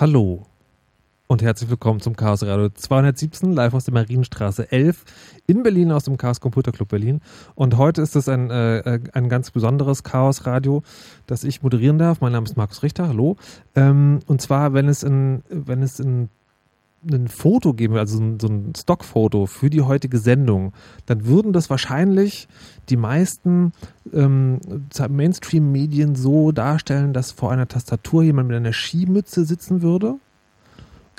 Hallo und herzlich willkommen zum Chaos Radio 217 live aus der Marienstraße 11 in Berlin aus dem Chaos Computer Club Berlin. Und heute ist es ein, äh, ein ganz besonderes Chaos Radio, das ich moderieren darf. Mein Name ist Markus Richter. Hallo. Ähm, und zwar, wenn es in, wenn es in ein Foto geben, also so ein Stockfoto für die heutige Sendung, dann würden das wahrscheinlich die meisten ähm, Mainstream-Medien so darstellen, dass vor einer Tastatur jemand mit einer Skimütze sitzen würde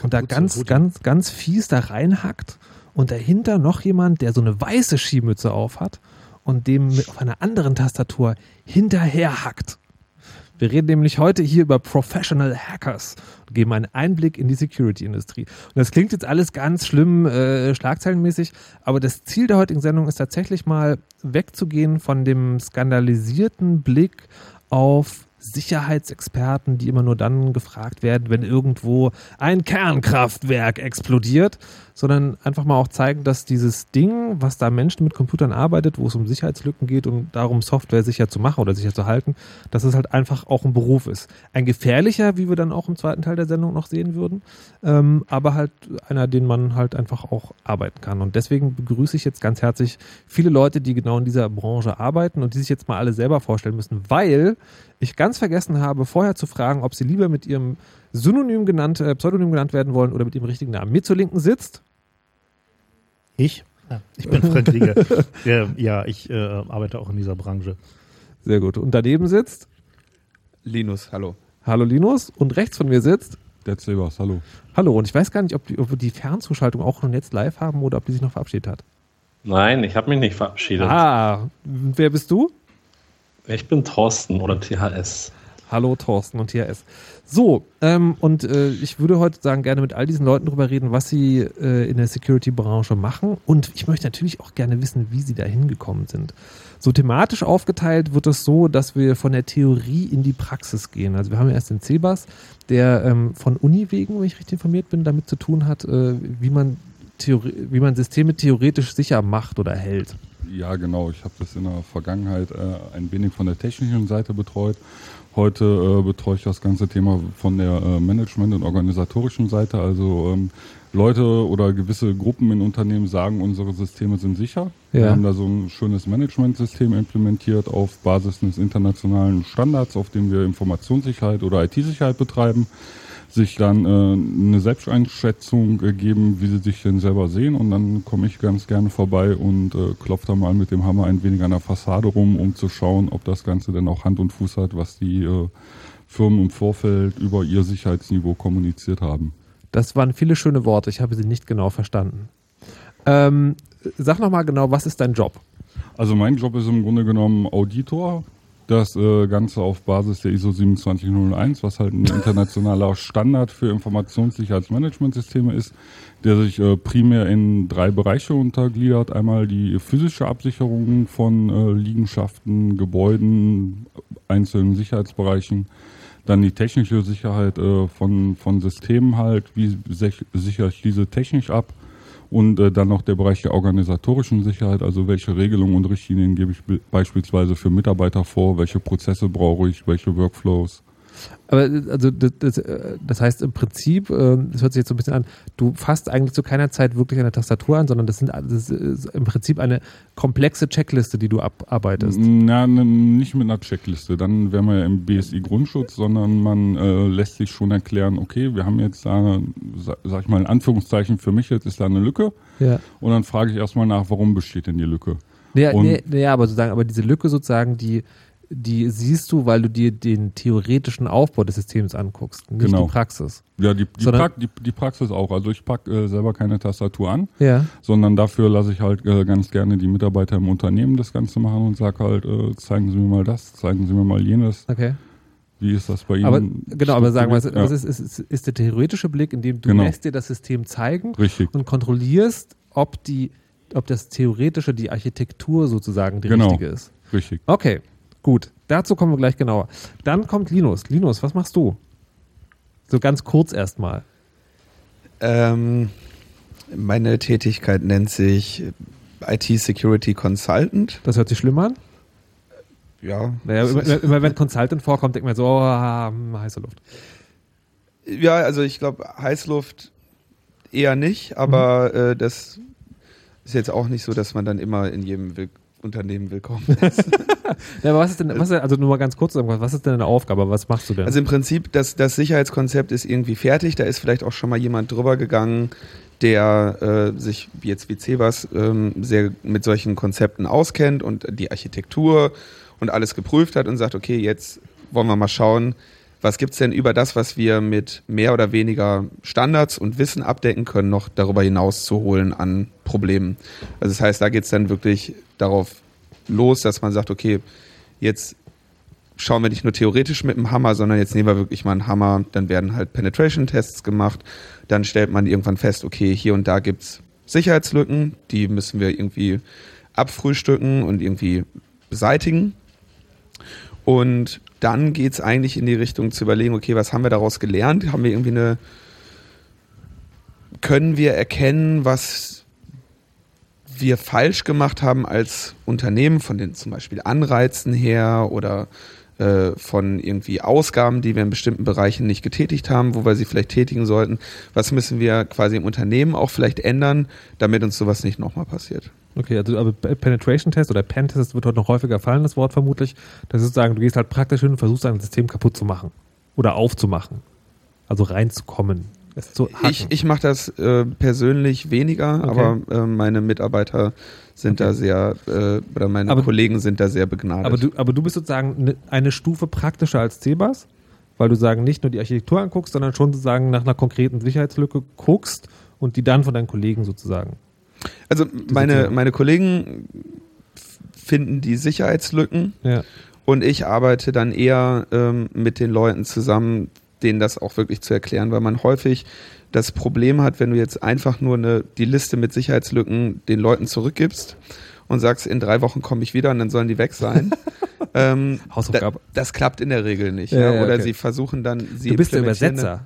und da ganz, ganz, ganz fies da reinhackt und dahinter noch jemand, der so eine weiße Skimütze auf hat und dem auf einer anderen Tastatur hinterher hackt. Wir reden nämlich heute hier über Professional Hackers und geben einen Einblick in die Security-Industrie. Und das klingt jetzt alles ganz schlimm, äh, schlagzeilenmäßig, aber das Ziel der heutigen Sendung ist tatsächlich mal wegzugehen von dem skandalisierten Blick auf Sicherheitsexperten, die immer nur dann gefragt werden, wenn irgendwo ein Kernkraftwerk explodiert, sondern einfach mal auch zeigen, dass dieses Ding, was da Menschen mit Computern arbeitet, wo es um Sicherheitslücken geht und darum, Software sicher zu machen oder sicher zu halten, dass es halt einfach auch ein Beruf ist. Ein gefährlicher, wie wir dann auch im zweiten Teil der Sendung noch sehen würden, ähm, aber halt einer, den man halt einfach auch arbeiten kann. Und deswegen begrüße ich jetzt ganz herzlich viele Leute, die genau in dieser Branche arbeiten und die sich jetzt mal alle selber vorstellen müssen, weil ich ganz vergessen habe, vorher zu fragen, ob sie lieber mit ihrem Synonym genannt, äh, Pseudonym genannt werden wollen oder mit ihrem richtigen Namen. Mir zur Linken sitzt ich? Ja, ich bin Frank Rieger. ja, ja, ich äh, arbeite auch in dieser Branche. Sehr gut. Und daneben sitzt? Linus, hallo. Hallo Linus. Und rechts von mir sitzt? Der Zebas, hallo. Hallo. Und ich weiß gar nicht, ob, die, ob wir die Fernzuschaltung auch schon jetzt live haben oder ob die sich noch verabschiedet hat. Nein, ich habe mich nicht verabschiedet. Ah, wer bist du? Ich bin Thorsten oder THS. Hallo Thorsten und THS. So, ähm, und äh, ich würde heute sagen, gerne mit all diesen Leuten darüber reden, was sie äh, in der Security-Branche machen. Und ich möchte natürlich auch gerne wissen, wie sie da hingekommen sind. So thematisch aufgeteilt wird es so, dass wir von der Theorie in die Praxis gehen. Also wir haben erst den Cebas, der ähm, von Uni wegen, wenn ich richtig informiert bin, damit zu tun hat, äh, wie, man Theorie, wie man Systeme theoretisch sicher macht oder hält. Ja, genau. Ich habe das in der Vergangenheit äh, ein wenig von der technischen Seite betreut Heute äh, betreue ich das ganze Thema von der äh, Management- und organisatorischen Seite. Also ähm, Leute oder gewisse Gruppen in Unternehmen sagen, unsere Systeme sind sicher. Ja. Wir haben da so ein schönes Managementsystem implementiert auf Basis eines internationalen Standards, auf dem wir Informationssicherheit oder IT-Sicherheit betreiben sich dann äh, eine Selbsteinschätzung äh, geben, wie sie sich denn selber sehen. Und dann komme ich ganz gerne vorbei und äh, klopfe da mal mit dem Hammer ein wenig an der Fassade rum, um zu schauen, ob das Ganze denn auch Hand und Fuß hat, was die äh, Firmen im Vorfeld über ihr Sicherheitsniveau kommuniziert haben. Das waren viele schöne Worte. Ich habe sie nicht genau verstanden. Ähm, sag nochmal genau, was ist dein Job? Also mein Job ist im Grunde genommen Auditor das äh, Ganze auf Basis der ISO 27001, was halt ein internationaler Standard für Informationssicherheitsmanagementsysteme ist, der sich äh, primär in drei Bereiche untergliedert. Einmal die physische Absicherung von äh, Liegenschaften, Gebäuden, einzelnen Sicherheitsbereichen, dann die technische Sicherheit von, von Systemen halt, wie sichere ich diese technisch ab und äh, dann noch der Bereich der organisatorischen Sicherheit, also welche Regelungen und Richtlinien gebe ich beispielsweise für Mitarbeiter vor, welche Prozesse brauche ich, welche Workflows. Aber also das, das, äh, das, heißt im Prinzip, äh, das hört sich jetzt so ein bisschen an, du fasst eigentlich zu keiner Zeit wirklich eine Tastatur an, sondern das, sind, das ist im Prinzip eine komplexe Checkliste, die du abarbeitest. Na, nicht mit einer Checkliste. Dann wären wir ja im BSI Grundschutz, sondern man äh, lässt sich schon erklären, okay, wir haben jetzt da, sag ich mal in Anführungszeichen, für mich jetzt ist da eine Lücke. Ja. Und dann frage ich erstmal nach, warum besteht denn die Lücke? Ja, nee, nee, aber sozusagen, aber diese Lücke sozusagen, die die siehst du, weil du dir den theoretischen Aufbau des Systems anguckst, nicht genau. die Praxis. Ja, die, die, pra die, die Praxis auch. Also ich packe äh, selber keine Tastatur an, ja. sondern dafür lasse ich halt äh, ganz gerne die Mitarbeiter im Unternehmen das Ganze machen und sage halt, äh, zeigen Sie mir mal das, zeigen Sie mir mal jenes. Okay. Wie ist das bei Ihnen? Aber, genau, aber sagen wir, ja. was ist, ist, ist, der theoretische Blick, in dem du genau. lässt dir das System zeigen Richtig. und kontrollierst, ob die, ob das theoretische, die Architektur sozusagen die genau. richtige ist. Richtig. Okay. Gut, dazu kommen wir gleich genauer. Dann kommt Linus. Linus, was machst du? So ganz kurz erstmal. Ähm, meine Tätigkeit nennt sich IT Security Consultant. Das hört sich schlimm an? Ja. Naja, immer, immer, wenn Consultant vorkommt, denkt man so, oh, heiße Luft. Ja, also ich glaube, Heißluft eher nicht, aber Mhm. äh, das ist jetzt auch nicht so, dass man dann immer in jedem Unternehmen willkommen ist. Ja, aber was ist denn, was ist, also nur mal ganz kurz, was ist denn deine Aufgabe? Was machst du denn? Also im Prinzip, das, das Sicherheitskonzept ist irgendwie fertig. Da ist vielleicht auch schon mal jemand drüber gegangen, der äh, sich jetzt wie Cebas ähm, sehr mit solchen Konzepten auskennt und die Architektur und alles geprüft hat und sagt, okay, jetzt wollen wir mal schauen, was gibt's denn über das, was wir mit mehr oder weniger Standards und Wissen abdecken können, noch darüber hinaus zu holen an Problemen. Also das heißt, da geht's dann wirklich darauf los, dass man sagt, okay, jetzt schauen wir nicht nur theoretisch mit dem Hammer, sondern jetzt nehmen wir wirklich mal einen Hammer, dann werden halt Penetration-Tests gemacht, dann stellt man irgendwann fest, okay, hier und da gibt's Sicherheitslücken, die müssen wir irgendwie abfrühstücken und irgendwie beseitigen. Und dann geht's eigentlich in die Richtung zu überlegen, okay, was haben wir daraus gelernt? Haben wir irgendwie eine, können wir erkennen, was wir falsch gemacht haben als Unternehmen, von den zum Beispiel Anreizen her oder äh, von irgendwie Ausgaben, die wir in bestimmten Bereichen nicht getätigt haben, wo wir sie vielleicht tätigen sollten. Was müssen wir quasi im Unternehmen auch vielleicht ändern, damit uns sowas nicht nochmal passiert? Okay, also aber Penetration Test oder Pen Test wird heute noch häufiger fallen, das Wort vermutlich. Das ist sozusagen, du gehst halt praktisch hin und versuchst ein System kaputt zu machen oder aufzumachen. Also reinzukommen. Ich, ich mache das äh, persönlich weniger, Okay. aber äh, meine Mitarbeiter sind da sehr, äh, oder meine Aber- Kollegen sind da sehr begnadet. aber, du, aber du bist sozusagen ne- eine Stufe praktischer als Cebas, weil du sagen nicht nur die Architektur anguckst, sondern schon sozusagen nach einer konkreten Sicherheitslücke guckst und die dann von deinen Kollegen sozusagen. Also meine, meine Kollegen finden die Sicherheitslücken Ja. und ich arbeite dann eher ähm, mit den Leuten zusammen, denen das auch wirklich zu erklären, weil man häufig das Problem hat, wenn du jetzt einfach nur eine, die Liste mit Sicherheitslücken den Leuten zurückgibst und sagst, in drei Wochen komme ich wieder und dann sollen die weg sein. ähm, Hausaufgabe. Da, das klappt in der Regel nicht. Ja, ja, Oder okay. sie versuchen dann, sie Du bist der Übersetzer.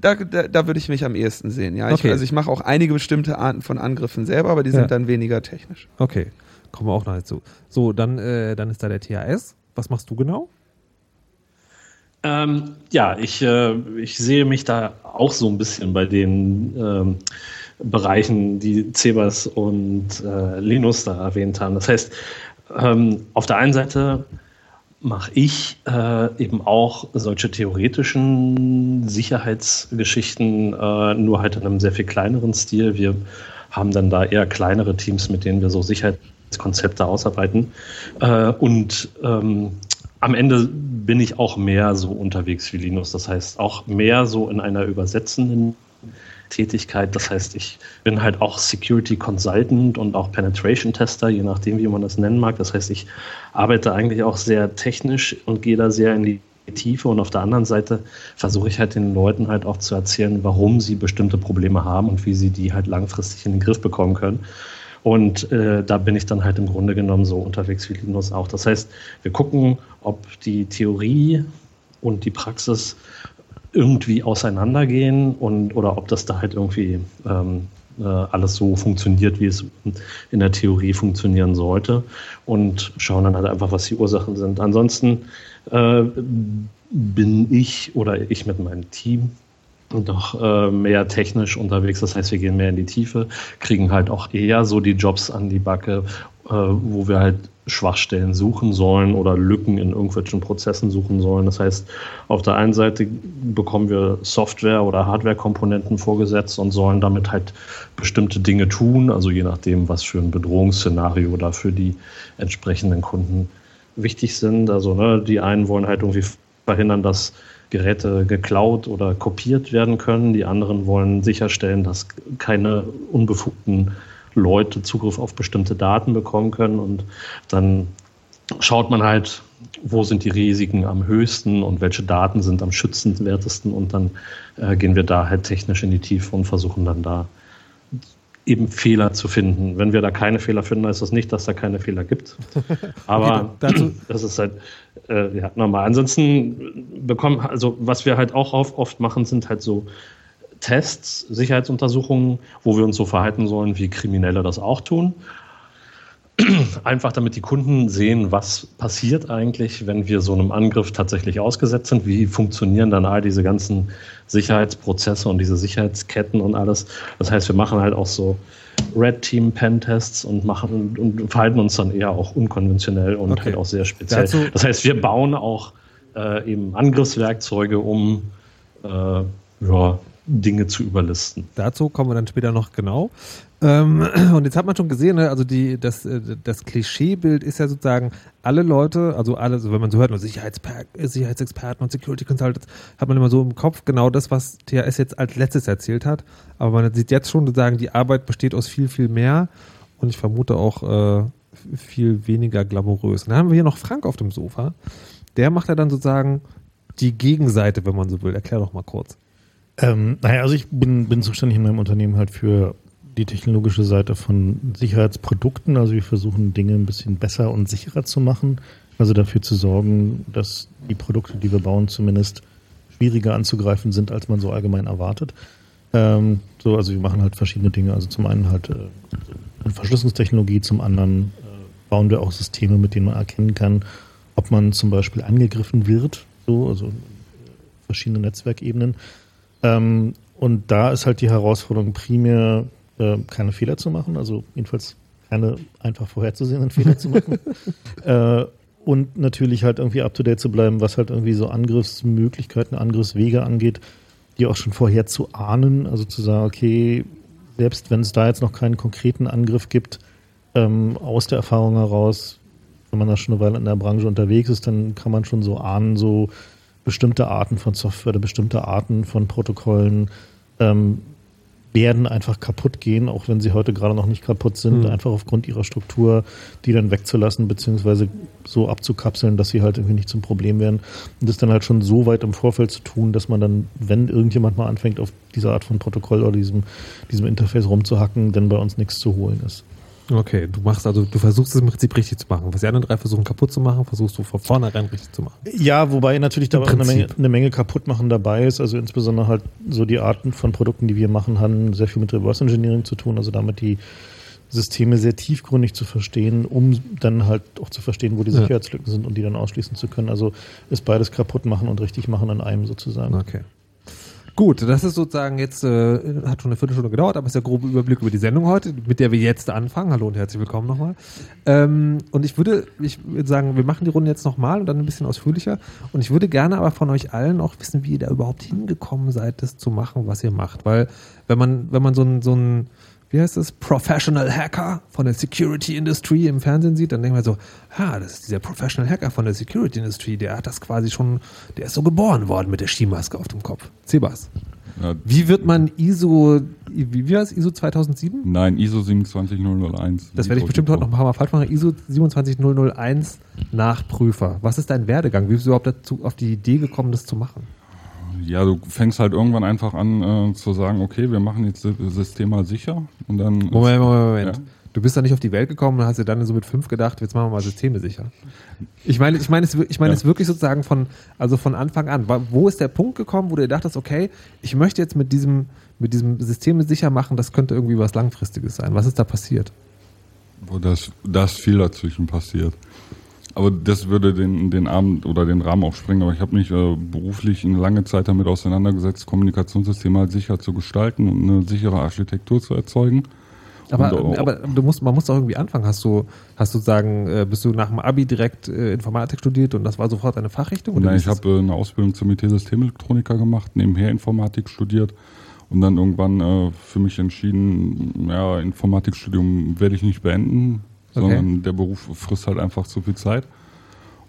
Da, da, da würde ich mich am ehesten sehen. Ja, Okay. ich, also ich mache auch einige bestimmte Arten von Angriffen selber, aber die Ja. sind dann weniger technisch. Okay, kommen wir auch noch dazu. So, dann, äh, dann ist da der THS. Was machst du genau? Ähm, ja, ich, äh, ich sehe mich da auch so ein bisschen bei den ähm, Bereichen, die Cebas und äh, Linus da erwähnt haben. Das heißt, ähm, auf der einen Seite mache ich äh, eben auch solche theoretischen Sicherheitsgeschichten, äh, nur halt in einem sehr viel kleineren Stil. Wir haben dann da eher kleinere Teams, mit denen wir so Sicherheitskonzepte ausarbeiten. Äh, und ähm, am Ende bin ich auch mehr so unterwegs wie Linus. Das heißt, auch mehr so in einer übersetzenden Tätigkeit. Das heißt, ich bin halt auch Security Consultant und auch Penetration Tester, je nachdem, wie man das nennen mag. Das heißt, ich arbeite eigentlich auch sehr technisch und gehe da sehr in die Tiefe. Und auf der anderen Seite versuche ich halt den Leuten halt auch zu erzählen, warum sie bestimmte Probleme haben und wie sie die halt langfristig in den Griff bekommen können. Und äh, da bin ich dann halt im Grunde genommen so unterwegs wie Linus auch. Das heißt, wir gucken, ob die Theorie und die Praxis irgendwie auseinandergehen und oder ob das da halt irgendwie ähm, äh, alles so funktioniert, wie es in der Theorie funktionieren sollte und schauen dann halt einfach, was die Ursachen sind. Ansonsten äh, bin ich oder ich mit meinem Team doch äh, mehr technisch unterwegs. Das heißt, wir gehen mehr in die Tiefe, kriegen halt auch eher so die Jobs an die Backe, äh, wo wir halt Schwachstellen suchen sollen oder Lücken in irgendwelchen Prozessen suchen sollen. Das heißt, auf der einen Seite bekommen wir Software- oder Hardware-Komponenten vorgesetzt und sollen damit halt bestimmte Dinge tun, also je nachdem, was für ein Bedrohungsszenario da für die entsprechenden Kunden wichtig sind. Also ne, die einen wollen halt irgendwie verhindern, dass Geräte geklaut oder kopiert werden können. Die anderen wollen sicherstellen, dass keine unbefugten Leute Zugriff auf bestimmte Daten bekommen können. Und dann schaut man halt, wo sind die Risiken am höchsten und welche Daten sind am schützenswertesten. Und dann äh, gehen wir da halt technisch in die Tiefe und versuchen dann da eben Fehler zu finden. Wenn wir da keine Fehler finden, heißt das nicht, dass da keine Fehler gibt. Aber dazu- das ist halt äh, ja, normal. Ansonsten bekommen, also was wir halt auch oft machen, sind halt so Tests, Sicherheitsuntersuchungen, wo wir uns so verhalten sollen, wie Kriminelle das auch tun. einfach damit die Kunden sehen, was passiert eigentlich, wenn wir so einem Angriff tatsächlich ausgesetzt sind. Wie funktionieren dann all diese ganzen Sicherheitsprozesse und diese Sicherheitsketten und alles. Das heißt, wir machen halt auch so Red Team Pentests und machen und verhalten uns dann eher auch unkonventionell und okay. halt auch sehr speziell. Dazu das heißt, wir bauen auch äh, eben Angriffswerkzeuge, um äh, ja, Dinge zu überlisten. Dazu kommen wir dann später noch genau. Ähm, und jetzt hat man schon gesehen, ne, also die, das, äh, das Klischeebild ist ja sozusagen, alle Leute, also alle, also wenn man so hört, Sicherheitsexperten und Security Consultants, hat man immer so im Kopf genau das, was THS jetzt als letztes erzählt hat. Aber man sieht jetzt schon sozusagen, die Arbeit besteht aus viel, viel mehr und ich vermute auch äh, viel weniger glamourös. Und dann haben wir hier noch Frank auf dem Sofa. Der macht ja dann sozusagen die Gegenseite, wenn man so will. Erklär doch mal kurz. Ähm, naja, also ich bin, bin zuständig in meinem Unternehmen halt für die technologische Seite von Sicherheitsprodukten. Also wir versuchen Dinge ein bisschen besser und sicherer zu machen. Also dafür zu sorgen, dass die Produkte, die wir bauen, zumindest schwieriger anzugreifen sind, als man so allgemein erwartet. Ähm, so, also wir machen halt verschiedene Dinge. Also zum einen halt äh, Verschlüsselungstechnologie, zum anderen äh, bauen wir auch Systeme, mit denen man erkennen kann, ob man zum Beispiel angegriffen wird. So, also verschiedene Netzwerkebenen. Ähm, und da ist halt die Herausforderung primär, äh, keine Fehler zu machen, also jedenfalls keine einfach vorherzusehenden Fehler zu machen. äh, und natürlich halt irgendwie up to date zu bleiben, was halt irgendwie so Angriffsmöglichkeiten, Angriffswege angeht, die auch schon vorher zu ahnen, also zu sagen, okay, selbst wenn es da jetzt noch keinen konkreten Angriff gibt, ähm, aus der Erfahrung heraus, wenn man da schon eine Weile in der Branche unterwegs ist, dann kann man schon so ahnen, so bestimmte Arten von Software oder bestimmte Arten von Protokollen ähm, werden einfach kaputt gehen, auch wenn sie heute gerade noch nicht kaputt sind, mhm. einfach aufgrund ihrer Struktur, die dann wegzulassen, beziehungsweise so abzukapseln, dass sie halt irgendwie nicht zum Problem werden. Und das dann halt schon so weit im Vorfeld zu tun, dass man dann, wenn irgendjemand mal anfängt, auf diese Art von Protokoll oder diesem, diesem Interface rumzuhacken, dann bei uns nichts zu holen ist. Okay, du machst also, du versuchst es im Prinzip richtig zu machen. Was die anderen drei versuchen kaputt zu machen, versuchst du von vornherein richtig zu machen. Ja, wobei natürlich da auch eine Menge, eine Menge kaputt machen dabei ist. Also insbesondere halt so die Arten von Produkten, die wir machen, haben sehr viel mit Reverse Engineering zu tun. Also damit die Systeme sehr tiefgründig zu verstehen, um dann halt auch zu verstehen, wo die Sicherheitslücken ja. sind und die dann ausschließen zu können. Also ist beides kaputt machen und richtig machen in einem sozusagen. Okay. Gut, das ist sozusagen jetzt, äh, hat schon eine Viertelstunde gedauert, aber ist der grobe Überblick über die Sendung heute, mit der wir jetzt anfangen. Hallo und herzlich willkommen nochmal. Ähm, und ich würde, ich würde sagen, wir machen die Runde jetzt nochmal und dann ein bisschen ausführlicher. Und ich würde gerne aber von euch allen auch wissen, wie ihr da überhaupt hingekommen seid, das zu machen, was ihr macht. Weil, wenn man, wenn man so ein, so ein, wie heißt das, Professional Hacker von der Security Industry im Fernsehen sieht, dann denkt man so, ha, das ist dieser Professional Hacker von der Security Industry, der hat das quasi schon, der ist so geboren worden mit der Skimaske auf dem Kopf. Cebas. Ja. Wie wird man ISO, wie, wie heißt ISO 2007? Nein, ISO 27001. Das werde ich bestimmt heute noch ein paar Mal falsch machen. ISO 27001 Nachprüfer. Was ist dein Werdegang? Wie bist du überhaupt dazu auf die Idee gekommen, das zu machen? Ja, du fängst halt irgendwann einfach an äh, zu sagen, okay, wir machen jetzt das System mal sicher und dann. Moment, Moment, Moment. Ja. Du bist da nicht auf die Welt gekommen und hast dir dann so mit fünf gedacht, jetzt machen wir mal Systeme sicher. Ich meine, ich meine, es, ich meine ja. es wirklich sozusagen von, also von Anfang an. Wo ist der Punkt gekommen, wo du dir dachtest, okay, ich möchte jetzt mit diesem, mit diesem System sicher machen, das könnte irgendwie was Langfristiges sein. Was ist da passiert? Wo das, das viel dazwischen passiert. Aber das würde den, den Abend oder den Rahmen auch sprengen. Aber ich habe mich äh, beruflich eine lange Zeit damit auseinandergesetzt, Kommunikationssysteme halt sicher zu gestalten und eine sichere Architektur zu erzeugen. Aber, aber du musst, man muss doch irgendwie anfangen. Hast du, hast du sagen, äh, bist du nach dem Abi direkt äh, Informatik studiert und das war sofort eine Fachrichtung? Nein, ich habe äh, eine Ausbildung zum IT-Systemelektroniker gemacht, nebenher Informatik studiert und dann irgendwann äh, für mich entschieden, ja, Informatikstudium werde ich nicht beenden, okay. sondern der Beruf frisst halt einfach zu viel Zeit.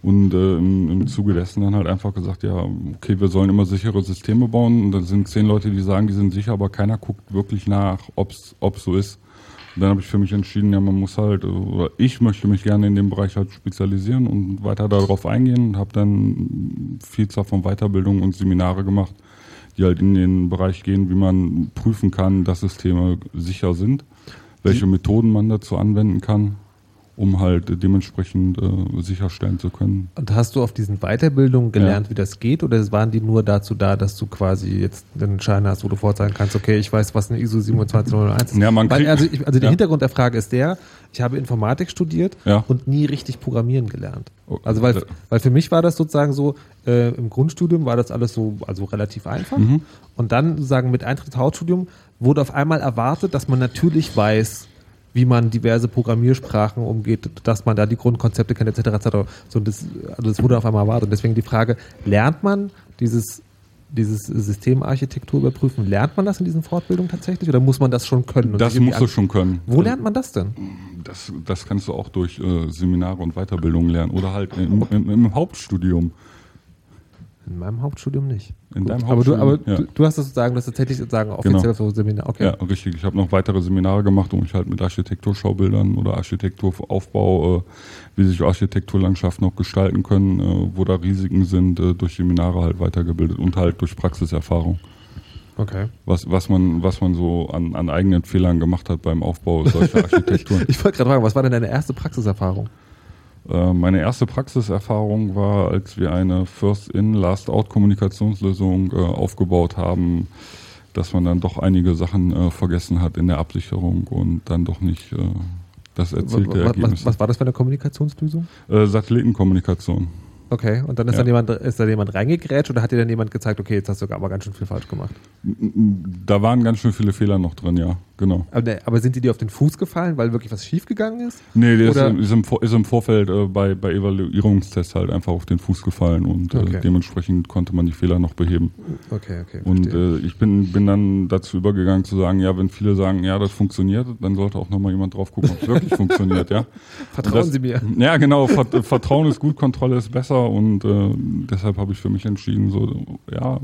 Und äh, im, im Zuge dessen dann halt einfach gesagt, ja, okay, wir sollen immer sichere Systeme bauen. Und dann sind zehn Leute, die sagen, die sind sicher, aber keiner guckt wirklich nach, ob es so ist. Und dann habe ich für mich entschieden, ja, man muss halt, oder ich möchte mich gerne in dem Bereich halt spezialisieren und weiter darauf eingehen und habe dann Vielzahl von Weiterbildungen und Seminare gemacht, die halt in den Bereich gehen, wie man prüfen kann, dass Systeme sicher sind, welche Methoden man dazu anwenden kann um halt dementsprechend äh, sicherstellen zu können. Und hast du auf diesen Weiterbildungen gelernt, ja. wie das geht, oder waren die nur dazu da, dass du quasi jetzt einen Schein hast, wo du vorzeigen kannst, okay, ich weiß, was eine ISO 27001 ist? Ja, man Weil, also, ich, also der ja. Hintergrund der Frage ist der, ich habe Informatik studiert ja. und nie richtig programmieren gelernt. Oh, also weil, weil für mich war das sozusagen so, äh, im Grundstudium war das alles so, also relativ einfach. Mhm. Und dann sozusagen mit Eintritt Hauptstudium wurde auf einmal erwartet, dass man natürlich weiß, wie man diverse Programmiersprachen umgeht, dass man da die Grundkonzepte kennt, etc. etc. So, das, also das wurde auf einmal erwartet. Und deswegen die Frage, lernt man dieses, dieses Systemarchitektur überprüfen, lernt man das in diesen Fortbildungen tatsächlich oder muss man das schon können? Das musst du schon können. Wo lernt man das denn? Das, das kannst du auch durch äh, Seminare und Weiterbildungen lernen oder halt im, im, im Hauptstudium. In meinem Hauptstudium nicht. In Gut. deinem Hauptstudium? Aber, du, aber ja. du, du, hast das sozusagen, das tatsächlich sozusagen offiziell genau. so Seminar. Okay. Ja, richtig. Ich habe noch weitere Seminare gemacht, um mich halt mit Architekturschaubildern oder Architekturaufbau, äh, wie sich Architekturlandschaften noch gestalten können, äh, wo da Risiken sind, äh, durch Seminare halt weitergebildet und halt durch Praxiserfahrung. Okay. Was, was, man, was man so an, an eigenen Fehlern gemacht hat beim Aufbau solcher Architekturen. ich, ich wollte gerade fragen, was war denn deine erste Praxiserfahrung? Äh, meine erste Praxiserfahrung war, als wir eine First-in, Last-out-Kommunikationslösung äh, aufgebaut haben, dass man dann doch einige Sachen äh, vergessen hat in der Absicherung und dann doch nicht das erzielte was, Ergebnis. Was, was, war das für eine Kommunikationslösung? Äh, Satellitenkommunikation. Okay, und dann ist, ja. dann jemand, ist da jemand reingegrätscht oder hat dir dann jemand gezeigt, okay, jetzt hast du aber ganz schön viel falsch gemacht? Da waren ganz schön viele Fehler noch drin, ja, genau. Aber, aber sind die dir auf den Fuß gefallen, weil wirklich was schiefgegangen ist? Nee, der ist, ist, im, ist im Vorfeld äh, bei, bei Evaluierungstests halt einfach auf den Fuß gefallen und äh, okay. äh, dementsprechend konnte man die Fehler noch beheben. Okay, okay. Und äh, ich bin, bin dann dazu übergegangen zu sagen, ja, wenn viele sagen, ja, das funktioniert, dann sollte auch nochmal jemand drauf gucken, ob es wirklich funktioniert, ja. Vertrauen das, Sie mir. Ja, genau, Vertrauen ist gut, Kontrolle ist besser und äh, deshalb habe ich für mich entschieden, so, ja,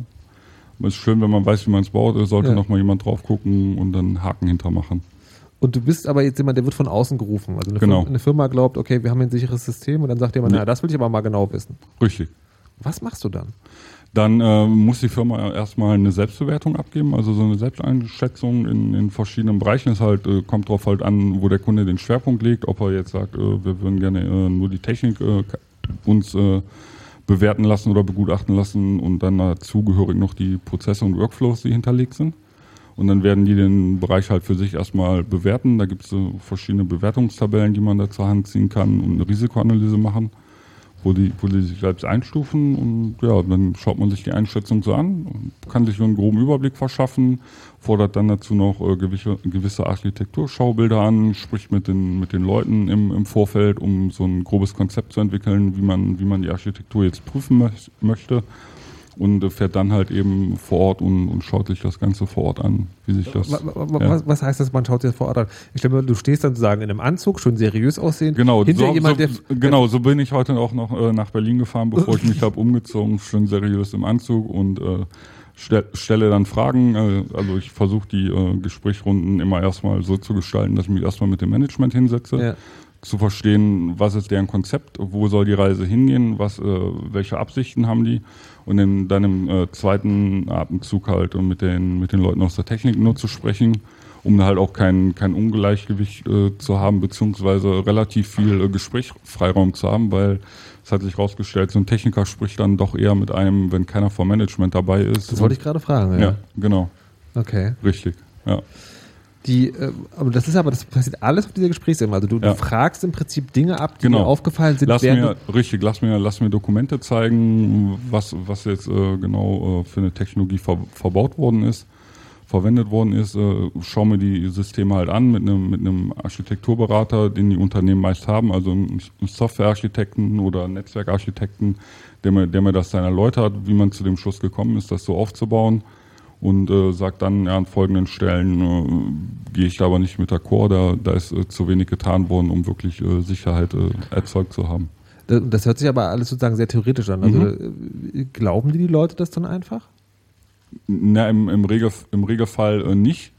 es ist schön, wenn man weiß, wie man es baut, es sollte ja. noch mal jemand drauf gucken und dann Haken hintermachen. Und du bist aber jetzt jemand, der wird von außen gerufen. Also eine, genau. Firma, eine Firma glaubt, okay, wir haben ein sicheres System und dann sagt jemand, nee. na, das will ich aber mal genau wissen. Richtig. Was machst du dann? Dann äh, muss die Firma erstmal eine Selbstbewertung abgeben, also so eine Selbsteinschätzung in, in verschiedenen Bereichen. Es halt, äh, kommt darauf halt an, wo der Kunde den Schwerpunkt legt, ob er jetzt sagt, äh, wir würden gerne äh, nur die Technik äh, uns äh, bewerten lassen oder begutachten lassen und dann dazugehörig noch die Prozesse und Workflows, die hinterlegt sind. Und dann werden die den Bereich halt für sich erstmal bewerten. Da gibt es so verschiedene Bewertungstabellen, die man da zur Hand ziehen kann und eine Risikoanalyse machen wo die, wo die sich selbst einstufen. Und ja, dann schaut man sich die Einschätzung so an, kann sich so einen groben Überblick verschaffen, fordert dann dazu noch äh, gewisse, gewisse Architekturschaubilder an, spricht mit den, mit den Leuten im, im Vorfeld, um so ein grobes Konzept zu entwickeln, wie man, wie man die Architektur jetzt prüfen möchte und fährt dann halt eben vor Ort und, und, schaut sich das Ganze vor Ort an, wie sich das. Was, ja. was heißt das, man schaut sich das vor Ort an? Ich glaube, du stehst dann sozusagen in einem Anzug, schon seriös aussehen. Genau, Hinter so, jemand, so, der, genau, so bin ich heute auch noch äh, nach Berlin gefahren, bevor ich mich habe umgezogen, schön seriös im Anzug und äh, stell, stelle dann Fragen. Äh, also ich versuche die äh, Gesprächrunden immer erstmal so zu gestalten, dass ich mich erstmal mit dem Management hinsetze. Ja zu verstehen, was ist deren Konzept, wo soll die Reise hingehen, was, äh, welche Absichten haben die und in, dann im äh, zweiten Atemzug halt und mit den, mit den Leuten aus der Technik nur zu sprechen, um halt auch kein, kein Ungleichgewicht äh, zu haben, beziehungsweise relativ viel äh, Gesprächsfreiraum zu haben, weil es hat sich herausgestellt, so ein Techniker spricht dann doch eher mit einem, wenn keiner vom Management dabei ist. Das wollte ich gerade fragen, ja. Ja, genau. Okay. Richtig, ja. Die, äh, aber das ist aber, das passiert alles auf dieser Gesprächsebene. Also du, ja. du, fragst im Prinzip Dinge ab, die genau. dir aufgefallen sind. Lass mir, richtig, lass mir, lass mir Dokumente zeigen, was, was jetzt äh, genau äh, für eine Technologie ver, verbaut worden ist, verwendet worden ist. Äh, schau mir die Systeme halt an mit einem, mit einem Architekturberater, den die Unternehmen meist haben, also einen Softwarearchitekten oder Netzwerkarchitekten, der mir, der mir das dann erläutert, wie man zu dem Schluss gekommen ist, das so aufzubauen und äh, sagt dann, ja, an folgenden Stellen äh, gehe ich da aber nicht mit d'accord, da, da ist äh, zu wenig getan worden, um wirklich äh, Sicherheit äh, erzeugt zu haben. Das hört sich aber alles sozusagen sehr theoretisch an. Also mhm. Äh, glauben die, die Leute das dann einfach? Na, im, im, Regel, im Regelfall nicht.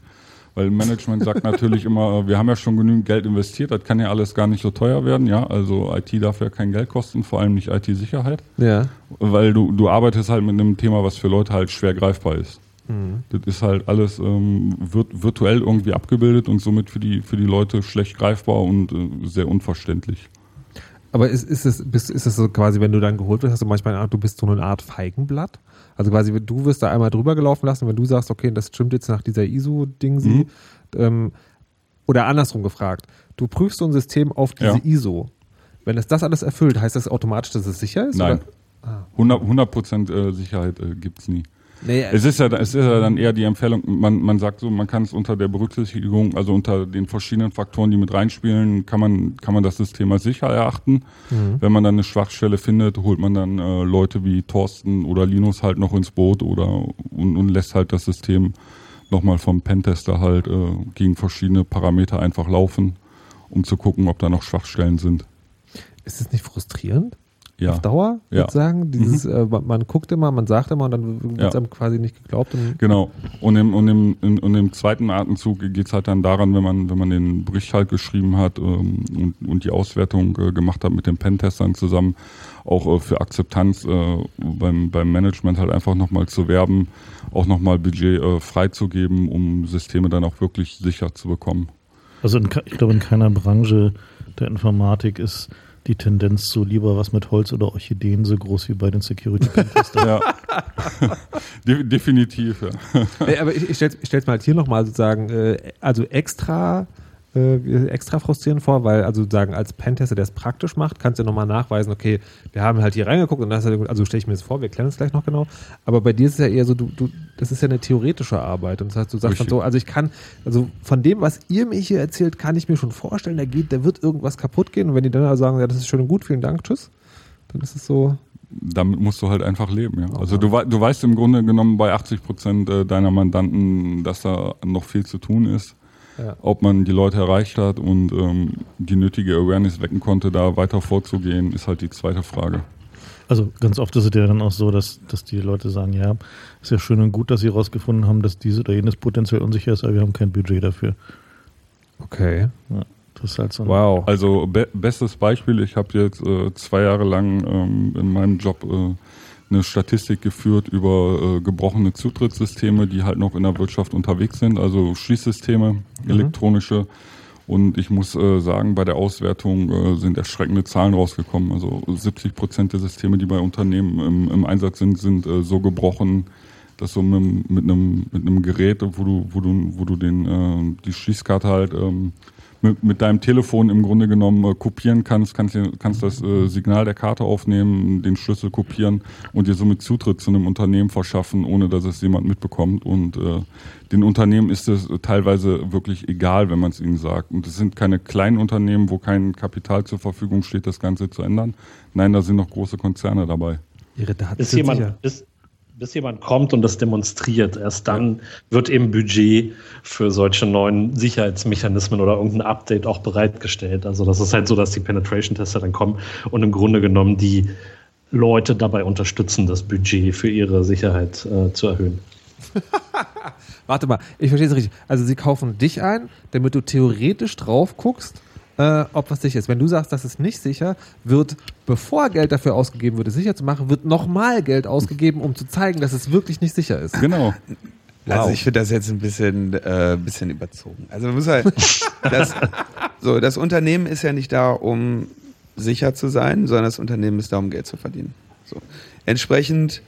Weil Management sagt natürlich immer, wir haben ja schon genügend Geld investiert, das kann ja alles gar nicht so teuer werden, ja. Also IT darf ja kein Geld kosten, vor allem nicht IT-Sicherheit. Ja. Weil du, du arbeitest halt mit einem Thema, was für Leute halt schwer greifbar ist. Mhm. Das ist halt alles ähm, virt virtuell irgendwie abgebildet und somit für die, für die Leute schlecht greifbar und äh, sehr unverständlich. Aber ist, ist, es, bist, ist es so quasi, wenn du dann geholt wirst, hast du manchmal eine Art, du bist so eine Art Feigenblatt? Also quasi, du wirst da einmal drüber gelaufen lassen, wenn du sagst, okay, das stimmt jetzt nach dieser ISO-Ding, mhm. ähm, oder andersrum gefragt, du prüfst so ein System auf diese ja. ISO. Wenn es das alles erfüllt, heißt das automatisch, dass es sicher ist? Nein. Ah. 100 Prozent äh, Sicherheit äh, gibt es nie. Nee, es, ist ja, es ist ja dann eher die Empfehlung, man, man sagt so, man kann es unter der Berücksichtigung, also unter den verschiedenen Faktoren, die mit reinspielen, kann man, kann man das System als sicher erachten. Mhm. Wenn man dann eine Schwachstelle findet, holt man dann äh, Leute wie Thorsten oder Linus halt noch ins Boot oder und, und lässt halt das System nochmal vom Pentester halt äh, gegen verschiedene Parameter einfach laufen, um zu gucken, ob da noch Schwachstellen sind. Ist es nicht frustrierend? Ja. Auf Dauer, ja. sozusagen? Dieses, mhm. äh, man guckt immer, man sagt immer und dann wird es ja. einem quasi nicht geglaubt. Und genau. Und im, und im, in, und im zweiten Atemzug geht es halt dann daran, wenn man, wenn man den Bericht halt geschrieben hat ähm, und, und die Auswertung äh, gemacht hat mit den Pentestern zusammen, auch äh, für Akzeptanz äh, beim, beim Management halt einfach nochmal zu werben, auch nochmal Budget äh, freizugeben, um Systeme dann auch wirklich sicher zu bekommen. Also in, ich glaube, in keiner Branche der Informatik ist die Tendenz so lieber was mit Holz oder Orchideen so groß wie bei den Security Contestern. ja. De definitiv, ja. Aber ich, ich stelle es mal halt hier nochmal sozusagen, äh, also extra äh, extra frustrierend vor, weil also sagen, als Pentester, der es praktisch macht, kannst du nochmal nachweisen, okay, wir haben halt hier reingeguckt und das ist also stelle ich mir das vor, wir klären es gleich noch genau, aber bei dir ist es ja eher so, du, du, das ist ja eine theoretische Arbeit. Und das heißt, du sagst dann so, also ich kann, also von dem, was ihr mir hier erzählt, kann ich mir schon vorstellen, da geht, da wird irgendwas kaputt gehen. Und wenn die dann also sagen, ja, das ist schön und gut, vielen Dank, tschüss, dann ist es so, damit musst du halt einfach leben, ja. Also du, du weißt im Grunde genommen bei 80 Prozent äh, deiner Mandanten, dass da noch viel zu tun ist ja. ob man die Leute erreicht hat und ähm, die nötige Awareness wecken konnte, da weiter vorzugehen, ist halt die zweite Frage. Also ganz oft ist es ja dann auch so, dass, dass die Leute sagen, ja, ist ja schön und gut, dass sie herausgefunden haben, dass diese oder jenes potenziell unsicher ist, aber wir haben kein Budget dafür. Okay. Ja, das ist halt so. Wow. Also be bestes Beispiel, ich habe jetzt äh, zwei Jahre lang ähm, in meinem Job äh, eine Statistik geführt über äh, gebrochene Zutrittssysteme, die halt noch in der Wirtschaft unterwegs sind, also Schließsysteme, mhm. elektronische. Und ich muss äh, sagen, bei der Auswertung äh, sind erschreckende Zahlen rausgekommen. Also 70 Prozent der Systeme, die bei Unternehmen im, im Einsatz sind, sind äh, so gebrochen, dass so mit, mit, einem, mit einem Gerät, wo du, wo du, wo du den, äh, die Schließkarte halt ähm, mit, mit deinem Telefon im Grunde genommen äh, kopieren kannst, kannst, kannst das äh, Signal der Karte aufnehmen, den Schlüssel kopieren und dir somit Zutritt zu einem Unternehmen verschaffen, ohne dass es jemand mitbekommt. Und äh, den Unternehmen ist es teilweise wirklich egal, wenn man es ihnen sagt. Und es sind keine kleinen Unternehmen, wo kein Kapital zur Verfügung steht, das Ganze zu ändern. Nein, da sind noch große Konzerne dabei. Ihre Daten ist jemand, sicher. Ist, bis jemand kommt und das demonstriert. Erst dann wird eben Budget für solche neuen Sicherheitsmechanismen oder irgendein Update auch bereitgestellt. Also das ist halt so, dass die Penetration-Tester dann kommen und im Grunde genommen die Leute dabei unterstützen, das Budget für ihre Sicherheit äh, zu erhöhen. Warte mal, ich verstehe es richtig. Also sie kaufen dich ein, damit du theoretisch drauf guckst äh, ob was sicher ist. Wenn du sagst, das ist nicht sicher, wird, bevor Geld dafür ausgegeben wird, es sicher zu machen, wird nochmal Geld ausgegeben, um zu zeigen, dass es wirklich nicht sicher ist. Genau. Also wow. ich finde das jetzt ein bisschen, äh, bisschen überzogen. Also man muss halt, das, so, das Unternehmen ist ja nicht da, um sicher zu sein, sondern das Unternehmen ist da, um Geld zu verdienen. So. Entsprechend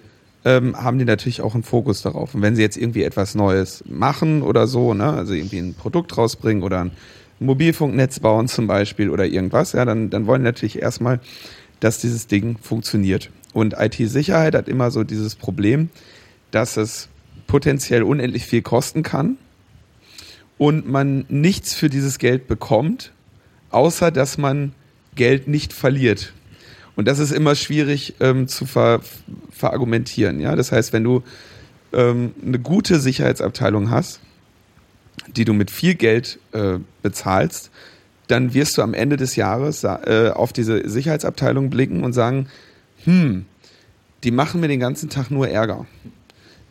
ähm, haben die natürlich auch einen Fokus darauf. Und wenn sie jetzt irgendwie etwas Neues machen oder so, ne, also irgendwie ein Produkt rausbringen oder ein Mobilfunknetz bauen zum Beispiel oder irgendwas, ja, dann, dann wollen natürlich erstmal, dass dieses Ding funktioniert. Und IT-Sicherheit hat immer so dieses Problem, dass es potenziell unendlich viel kosten kann und man nichts für dieses Geld bekommt, außer dass man Geld nicht verliert. Und das ist immer schwierig ähm, zu ver verargumentieren. Ja? Das heißt, wenn du ähm, eine gute Sicherheitsabteilung hast, die du mit viel Geld äh, bezahlst, dann wirst du am Ende des Jahres äh, auf diese Sicherheitsabteilung blicken und sagen, hm, die machen mir den ganzen Tag nur Ärger.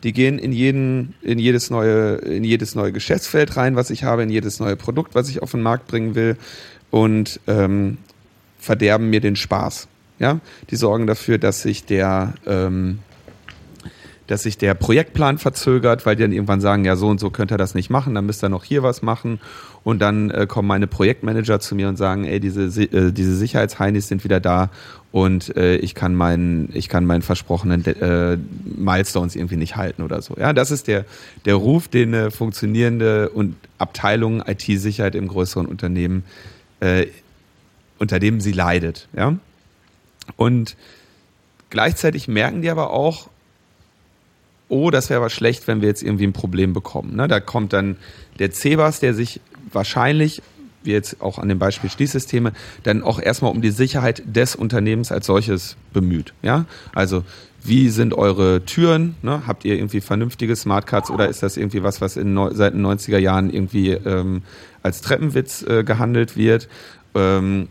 Die gehen in, jeden, in, jedes neue, in jedes neue Geschäftsfeld rein, was ich habe, in jedes neue Produkt, was ich auf den Markt bringen will und ähm, verderben mir den Spaß. Ja? Die sorgen dafür, dass sich der, ähm, dass sich der Projektplan verzögert, weil die dann irgendwann sagen, ja, so und so könnt ihr das nicht machen, dann müsst ihr noch hier was machen. Und dann äh, kommen meine Projektmanager zu mir und sagen, ey, diese, äh, diese Sicherheitsheinis sind wieder da und äh, ich kann meinen, ich kann meinen versprochenen äh, Milestones irgendwie nicht halten oder so. Ja, das ist der, der Ruf, den eine funktionierende und Abteilung IT-Sicherheit im größeren Unternehmen, äh, unter dem sie leidet. Ja, und gleichzeitig merken die aber auch, oh, das wäre aber schlecht, wenn wir jetzt irgendwie ein Problem bekommen. Ne? Da kommt dann der CEBAS, der sich wahrscheinlich, wie jetzt auch an dem Beispiel Schließsysteme, dann auch erstmal um die Sicherheit des Unternehmens als solches bemüht. Ja? Also wie sind eure Türen? Ne? Habt ihr irgendwie vernünftige Smartcards oder ist das irgendwie was, was in seit den 90er Jahren irgendwie ähm, als Treppenwitz äh, gehandelt wird? Ähm,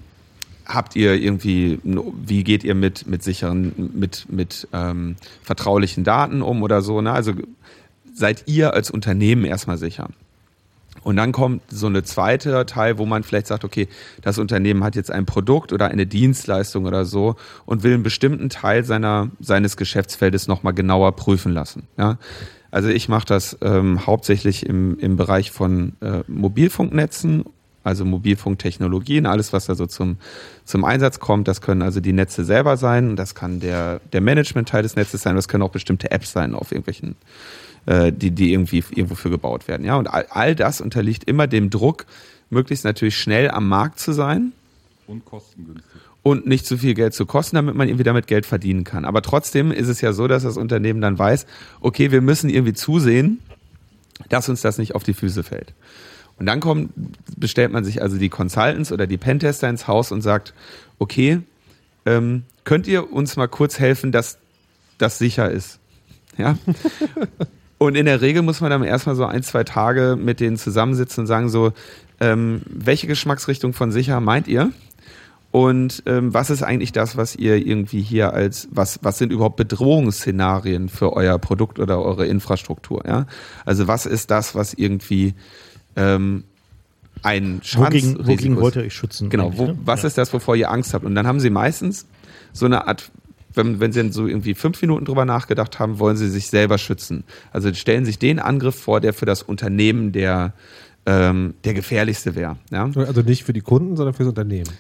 habt ihr irgendwie, wie geht ihr mit, mit sicheren, mit, mit ähm, vertraulichen Daten um oder so? Ne? Also seid ihr als Unternehmen erstmal sicher. Und dann kommt so eine zweite Teil, wo man vielleicht sagt, okay, das Unternehmen hat jetzt ein Produkt oder eine Dienstleistung oder so und will einen bestimmten Teil seiner, seines Geschäftsfeldes nochmal genauer prüfen lassen. Ja? Also ich mache das ähm, hauptsächlich im, im Bereich von äh, Mobilfunknetzen, also Mobilfunktechnologien, alles, was da so zum, zum Einsatz kommt. Das können also die Netze selber sein, das kann der, der Management-Teil des Netzes sein, das können auch bestimmte Apps sein auf irgendwelchen äh, die, die irgendwie irgendwo für gebaut werden. Ja, und all, all das unterliegt immer dem Druck, möglichst natürlich schnell am Markt zu sein. Und kostengünstig. Und nicht zu viel Geld zu kosten, damit man irgendwie damit Geld verdienen kann. Aber trotzdem ist es ja so, dass das Unternehmen dann weiß, okay, wir müssen irgendwie zusehen, dass uns das nicht auf die Füße fällt. Und dann kommt, bestellt man sich also die Consultants oder die Pentester ins Haus und sagt, okay, ähm, könnt ihr uns mal kurz helfen, dass das sicher ist? Ja. Und in der Regel muss man dann erstmal so ein, zwei Tage mit denen zusammensitzen und sagen so, ähm, welche Geschmacksrichtung von sicher meint ihr? Und ähm, was ist eigentlich das, was ihr irgendwie hier als, was, was sind überhaupt Bedrohungsszenarien für euer Produkt oder eure Infrastruktur? Ja? Also was ist das, was irgendwie ähm, ein Schadensrisiko wogegen, wogegen wollt ihr euch schützen? Genau, wo, ne? was ja. ist das, wovor ihr Angst habt? Und dann haben sie meistens so eine Art wenn, wenn sie dann so irgendwie fünf Minuten drüber nachgedacht haben, wollen sie sich selber schützen. Also stellen sich den Angriff vor, der für das Unternehmen der, ähm, der gefährlichste wäre. Ja? Also nicht für die Kunden, sondern fürs Unternehmen.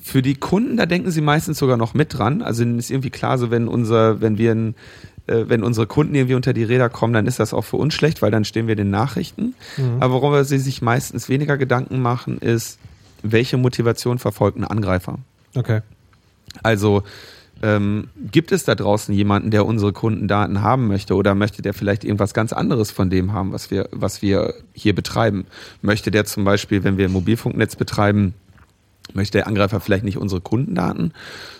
Für die Kunden, da denken sie meistens sogar noch mit dran. Also ist irgendwie klar, so wenn unser, wenn wir ein, wenn unsere Kunden irgendwie unter die Räder kommen, dann ist das auch für uns schlecht, weil dann stehen wir den Nachrichten. Mhm. Aber worüber sie sich meistens weniger Gedanken machen, ist, welche Motivation verfolgt ein Angreifer. Okay. Also ähm, gibt es da draußen jemanden, der unsere Kundendaten haben möchte oder möchte der vielleicht irgendwas ganz anderes von dem haben, was wir, was wir hier betreiben? Möchte der zum Beispiel, wenn wir ein Mobilfunknetz betreiben, möchte der Angreifer vielleicht nicht unsere Kundendaten,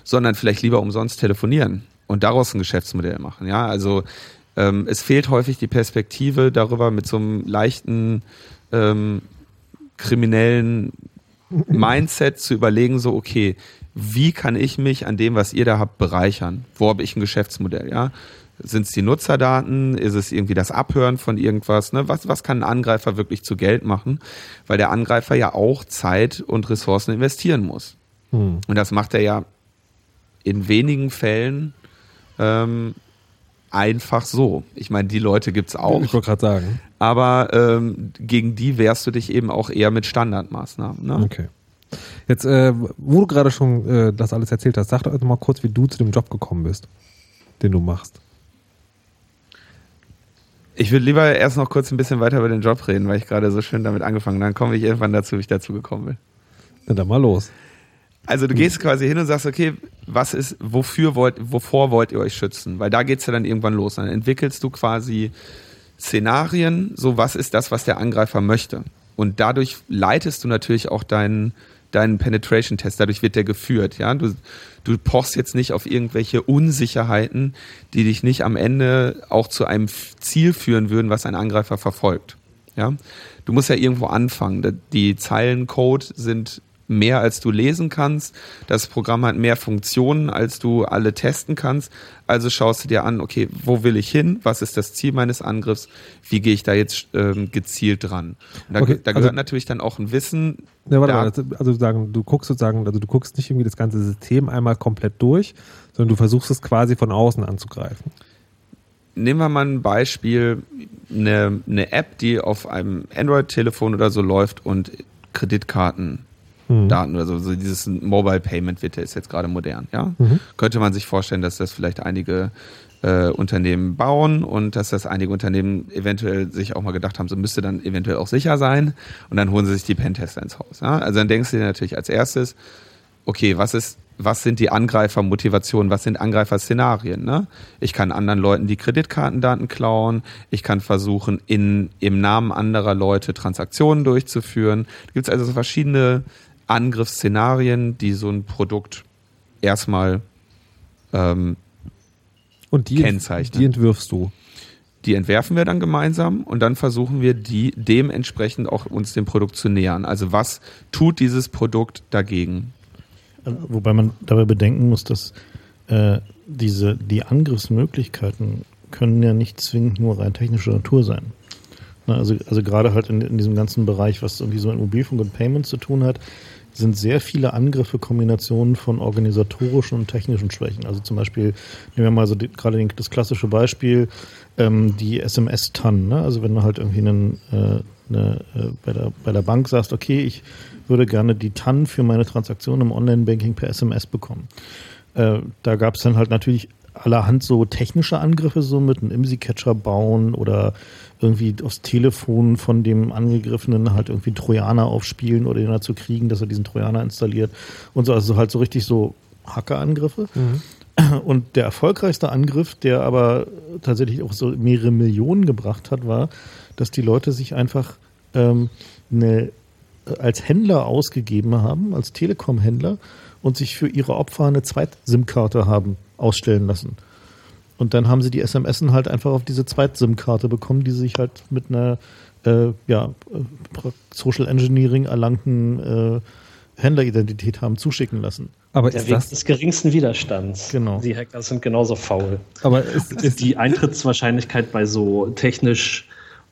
sondern vielleicht lieber umsonst telefonieren und daraus ein Geschäftsmodell machen? Ja, also ähm, es fehlt häufig die Perspektive darüber mit so einem leichten ähm, kriminellen Mindset zu überlegen, so okay, wie kann ich mich an dem, was ihr da habt, bereichern? Wo habe ich ein Geschäftsmodell? Ja? Sind es die Nutzerdaten? Ist es irgendwie das Abhören von irgendwas? Ne? Was, was kann ein Angreifer wirklich zu Geld machen? Weil der Angreifer ja auch Zeit und Ressourcen investieren muss. Hm. Und das macht er ja in wenigen Fällen ähm, einfach so. Ich meine, die Leute gibt es auch. Ich wollte gerade sagen. Aber ähm, gegen die wehrst du dich eben auch eher mit Standardmaßnahmen. Ne? Okay. Jetzt, äh, wo du gerade schon äh, das alles erzählt hast, sag doch mal kurz, wie du zu dem Job gekommen bist, den du machst. Ich würde lieber erst noch kurz ein bisschen weiter über den Job reden, weil ich gerade so schön damit angefangen habe. Dann komme ich irgendwann dazu, wie ich dazu gekommen bin. Na dann mal los. Also du gehst quasi hin und sagst, okay, was ist, wofür wollt, wovor wollt ihr euch schützen? Weil da geht es ja dann irgendwann los. Dann entwickelst du quasi Szenarien, so was ist das, was der Angreifer möchte. Und dadurch leitest du natürlich auch deinen deinen Penetration-Test. Dadurch wird der geführt. Ja, du, du pochst jetzt nicht auf irgendwelche Unsicherheiten, die dich nicht am Ende auch zu einem Ziel führen würden, was ein Angreifer verfolgt. Ja, du musst ja irgendwo anfangen. Die Zeilencode sind mehr als du lesen kannst. Das Programm hat mehr Funktionen, als du alle testen kannst. Also schaust du dir an, okay, wo will ich hin? Was ist das Ziel meines Angriffs? Wie gehe ich da jetzt ähm, gezielt dran? Da, okay, da, gehört also, natürlich dann auch ein Wissen. Ja, warte mal, also sagen, du guckst sozusagen, also du guckst nicht irgendwie das ganze System einmal komplett durch, sondern du versuchst es quasi von außen anzugreifen. nehmen wir mal ein Beispiel, eine, eine App, die auf einem Android-Telefon oder so läuft und Kreditkarten Mhm. Daten oder so, so dieses Mobile Payment wird ist jetzt gerade modern, ja. Mhm. Könnte man sich vorstellen, dass das vielleicht einige äh, Unternehmen bauen und dass das einige Unternehmen eventuell sich auch mal gedacht haben, so müsste dann eventuell auch sicher sein und dann holen sie sich die Pentester ins Haus. Ja? Also dann denkst du dir natürlich als erstes, okay, was ist was sind die Angreifermotivationen, was sind Angreiferszenarien. Ne? Ich kann anderen Leuten die Kreditkartendaten klauen, ich kann versuchen, in, im Namen anderer Leute Transaktionen durchzuführen. Da gibt es also so verschiedene Angriffsszenarien, die so ein Produkt erstmal ähm, Und die, Kennzeichnen. die entwirfst du. die entwerfen wir dann gemeinsam und dann versuchen wir die dementsprechend auch uns dem Produkt zu nähern. Also was tut dieses Produkt dagegen? Also, Wobei man dabei bedenken muss, dass äh, diese, die Angriffsmöglichkeiten können ja nicht zwingend nur rein technischer Natur sein. Na, also, also gerade halt in, in diesem ganzen Bereich, was irgendwie so mit Mobilfunk und Payments zu tun hat, sind sehr viele Angriffe Kombinationen von organisatorischen und technischen Schwächen. Also zum Beispiel, nehmen wir mal so die, gerade das klassische Beispiel, ähm, die SMS-TAN. Ne? Also wenn du halt irgendwie einen, äh, eine, äh, bei, der, bei der Bank sagst, okay, ich würde gerne die TAN für meine Transaktion im Online-Banking per SMS bekommen. Äh, da gab es dann halt natürlich allerhand so technische Angriffe, so mit einem IMSI-Catcher bauen oder irgendwie aufs Telefon von dem Angegriffenen halt irgendwie Trojaner aufspielen oder ihn dazu kriegen, dass er diesen Trojaner installiert und so. Also halt so richtig so Hackerangriffe. Und der erfolgreichste Angriff, der aber tatsächlich auch so mehrere Millionen gebracht hat, war, dass die Leute sich einfach ähm, eine, als Händler ausgegeben haben, als Telekom-Händler und sich für ihre Opfer eine Zweit-SIM-Karte haben ausstellen lassen. Und dann haben sie die SMS halt einfach auf diese Zweit-SIM-Karte bekommen, die sie sich halt mit einer äh, ja, äh, Social Engineering erlangten äh, Händleridentität haben zuschicken lassen. Aber Der ist Weg das, des geringsten Widerstands. Genau. Die Hacker sind genauso faul. aber ist, ist Die Eintrittswahrscheinlichkeit bei so technisch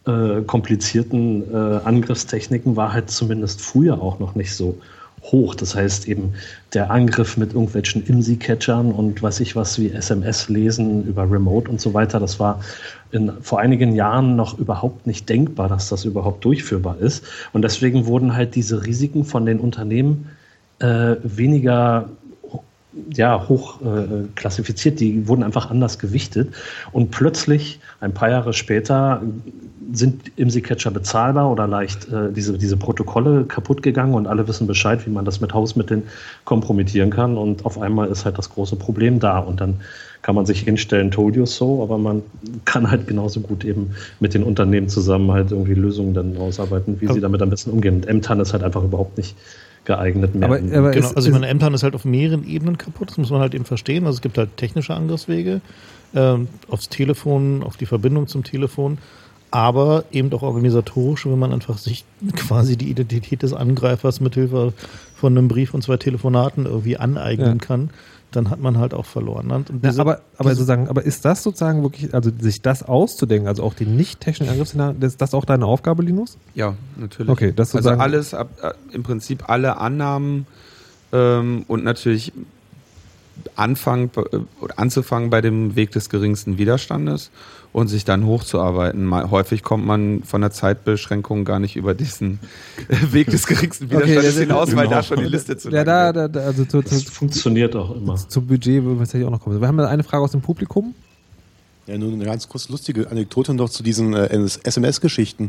äh, komplizierten äh, Angriffstechniken war halt zumindest früher auch noch nicht so hoch. Das heißt eben der Angriff mit irgendwelchen IMSI-Catchern und was ich was wie SMS lesen über Remote und so weiter, das war in, vor einigen Jahren noch überhaupt nicht denkbar, dass das überhaupt durchführbar ist. Und deswegen wurden halt diese Risiken von den Unternehmen äh, weniger ja, hoch äh, klassifiziert, die wurden einfach anders gewichtet. Und plötzlich, ein paar Jahre später, sind IMSI-Catcher bezahlbar oder leicht äh, diese, diese Protokolle kaputt gegangen und alle wissen Bescheid, wie man das mit Hausmitteln kompromittieren kann. Und auf einmal ist halt das große Problem da. Und dann kann man sich hinstellen, told you so, aber man kann halt genauso gut eben mit den Unternehmen zusammen halt irgendwie Lösungen dann ausarbeiten, wie sie damit am besten umgehen. Und MTAN ist halt einfach überhaupt nicht geeignet mehr. aber, aber Genau, ist, also ich meine, MTAN ist halt auf mehreren Ebenen kaputt, das muss man halt eben verstehen. Also es gibt halt technische Angriffswege ähm, aufs Telefon, auf die Verbindung zum Telefon, aber eben auch organisatorische, wenn man einfach sich quasi die Identität des Angreifers mithilfe von einem Brief und zwei Telefonaten irgendwie aneignen Ja. kann, dann hat man halt auch verloren. Und diese- aber, aber diese- sozusagen, aber ist das sozusagen wirklich, also sich das auszudenken, also auch die nicht technischen Angriffsszenarien, ist das auch deine Aufgabe, Linus? Ja, natürlich. Okay, das also sozusagen- alles, ab, äh, im Prinzip alle Annahmen ähm, und natürlich anfangen, äh, oder anzufangen bei dem Weg des geringsten Widerstandes und sich dann hochzuarbeiten. Mal, häufig kommt man von der Zeitbeschränkung gar nicht über diesen Weg des geringsten Widerstandes das- hinaus, weil genau. da schon die Liste zu Ja, lang da, da, da also zu, das zu, funktioniert auch immer. zu Budget würden wir tatsächlich auch noch kommen. Wir haben eine Frage aus dem Publikum. Ja, nur eine ganz kurz lustige Anekdote noch zu diesen äh, SMS-Geschichten.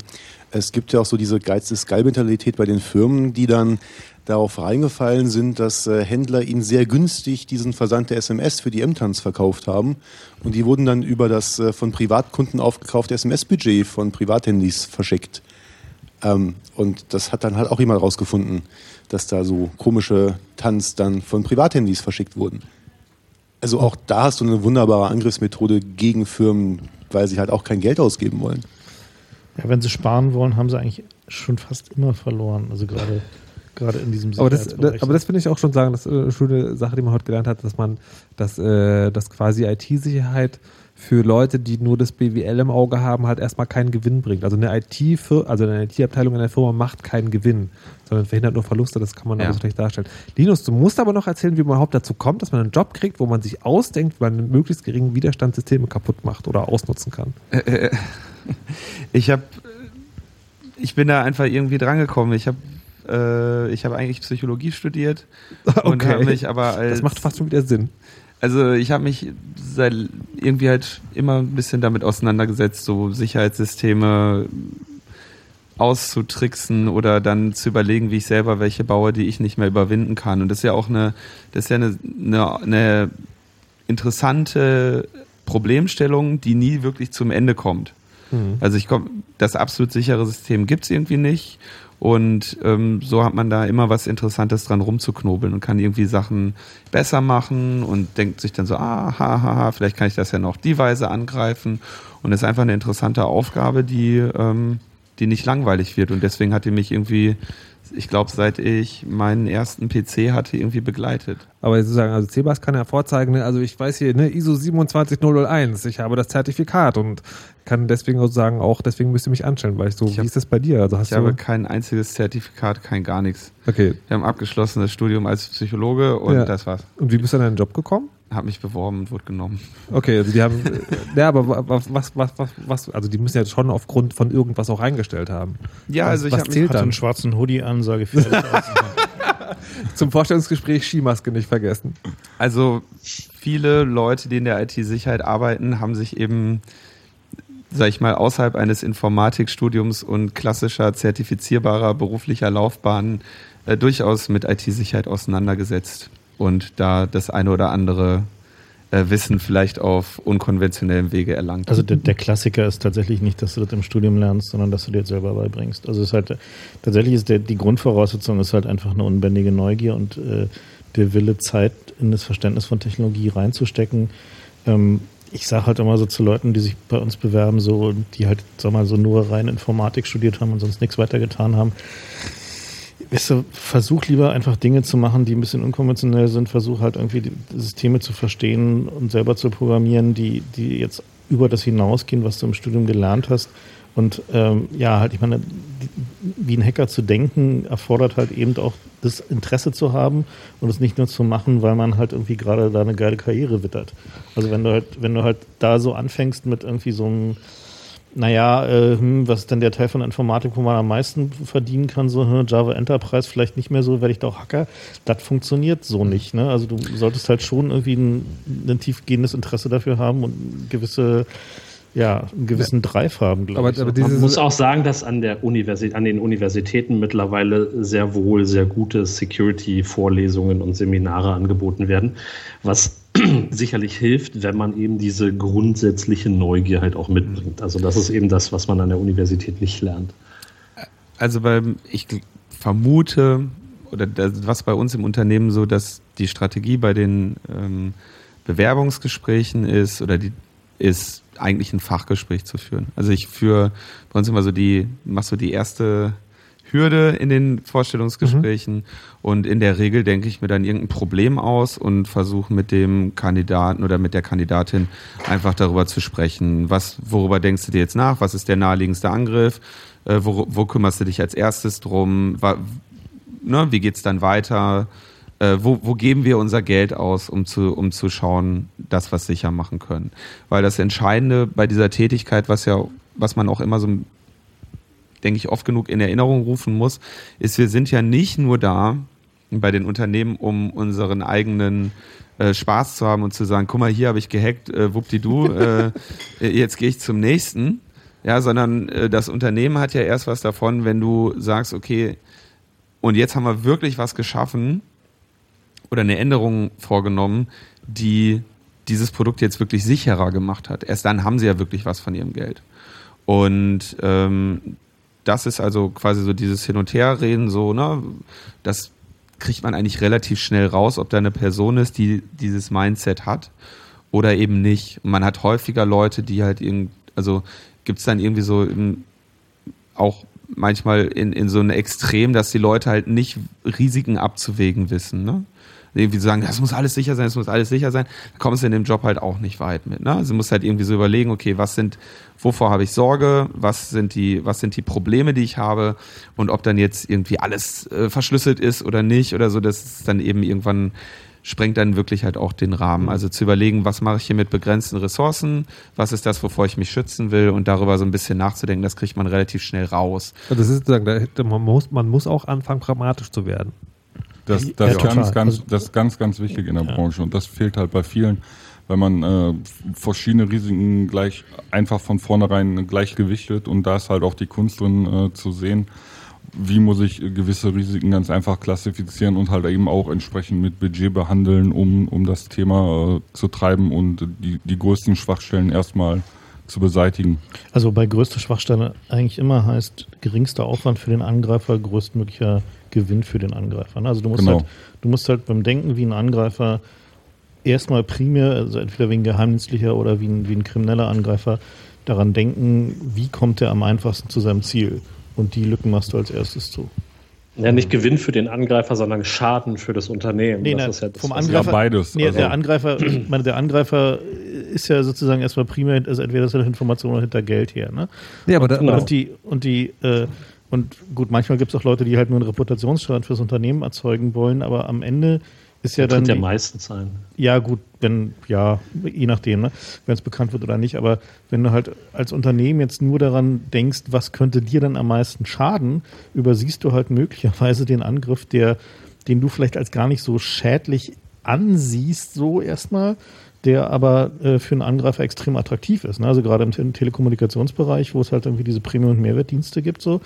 Es gibt ja auch so diese Geiz des Geil-Mentalität bei den Firmen, die dann darauf reingefallen sind, dass äh, Händler ihnen sehr günstig diesen Versand der SMS für die M-Tans verkauft haben. Und die wurden dann über das äh, von Privatkunden aufgekaufte SMS-Budget von Privathandys verschickt. Ähm, und das hat dann halt auch jemand rausgefunden, dass da so komische Tans dann von Privathandys verschickt wurden. Also auch da hast du eine wunderbare Angriffsmethode gegen Firmen, weil sie halt auch kein Geld ausgeben wollen. ja, wenn sie sparen wollen, haben sie eigentlich schon fast immer verloren. Also gerade gerade in diesem Aber das, Sicherheitsbereich. aber das finde ich auch schon sagen, das ist eine schöne Sache, die man heute gelernt hat, dass man, dass, äh, dass quasi IT-Sicherheit für Leute, die nur das BWL im Auge haben, halt erstmal keinen Gewinn bringt. Also eine IT, also eine IT-Abteilung in der Firma macht keinen Gewinn, sondern verhindert nur Verluste. Das kann man Ja. also schlecht darstellen. Linus, du musst aber noch erzählen, wie man überhaupt dazu kommt, dass man einen Job kriegt, wo man sich ausdenkt, wie man mit möglichst geringen Widerstand Systeme kaputt macht oder ausnutzen kann. Ich habe, ich bin da einfach irgendwie drangekommen. Ich habe, äh, ich habe eigentlich Psychologie studiert und Okay. habe mich aber als Das macht fast schon wieder Sinn. Also ich habe mich seit irgendwie halt immer ein bisschen damit auseinandergesetzt, so Sicherheitssysteme auszutricksen oder dann zu überlegen, wie ich selber welche baue, die ich nicht mehr überwinden kann. Und das ist ja auch eine, das ist ja eine, eine, eine interessante Problemstellung, die nie wirklich zum Ende kommt. Mhm. Also ich komm, das absolut sichere System gibt's irgendwie nicht. Und ähm, so hat man da immer was Interessantes dran rumzuknobeln und kann irgendwie Sachen besser machen und denkt sich dann so, ah, ha, ha, ha, vielleicht kann ich das ja noch die Weise angreifen. Und das ist einfach eine interessante Aufgabe, die, ähm, die nicht langweilig wird. Und deswegen hat die mich irgendwie, ich glaube, seit ich meinen ersten PC hatte, irgendwie begleitet. Aber sozusagen, also Cebas kann ja vorzeigen, ne, also ich weiß hier, ne, ISO 27001, ich habe das Zertifikat und kann deswegen sozusagen auch, deswegen müsst ihr mich anstellen, weil ich so, Ich wie hab- ist das bei dir? Also hast Ich habe du, kein einziges Zertifikat, kein gar nichts. okay. Wir haben abgeschlossenes Studium als Psychologe und Ja. das war's. Und wie bist du an deinen Job gekommen? Hab mich beworben und wurde genommen. Okay, also die haben, ja, aber wa- was, was, was, was, also die müssen ja schon aufgrund von irgendwas auch eingestellt haben. Ja, Was- also ich was habe mich zählt dann? einen schwarzen Hoodie an, sage gefährlich aus. Zum Vorstellungsgespräch Skimaske nicht vergessen. Also viele Leute, die in der IT-Sicherheit arbeiten, haben sich eben, sag ich mal, außerhalb eines Informatikstudiums und klassischer zertifizierbarer beruflicher Laufbahn äh, durchaus mit IT-Sicherheit auseinandergesetzt und da das eine oder andere äh, Wissen vielleicht auf unkonventionellem Wege erlangt. Also der, der Klassiker ist tatsächlich nicht, dass du das im Studium lernst, sondern dass du dir das selber beibringst. Also es ist halt tatsächlich ist der, die Grundvoraussetzung ist halt einfach eine unbändige Neugier und äh, der Wille, Zeit in das Verständnis von Technologie reinzustecken. Ähm, ich sage halt immer so zu Leuten, die sich bei uns bewerben, so die halt, sag mal, so nur rein Informatik studiert haben und sonst nichts weiter getan haben. Weißt du, versuch lieber einfach Dinge zu machen, die ein bisschen unkonventionell sind. Versuch halt irgendwie Systeme zu verstehen und selber zu programmieren, die, die jetzt über das hinausgehen, was du im Studium gelernt hast. Und ähm, ja, halt, ich meine, wie ein Hacker zu denken, erfordert halt eben auch das Interesse zu haben und es nicht nur zu machen, weil man halt irgendwie gerade da eine geile Karriere wittert. Also wenn du halt, wenn du halt da so anfängst mit irgendwie so einem naja, äh, hm, was ist denn der Teil von Informatik, wo man am meisten verdienen kann? So hm, Java Enterprise vielleicht nicht mehr so, werde ich doch Hacker. Das funktioniert so nicht. Ne? Also du solltest halt schon irgendwie ein, ein tiefgehendes Interesse dafür haben und gewisse, ja, einen gewissen Drive haben, glaube Aber- ich. so. aber Man Diese- muss auch sagen, dass an, der Universität, an den Universitäten mittlerweile sehr wohl sehr gute Security-Vorlesungen und Seminare angeboten werden, was sicherlich hilft, wenn man eben diese grundsätzliche Neugier halt auch mitbringt. Also das ist eben das, was man an der Universität nicht lernt. Also beim, ich vermute, oder das, was bei uns im Unternehmen so, dass die Strategie bei den ähm, Bewerbungsgesprächen ist, oder die ist eigentlich ein Fachgespräch zu führen. Also ich führe bei uns immer so die, mach so die erste Hürde in den Vorstellungsgesprächen und in der Regel denke ich mir dann irgendein Problem aus und versuche mit dem Kandidaten oder mit der Kandidatin einfach darüber zu sprechen. Was, worüber denkst du dir jetzt nach? Was ist der naheliegendste Angriff? Äh, wo, wo kümmerst du dich als erstes drum? Wa, ne, wie geht's dann weiter? Äh, wo, wo geben wir unser Geld aus, um zu, um zu schauen, dass wir es sicher machen können? Weil das Entscheidende bei dieser Tätigkeit, was ja, was man auch immer so denke ich, oft genug in Erinnerung rufen muss, ist, wir sind ja nicht nur da bei den Unternehmen, um unseren eigenen äh, Spaß zu haben und zu sagen, guck mal, hier habe ich gehackt, äh, wuppdidu, äh, jetzt gehe ich zum nächsten. Ja, sondern äh, das Unternehmen hat ja erst was davon, wenn du sagst, okay, und jetzt haben wir wirklich was geschaffen oder eine Änderung vorgenommen, die dieses Produkt jetzt wirklich sicherer gemacht hat. Erst dann haben sie ja wirklich was von ihrem Geld. Und ähm, das ist also quasi so dieses Hin- und Herreden, so, ne? Das kriegt man eigentlich relativ schnell raus, ob da eine Person ist, die dieses Mindset hat oder eben nicht. Und man hat häufiger Leute, die halt irgend, also gibt's dann irgendwie so im, auch manchmal in, in so ein Extrem, dass die Leute halt nicht Risiken abzuwägen wissen, ne? Irgendwie sagen, das muss alles sicher sein, das muss alles sicher sein, da kommst du in dem Job halt auch nicht weit mit. Ne? Also du musst halt irgendwie so überlegen, okay, was sind, wovor habe ich Sorge, was sind die, was sind die Probleme, die ich habe und ob dann jetzt irgendwie alles äh, verschlüsselt ist oder nicht oder so, das ist dann eben irgendwann sprengt dann wirklich halt auch den Rahmen. Mhm. Also zu überlegen, was mache ich hier mit begrenzten Ressourcen, was ist das, wovor ich mich schützen will und darüber so ein bisschen nachzudenken, das kriegt man relativ schnell raus. Und das ist sozusagen, man muss, man muss auch anfangen, pragmatisch zu werden. Das, Ja, das, ist total. ganz, ganz, Also- das ist ganz, ganz wichtig in der Branche und das fehlt halt bei vielen, weil man äh, verschiedene Risiken gleich einfach von vornherein gleich gewichtet und da ist halt auch die Kunst drin äh, zu sehen, wie muss ich äh, gewisse Risiken ganz einfach klassifizieren und halt eben auch entsprechend mit Budget behandeln, um, um das Thema äh, zu treiben und die, die größten Schwachstellen erstmal zu beseitigen. Also bei größte Schwachstelle eigentlich immer heißt geringster Aufwand für den Angreifer, größtmöglicher Gewinn für den Angreifer. ne? Also du musst Genau. halt, du musst halt beim Denken wie ein Angreifer erstmal primär, also entweder wie ein geheimdienstlicher oder wie ein, wie ein krimineller Angreifer, daran denken, wie kommt er am einfachsten zu seinem Ziel. Und die Lücken machst du als erstes zu. Ja, nicht Gewinn für den Angreifer, sondern Schaden für das Unternehmen. Nee, das na, ist ja das, vom was- Ja, Angreifer, beides. Nee, also, der Angreifer, ich meine, der Angreifer ist ja sozusagen erstmal primär, also entweder ist er Information oder hinter Geld her. Ne? Nee, aber da, Genau. Und die, und die, äh, und gut, manchmal gibt es auch Leute, die halt nur einen Reputationsschaden fürs Unternehmen erzeugen wollen, aber am Ende ist ja dann. tritt ja meistens ein. ja, gut, wenn, ja, je nachdem, ne? wenn es bekannt wird oder nicht, aber wenn du halt als Unternehmen jetzt nur daran denkst, was könnte dir dann am meisten schaden, übersiehst du halt möglicherweise den Angriff, der, den du vielleicht als gar nicht so schädlich ansiehst, so erstmal, der aber äh, für einen Angreifer extrem attraktiv ist. Ne? Also gerade im, Te- Telekommunikationsbereich, wo es halt irgendwie diese Premium- und Mehrwertdienste gibt, so,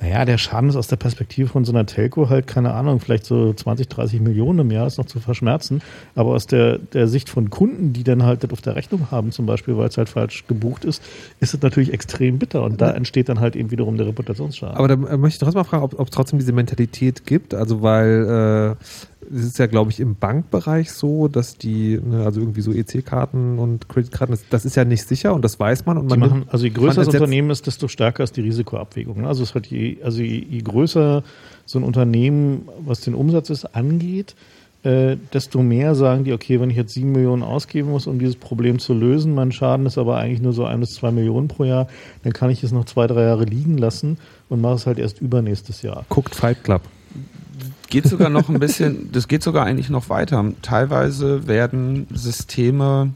naja, der Schaden ist aus der Perspektive von so einer Telco halt, keine Ahnung, vielleicht so 20, 30 Millionen im Jahr ist noch zu verschmerzen. Aber aus der, der Sicht von Kunden, die dann halt das auf der Rechnung haben, zum Beispiel, weil es halt falsch gebucht ist, ist es natürlich extrem bitter. Und da entsteht dann halt eben wiederum der Reputationsschaden. Aber da äh, möchte ich trotzdem mal fragen, ob ob es trotzdem diese Mentalität gibt. Also weil äh, es ist ja, glaube ich, im Bankbereich so, dass die, ne, also irgendwie so EC-Karten und Kreditkarten, das, das ist ja nicht sicher und das weiß man. Und man machen, also je größer das Unternehmen ist, desto stärker ist die Risikoabwägung. ne? Also es halt je, also je, je größer so ein Unternehmen, was den Umsatz ist, angeht, äh, desto mehr sagen die, okay, wenn ich jetzt sieben Millionen ausgeben muss, um dieses Problem zu lösen, mein Schaden ist aber eigentlich nur so ein bis zwei Millionen pro Jahr, dann kann ich es noch zwei, drei Jahre liegen lassen und mache es halt erst übernächstes Jahr. guckt Fight Club. Geht sogar noch ein bisschen, das geht sogar eigentlich noch weiter. Teilweise werden Systeme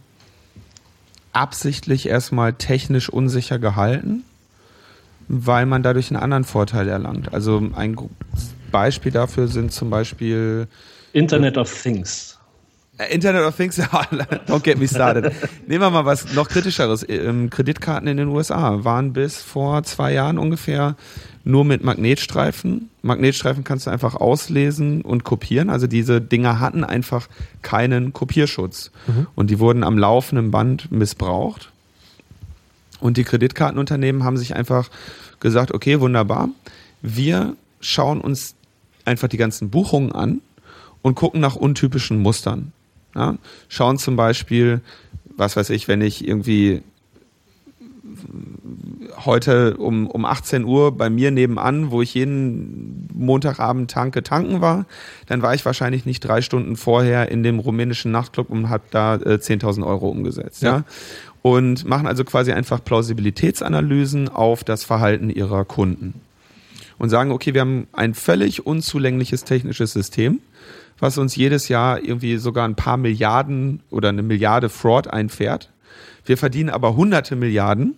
absichtlich erstmal technisch unsicher gehalten, weil man dadurch einen anderen Vorteil erlangt. Also ein Beispiel dafür sind zum Beispiel Internet of Things. Äh, Internet of Things, don't get me started. Nehmen wir mal was noch kritischeres. Ähm, Kreditkarten in den USA waren bis vor zwei Jahren ungefähr nur mit Magnetstreifen. Magnetstreifen kannst du einfach auslesen und kopieren. Also diese Dinger hatten einfach keinen Kopierschutz. Und die wurden am laufenden Band missbraucht. Und die Kreditkartenunternehmen haben sich einfach gesagt, okay, wunderbar, wir schauen uns einfach die ganzen Buchungen an und gucken nach untypischen Mustern. Ja? Schauen zum Beispiel, was weiß ich, wenn ich irgendwie heute um, um 18 Uhr bei mir nebenan, wo ich jeden Montagabend tanke, tanken war, dann war ich wahrscheinlich nicht drei Stunden vorher in dem rumänischen Nachtclub und habe da äh, 10.000 Euro umgesetzt. Ja. Ja. Und machen also quasi einfach Plausibilitätsanalysen auf das Verhalten ihrer Kunden. Und sagen, okay, wir haben ein völlig unzulängliches technisches System, was uns jedes Jahr irgendwie sogar ein paar Milliarden oder eine Milliarde Fraud einfährt. Wir verdienen aber hunderte Milliarden.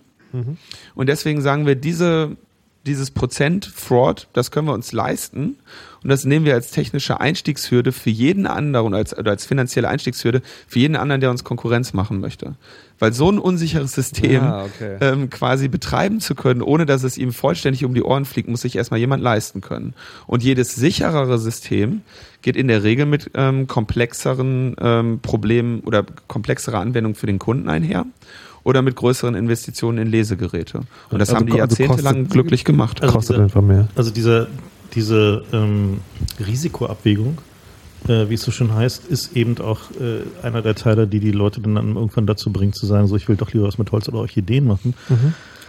Und deswegen sagen wir, diese, dieses Prozent Fraud, das können wir uns leisten. Und das nehmen wir als technische Einstiegshürde für jeden anderen, als, oder als finanzielle Einstiegshürde für jeden anderen, der uns Konkurrenz machen möchte. Weil so ein unsicheres System Ah, okay. ähm, quasi betreiben zu können, ohne dass es ihm vollständig um die Ohren fliegt, muss sich erstmal jemand leisten können. Und jedes sicherere System geht in der Regel mit ähm, komplexeren ähm, Problemen oder komplexerer Anwendung für den Kunden einher oder mit größeren Investitionen in Lesegeräte. Und das Also haben die also jahrzehntelang kostet- glücklich gemacht. Also Kostet diese- einfach mehr. Also diese, diese ähm, Risikoabwägung, äh, wie es so schön heißt, ist eben auch äh, einer der Teile, die die Leute dann irgendwann dazu bringt zu sagen, so ich will doch lieber was mit Holz oder Orchideen machen.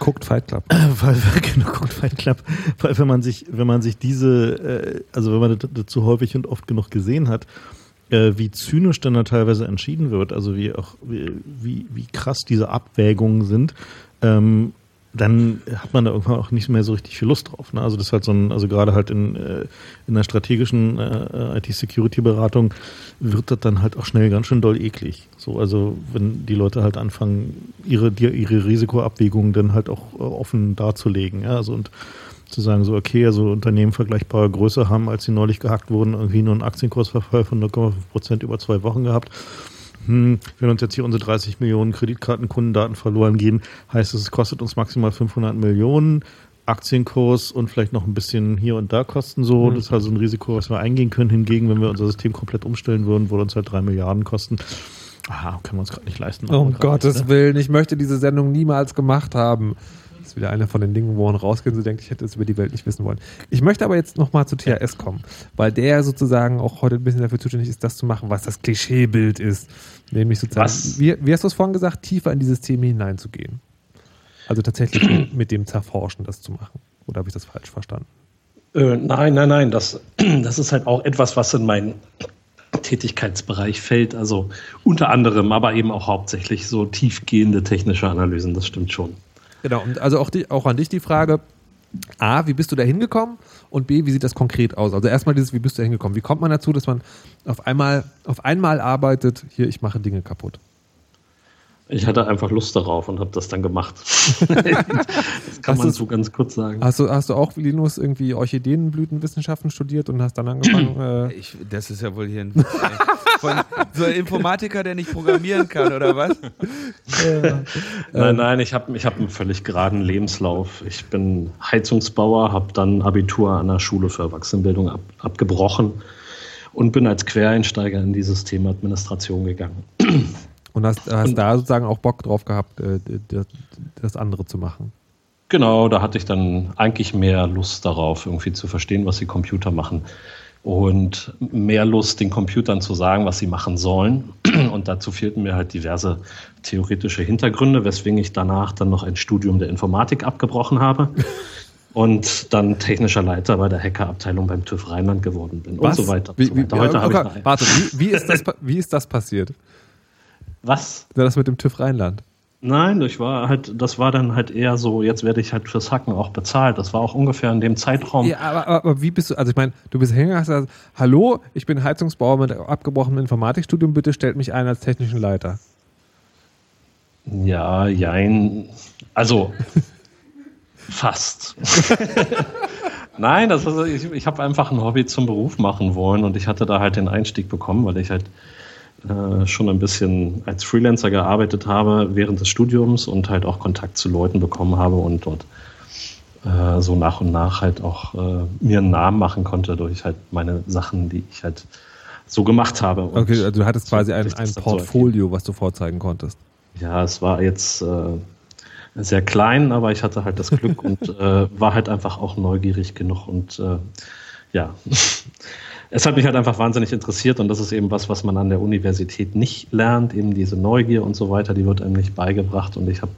Guckt Fight Club. weil genau guckt Fight Club, weil wenn man sich, wenn man sich diese, äh, also wenn man das dazu häufig und oft genug gesehen hat, äh, wie zynisch dann da teilweise entschieden wird, also wie auch wie, wie, wie krass diese Abwägungen sind, ähm, dann hat man da irgendwann auch nicht mehr so richtig viel Lust drauf. Ne? Also das ist halt so ein, also gerade halt in, äh, in der strategischen äh, IT-Security-Beratung wird das dann halt auch schnell ganz schön doll eklig. So, also wenn die Leute halt anfangen, ihre, die, ihre Risikoabwägungen dann halt auch äh, offen darzulegen. Ja? Also und zu sagen, so, okay, also Unternehmen vergleichbarer Größe haben, als sie neulich gehackt wurden, irgendwie nur einen Aktienkursverfall von 0,5 Prozent über zwei Wochen gehabt hm, wenn uns jetzt hier unsere 30 Millionen Kreditkartenkundendaten verloren gehen, heißt es, es kostet uns maximal 500 Millionen. Aktienkurs und vielleicht noch ein bisschen hier und da kosten so. Mhm. Das ist also ein Risiko, was wir eingehen können. Hingegen, wenn wir unser System komplett umstellen würden, würde uns halt drei Milliarden kosten. Ah, können wir uns gerade nicht leisten. Um Gottes nicht, ne? Willen, ich möchte diese Sendung niemals gemacht haben. Ist wieder einer von den Dingen, wo man rausgeht und so denkt, ich hätte es über die Welt nicht wissen wollen. Ich möchte aber jetzt nochmal zu THS kommen, weil der sozusagen auch heute ein bisschen dafür zuständig ist, das zu machen, was das Klischeebild ist. Nämlich sozusagen, wie, wie, hast du es vorhin gesagt, tiefer in dieses Thema hineinzugehen. Also tatsächlich mit dem Zerforschen das zu machen. Oder habe ich das falsch verstanden? Äh, nein, nein, nein. Das, das ist halt auch etwas, was in meinen Tätigkeitsbereich fällt. Also unter anderem, aber eben auch hauptsächlich so tiefgehende technische Analysen. Das stimmt schon. Genau, und also auch, die, auch an dich die Frage, A, wie bist du da hingekommen? Und B, wie sieht das konkret aus? Also erstmal dieses, wie bist du da hingekommen? Wie kommt man dazu, dass man auf einmal, auf einmal arbeitet, hier, ich mache Dinge kaputt? Ich hatte einfach Lust darauf und habe das dann gemacht. das kann hast man so ganz kurz sagen. Hast du, hast du auch, Linus, irgendwie Orchideenblütenwissenschaften studiert und hast dann angefangen? äh ich, das ist ja wohl hier ein, von so ein Informatiker, der nicht programmieren kann, oder was? nein, nein, ich habe ich hab einen völlig geraden Lebenslauf. Ich bin Heizungsbauer, habe dann Abitur an der Schule für Erwachsenenbildung ab, abgebrochen und bin als Quereinsteiger in dieses Thema Administration gegangen. Und hast, hast und, da sozusagen auch Bock drauf gehabt, äh, das andere zu machen? Genau, da hatte ich dann eigentlich mehr Lust darauf, irgendwie zu verstehen, was die Computer machen. Und mehr Lust, den Computern zu sagen, was sie machen sollen. Und dazu fehlten mir halt diverse theoretische Hintergründe, weswegen ich danach dann noch ein Studium der Informatik abgebrochen habe. und dann technischer Leiter bei der Hackerabteilung beim TÜV Rheinland geworden bin Was? und so weiter. Wie, so weiter. Heute okay, ich warte, wie, wie, ist das, wie ist das passiert? Was? Das mit dem TÜV Rheinland. Nein, ich war halt, das war dann halt eher so, jetzt werde ich halt fürs Hacken auch bezahlt. Das war auch ungefähr in dem Zeitraum. Ja, aber, aber, aber wie bist du, also ich meine, du bist hingegangen, hast gesagt, hallo, ich bin Heizungsbauer mit abgebrochenem Informatikstudium, bitte stellt mich ein als technischen Leiter. Ja, jein. Also, fast. Nein, das ist, ich, ich habe einfach ein Hobby zum Beruf machen wollen und ich hatte da halt den Einstieg bekommen, weil ich halt äh, schon ein bisschen als Freelancer gearbeitet habe während des Studiums und halt auch Kontakt zu Leuten bekommen habe und dort äh, so nach und nach halt auch äh, mir einen Namen machen konnte durch halt meine Sachen, die ich halt so gemacht habe. okay, also du hattest quasi ein, ein Portfolio, was du vorzeigen konntest. Ja, es war jetzt äh, sehr klein, aber ich hatte halt das Glück und äh, war halt einfach auch neugierig genug und ja. Es hat mich halt einfach wahnsinnig interessiert und das ist eben was, was man an der Universität nicht lernt, eben diese Neugier und so weiter, die wird einem nicht beigebracht und ich habe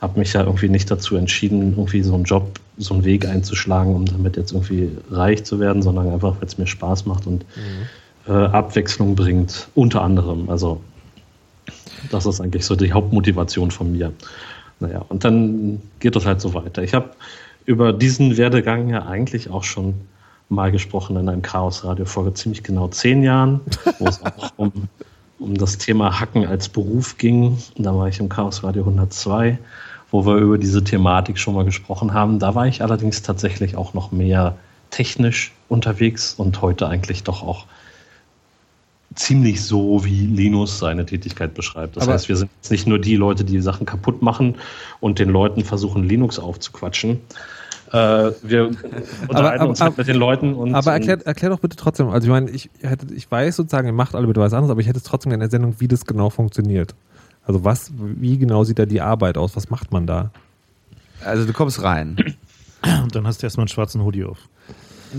hab mich ja irgendwie nicht dazu entschieden, irgendwie so einen Job, so einen Weg einzuschlagen, um damit jetzt irgendwie reich zu werden, sondern einfach, weil es mir Spaß macht und mhm. äh, Abwechslung bringt, unter anderem. Also das ist eigentlich so die Hauptmotivation von mir. Naja, und dann geht es halt so weiter. Ich habe über diesen Werdegang ja eigentlich auch schon mal gesprochen in einem Chaos-Radio vor ziemlich genau zehn Jahren, wo es auch um, um das Thema Hacken als Beruf ging. Da war ich im Chaos-Radio 102, wo wir über diese Thematik schon mal gesprochen haben. Da war ich allerdings tatsächlich auch noch mehr technisch unterwegs und heute eigentlich doch auch ziemlich so, wie Linus seine Tätigkeit beschreibt. Das Aber heißt, wir sind jetzt nicht nur die Leute, die Sachen kaputt machen und den Leuten versuchen, Linux aufzuquatschen, äh, wir unterhalten aber, aber, uns halt mit den Leuten. Und, aber erklär, erklär doch bitte trotzdem, also ich meine, ich, hätte, ich weiß sozusagen, ihr macht alle bitte was anderes, aber ich hätte trotzdem in der Sendung, wie das genau funktioniert. Also was, wie genau sieht da die Arbeit aus? Was macht man da? Also du kommst rein. Und dann hast du erstmal einen schwarzen Hoodie auf.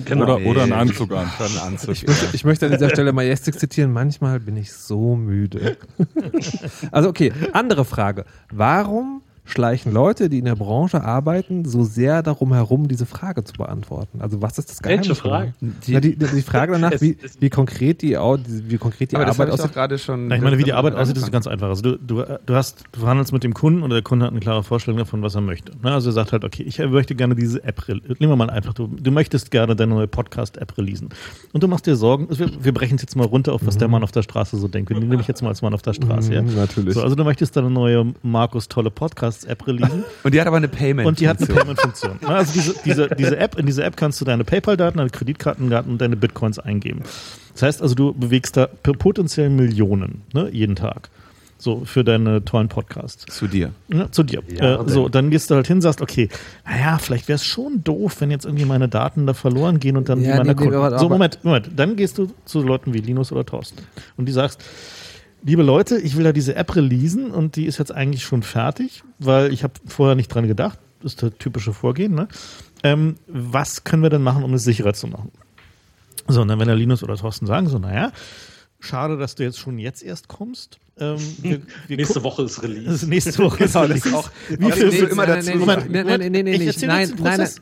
Genau. Oder, oder einen Anzug an. Einen Anzug, ich, möchte, ich, möchte, an dieser Stelle Majestic zitieren. Manchmal bin ich so müde. also okay, andere Frage. Warum schleichen Leute, die in der Branche arbeiten, so sehr darum herum, diese Frage zu beantworten? Also was ist das Geheimnis? Welche Frage? Die, die, die Frage danach, wie, wie konkret die, wie konkret die Aber Arbeit ich aussieht. gerade schon. Na, ich meine, wie die Arbeit aussieht, ist ganz einfach. Also du, du, du hast, du verhandelst mit dem Kunden und der Kunde hat eine klare Vorstellung davon, was er möchte. Also er sagt halt, okay, ich möchte gerne diese App, nehmen wir mal einfach, du, du möchtest gerne deine neue Podcast-App releasen. Und du machst dir Sorgen, wir, wir brechen es jetzt mal runter auf, was der Mann auf der Straße so denkt. Wir nehmen dich jetzt mal als Mann auf der Straße. Ja? Mhm, natürlich. So, also du möchtest deine neue Markus tolle Podcasts-App releasen. Und die hat aber eine Payment. Und die hat eine Payment-Funktion. Also diese, diese, diese App, in dieser App kannst du deine PayPal-Daten, deine Kreditkartendaten und deine Bitcoins eingeben. Das heißt also, du bewegst da potenziell Millionen ne, jeden Tag. So, für deine tollen Podcasts. zu dir. Ja, zu dir. Ja, äh, so, dann gehst du halt hin, sagst, okay, naja, vielleicht wäre es schon doof, wenn jetzt irgendwie meine Daten da verloren gehen und dann Ja, die meiner nee, nee, Kunden. aber- so, Moment, Moment. Dann gehst du zu Leuten wie Linus oder Thorsten und die sagst, liebe Leute, ich will da diese App releasen und die ist jetzt eigentlich schon fertig, weil ich habe vorher nicht dran gedacht. Das ist das typische Vorgehen. Ne? Ähm, was können wir denn machen, um es sicherer zu machen? So, und dann, wenn der Linus oder Thorsten sagen, so, naja, schade, dass du jetzt schon jetzt erst kommst. Ähm, wir, wir Nächste gucken- Woche ist Release. das ist nächste Woche. Genau, das Release. ist auch- Wie viel das willst immer du- dazu Moment, sagen. Nein, nein,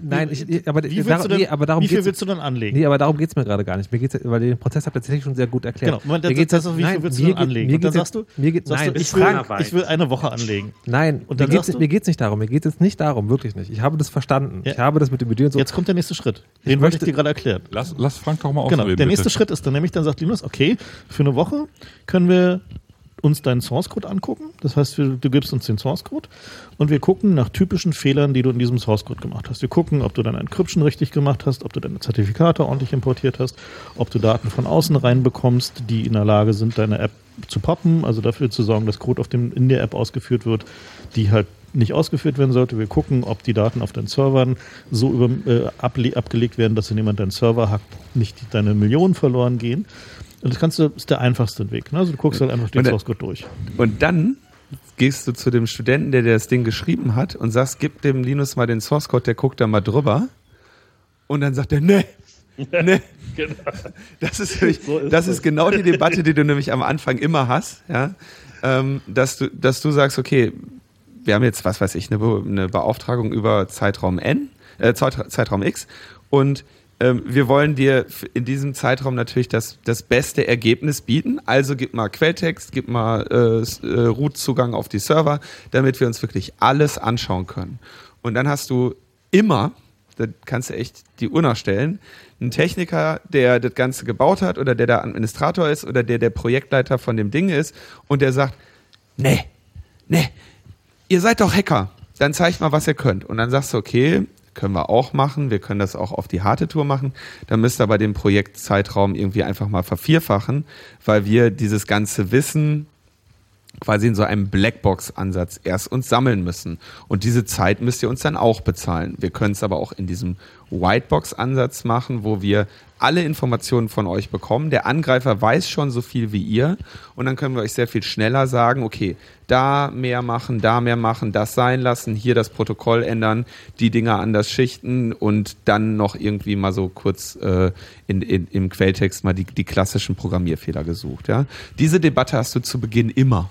nein, ich, aber, Wie willst darum, du dann, nee, aber darum wie viel willst du dann anlegen? nee, aber darum geht's mir gerade gar nicht. Mir geht's, weil den Prozess habt ihr tatsächlich schon sehr gut erklärt. Genau, Moment, mir das- geht's das ist auch, wie viel nein, willst du dann geht- anlegen? Mir Und dann sagst du, mir geht, sagst nein, du, ich will, ich will eine Woche anlegen. nein, Und mir dann mir geht's nicht darum. Mir geht es nicht darum, wirklich nicht. Ich habe das verstanden. Ich habe das mit dem Budget und so. Jetzt kommt der nächste Schritt. Den wollte ich dir gerade erklären. Lass, Frank doch mal Genau, ausreden. der nächste. Schritt ist dann nämlich, dann sagt Linus, okay, für eine Woche können wir uns deinen Source Code angucken. Das heißt, wir, du gibst uns den Source Code und wir gucken nach typischen Fehlern, die du in diesem Source Code gemacht hast. Wir gucken, ob du deine Encryption richtig gemacht hast, ob du deine Zertifikate ordentlich importiert hast, ob du Daten von außen reinbekommst, die in der Lage sind, deine App zu poppen, also dafür zu sorgen, dass Code auf dem, in der App ausgeführt wird, die halt nicht ausgeführt werden sollte. Wir gucken, ob die Daten auf deinen Servern so über, äh, abgelegt werden, dass wenn jemand deinen Server hackt, nicht deine Millionen verloren gehen. Und das kannst du, ist der einfachste Weg. Ne? Also du guckst halt einfach den Source Code durch. Und dann gehst du zu dem Studenten, der dir das Ding geschrieben hat und sagst, gib dem Linus mal den Source Code, der guckt da mal drüber. Und dann sagt er, nee, nee. Genau. Das ist, nämlich, So ist das das. ist genau die Debatte, die du nämlich am Anfang immer hast, ja. Ähm, dass du, dass du sagst, okay, wir haben jetzt, was weiß ich, eine, Be eine Beauftragung über Zeitraum N, äh, Zeit- Zeitraum X und ähm, wir wollen dir in diesem Zeitraum natürlich das, das beste Ergebnis bieten. Also gib mal Quelltext, gib mal äh, äh, Root-Zugang auf die Server, damit wir uns wirklich alles anschauen können. Und dann hast du immer, da kannst du echt die Uhr nachstellen, einen Techniker, der das Ganze gebaut hat oder der der Administrator ist oder der der Projektleiter von dem Ding ist und der sagt, nee, nee, ihr seid doch Hacker, dann zeigt mal, was ihr könnt. Und dann sagst du, okay, können wir auch machen, wir können das auch auf die harte Tour machen, dann müsst ihr aber den Projektzeitraum irgendwie einfach mal vervierfachen, weil wir dieses ganze Wissen quasi in so einem Blackbox-Ansatz erst uns sammeln müssen. Und diese Zeit müsst ihr uns dann auch bezahlen. Wir können es aber auch in diesem Whitebox-Ansatz machen, wo wir alle Informationen von euch bekommen. Der Angreifer weiß schon so viel wie ihr und dann können wir euch sehr viel schneller sagen, okay, da mehr machen, da mehr machen, das sein lassen, hier das Protokoll ändern, die Dinger anders schichten und dann noch irgendwie mal so kurz äh, in, in, im Quelltext mal die, die klassischen Programmierfehler gesucht. Ja? Diese Debatte hast du zu Beginn immer.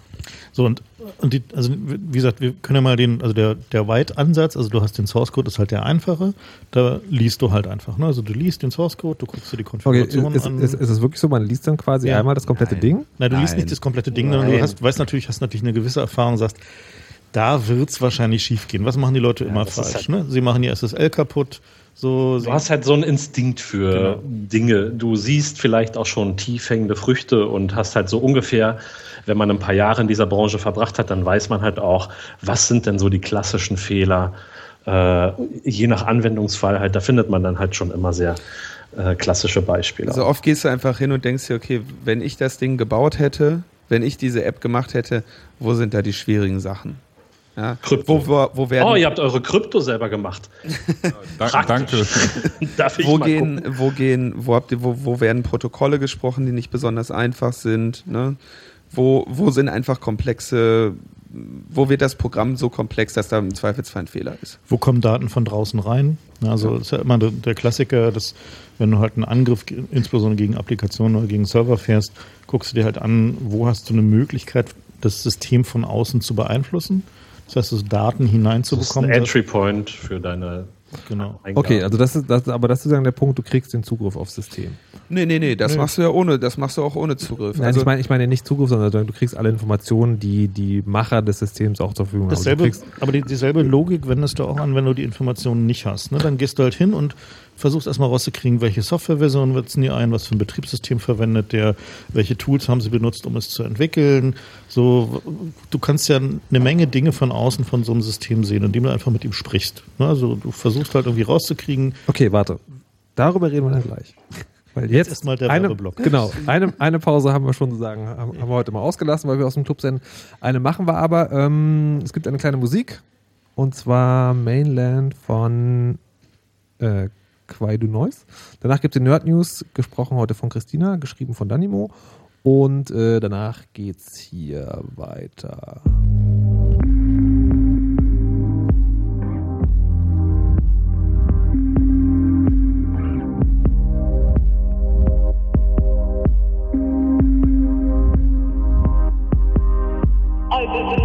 So, und, und die, also wie gesagt, wir können ja mal den, also der, der White-Ansatz, also du hast den Source Code, ist halt der einfache, da liest du halt einfach. Ne? Also du liest den Source Code, du guckst dir die Okay, ist, Konfiguration ist, an. ist, ist es wirklich so, man liest dann quasi Ja. einmal das komplette Nein. Ding? Nein, du liest Nein. nicht das komplette Ding, sondern du hast, weißt natürlich, hast natürlich eine gewisse Erfahrung, sagst, da wird's wahrscheinlich schief gehen. Was machen die Leute immer das ist falsch? halt- Ne? Sie machen ihr SSL kaputt. So, Du hast halt so einen Instinkt für Genau. Dinge. Du siehst vielleicht auch schon tief hängende Früchte und hast halt so ungefähr, wenn man ein paar Jahre in dieser Branche verbracht hat, dann weiß man halt auch, was sind denn so die klassischen Fehler. Äh, je nach Anwendungsfall halt, da findet man dann halt schon immer sehr äh, klassische Beispiele. Also oft gehst du einfach hin und denkst dir, okay, wenn ich das Ding gebaut hätte, wenn ich diese App gemacht hätte, wo sind da die schwierigen Sachen? Ja, Krypto. wo, wo, wo werden, oh, ihr habt eure Krypto selber gemacht. Da, danke. Darf ich wo mal gehen, wo gehen, wo habt ihr, wo, wo werden Protokolle gesprochen, die nicht besonders einfach sind? Ne? Wo, wo sind einfach komplexe, wo wird das Programm so komplex, dass da im Zweifelsfall ein Fehler ist? Wo kommen Daten von draußen rein? Also das ist ja immer der, der Klassiker, dass wenn du halt einen Angriff insbesondere gegen Applikationen oder gegen Server fährst, guckst du dir halt an, wo hast du eine Möglichkeit, das System von außen zu beeinflussen. Das heißt, so Daten hineinzubekommen. Das ist ein Entry Point für deine Genau. Okay, also das ist, das, aber das ist sozusagen der Punkt, du kriegst den Zugriff aufs System. Nee, nee, nee, das Nee. machst du ja ohne, das machst du auch ohne Zugriff. Nein, also, ich meine, ich meine nicht Zugriff, sondern du kriegst alle Informationen, die die Macher des Systems auch zur Verfügung haben. Du Dasselbe, kriegst, aber die, dieselbe Logik wendest du auch an, wenn du die Informationen nicht hast. Ne? Dann gehst du halt hin und versuchst erstmal rauszukriegen, welche Softwareversion setzen die ein, was für ein Betriebssystem verwendet der, welche Tools haben sie benutzt, um es zu entwickeln. So, du kannst ja eine Menge Dinge von außen von so einem System sehen, indem du einfach mit ihm sprichst. Ne? Also du versuchst halt irgendwie rauszukriegen, okay, warte. Darüber reden wir dann gleich. Weil jetzt, erstmal der eine, Werbeblock. Genau, eine, eine Pause haben wir schon sozusagen, haben, haben wir heute mal ausgelassen, weil wir aus dem Club sind. Eine machen wir aber. Ähm, es gibt eine kleine Musik und zwar Mainland von äh, Quai du Noise. Danach gibt es die Nerd News, gesprochen heute von Christina, geschrieben von Danimo. Und äh, danach geht's hier weiter. Bye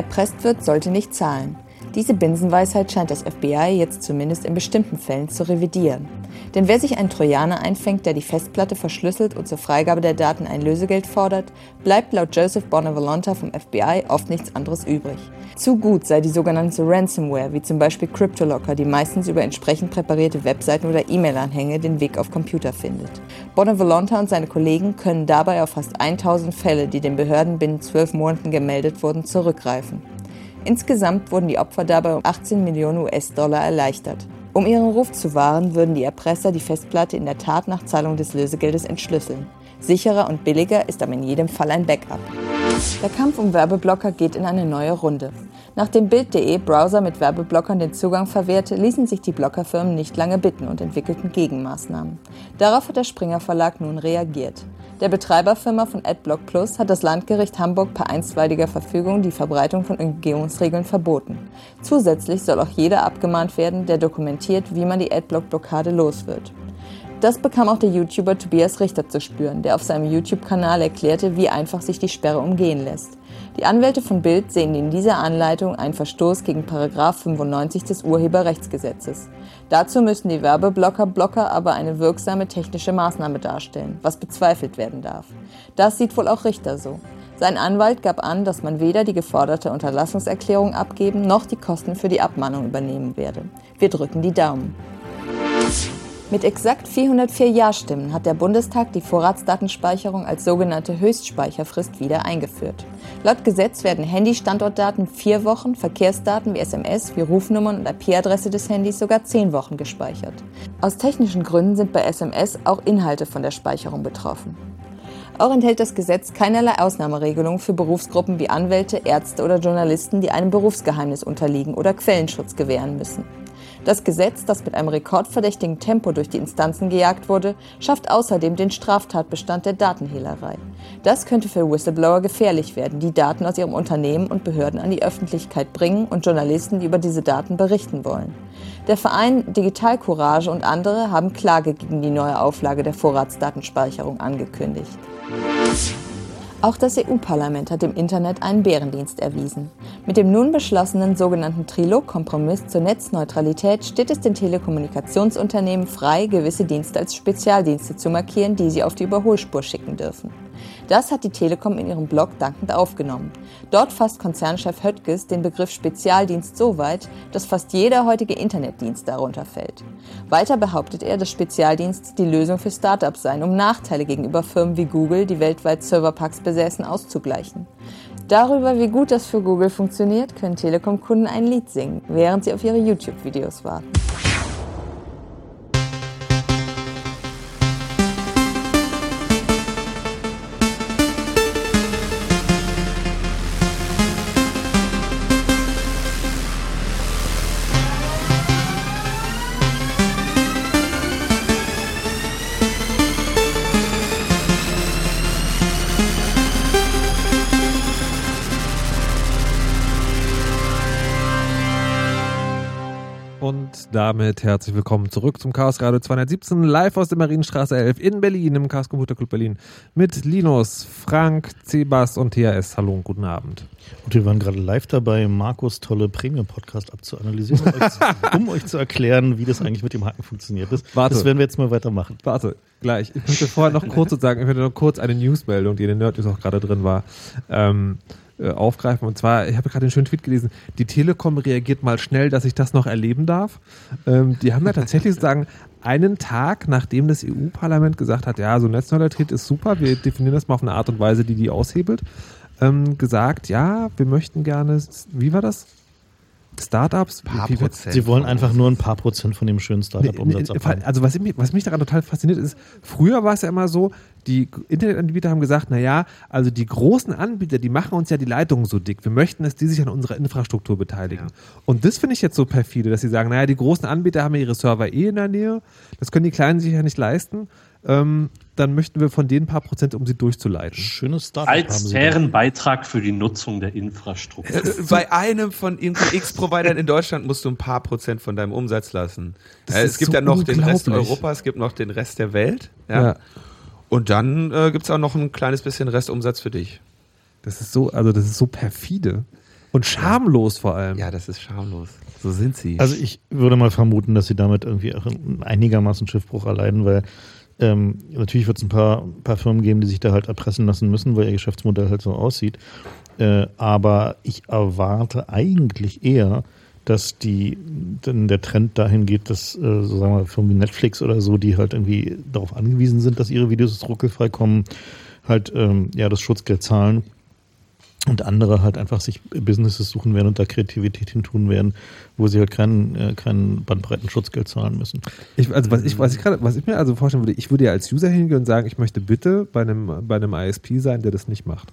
erpresst wird, sollte nicht zahlen. Diese Binsenweisheit scheint das FBI jetzt zumindest in bestimmten Fällen zu revidieren. Denn wer sich einen Trojaner einfängt, der die Festplatte verschlüsselt und zur Freigabe der Daten ein Lösegeld fordert, bleibt laut Joseph Bonavolonta vom FBI oft nichts anderes übrig. Zu gut sei die sogenannte Ransomware, wie zum Beispiel CryptoLocker, die meistens über entsprechend präparierte Webseiten oder E-Mail-Anhänge den Weg auf Computer findet. Bonavolonta und seine Kollegen können dabei auf fast 1000 Fälle, die den Behörden binnen zwölf Monaten gemeldet wurden, zurückgreifen. Insgesamt wurden die Opfer dabei um 18 Millionen US-Dollar erleichtert. Um ihren Ruf zu wahren, würden die Erpresser die Festplatte in der Tat nach Zahlung des Lösegeldes entschlüsseln. Sicherer und billiger ist aber in jedem Fall ein Backup. Der Kampf um Werbeblocker geht in eine neue Runde. Nachdem Bild.de Browser mit Werbeblockern den Zugang verwehrte, ließen sich die Blockerfirmen nicht lange bitten und entwickelten Gegenmaßnahmen. Darauf hat der Springer Verlag nun reagiert. Der Betreiberfirma von AdBlock Plus hat das Landgericht Hamburg per einstweiliger Verfügung die Verbreitung von Umgehungsregeln verboten. Zusätzlich soll auch jeder abgemahnt werden, der dokumentiert, wie man die Adblock-Blockade los wird. Das bekam auch der YouTuber Tobias Richter zu spüren, der auf seinem YouTube-Kanal erklärte, wie einfach sich die Sperre umgehen lässt. Die Anwälte von Bild sehen in dieser Anleitung einen Verstoß gegen Paragraf 95 des Urheberrechtsgesetzes. Dazu müssen die Werbeblocker-Blocker aber eine wirksame technische Maßnahme darstellen, was bezweifelt werden darf. Das sieht wohl auch Richter so. Sein Anwalt gab an, dass man weder die geforderte Unterlassungserklärung abgeben noch die Kosten für die Abmahnung übernehmen werde. Wir drücken die Daumen. Mit exakt 404 Ja-Stimmen hat der Bundestag die Vorratsdatenspeicherung als sogenannte Höchstspeicherfrist wieder eingeführt. Laut Gesetz werden Handy-Standortdaten vier Wochen, Verkehrsdaten wie SMS, wie Rufnummern und IP-Adresse des Handys sogar zehn Wochen gespeichert. Aus technischen Gründen sind bei SMS auch Inhalte von der Speicherung betroffen. Auch enthält das Gesetz keinerlei Ausnahmeregelungen für Berufsgruppen wie Anwälte, Ärzte oder Journalisten, die einem Berufsgeheimnis unterliegen oder Quellenschutz gewähren müssen. Das Gesetz, das mit einem rekordverdächtigen Tempo durch die Instanzen gejagt wurde, schafft außerdem den Straftatbestand der Datenhehlerei. Das könnte für Whistleblower gefährlich werden, die Daten aus ihrem Unternehmen und Behörden an die Öffentlichkeit bringen und Journalisten, die über diese Daten berichten wollen. Der Verein Digital Courage und andere haben Klage gegen die neue Auflage der Vorratsdatenspeicherung angekündigt. Auch das EU-Parlament hat dem Internet einen Bärendienst erwiesen. Mit dem nun beschlossenen sogenannten Trilog-Kompromiss zur Netzneutralität steht es den Telekommunikationsunternehmen frei, gewisse Dienste als Spezialdienste zu markieren, die sie auf die Überholspur schicken dürfen. Das hat die Telekom in ihrem Blog dankend aufgenommen. Dort fasst Konzernchef Höttges den Begriff Spezialdienst so weit, dass fast jeder heutige Internetdienst darunter fällt. Weiter behauptet er, dass Spezialdienste die Lösung für Startups seien, um Nachteile gegenüber Firmen wie Google, die weltweit Serverpacks besäßen, auszugleichen. Darüber, wie gut das für Google funktioniert, können Telekom-Kunden ein Lied singen, während sie auf ihre YouTube-Videos warten. Damit herzlich willkommen zurück zum Chaos Radio 217, live aus der Marienstraße 11 in Berlin, im Chaos Computer Club Berlin, mit Linus, Frank, Cebas und THS. Hallo und guten Abend. Und wir waren gerade live dabei, Markus tolle Premium-Podcast abzuanalysieren, um euch, um euch zu erklären, wie das eigentlich mit dem Hacken funktioniert. Das, Warte. das werden wir jetzt mal weitermachen. Warte, gleich. Ich möchte vorher noch kurz sagen, ich möchte noch kurz eine Newsmeldung, die in den Nerd News auch gerade drin war, ähm, äh, aufgreifen. Und zwar, ich habe gerade einen schönen Tweet gelesen, die Telekom reagiert mal schnell, dass ich das noch erleben darf. Ähm, die haben ja tatsächlich sozusagen einen Tag, nachdem das EU-Parlament gesagt hat, ja, so Netzneutralität ist super, wir definieren das mal auf eine Art und Weise, die die aushebelt, ähm, gesagt, ja, wir möchten gerne, wie war das? Startups? Paar wie, wie, Prozent. Sie wollen einfach nur ein paar Prozent von dem schönen Startup-Umsatz abhaben. Also was mich, was mich daran total fasziniert ist, früher war es ja immer so, die Internetanbieter haben gesagt, naja, also die großen Anbieter, die machen uns ja die Leitungen so dick. Wir möchten, dass die sich an unserer Infrastruktur beteiligen. Und das finde ich jetzt so perfide, dass sie sagen, naja, die großen Anbieter haben ja ihre Server eh in der Nähe, das können die Kleinen sich ja nicht leisten. Ähm, dann möchten wir von denen ein paar Prozent, um sie durchzuleiten. Schönes Startup haben Als fairen Beitrag für die Nutzung der Infrastruktur. Äh, Bei einem von X-Providern in Deutschland musst du ein paar Prozent von deinem Umsatz lassen. Das Äh, es gibt so ja noch den Rest. Europas, es gibt noch den Rest der Welt. Ja. Ja. Und dann äh, gibt es auch noch ein kleines bisschen Restumsatz für dich. Das ist so, also das ist so perfide. Und schamlos vor allem. Ja, das ist schamlos. So sind sie. Also ich würde mal vermuten, dass sie damit irgendwie auch einigermaßen Schiffbruch erleiden, weil ähm, natürlich wird es ein paar, paar Firmen geben, die sich da halt erpressen lassen müssen, weil ihr Geschäftsmodell halt so aussieht. Äh, aber ich erwarte eigentlich eher, dass die, denn der Trend dahin geht, dass, äh, so sagen wir, Firmen wie Netflix oder so, die halt irgendwie darauf angewiesen sind, dass ihre Videos ruckelfrei kommen, halt ähm, ja das Schutzgeld zahlen und andere halt einfach sich Businesses suchen werden und da Kreativität hintun werden, wo sie halt keinen, äh, keinen Bandbreitenschutzgeld zahlen müssen. Ich, also was ich, was ich gerade, was ich mir also vorstellen würde, ich würde ja als User hingehen und sagen, ich möchte bitte bei einem, bei einem ISP sein, der das nicht macht.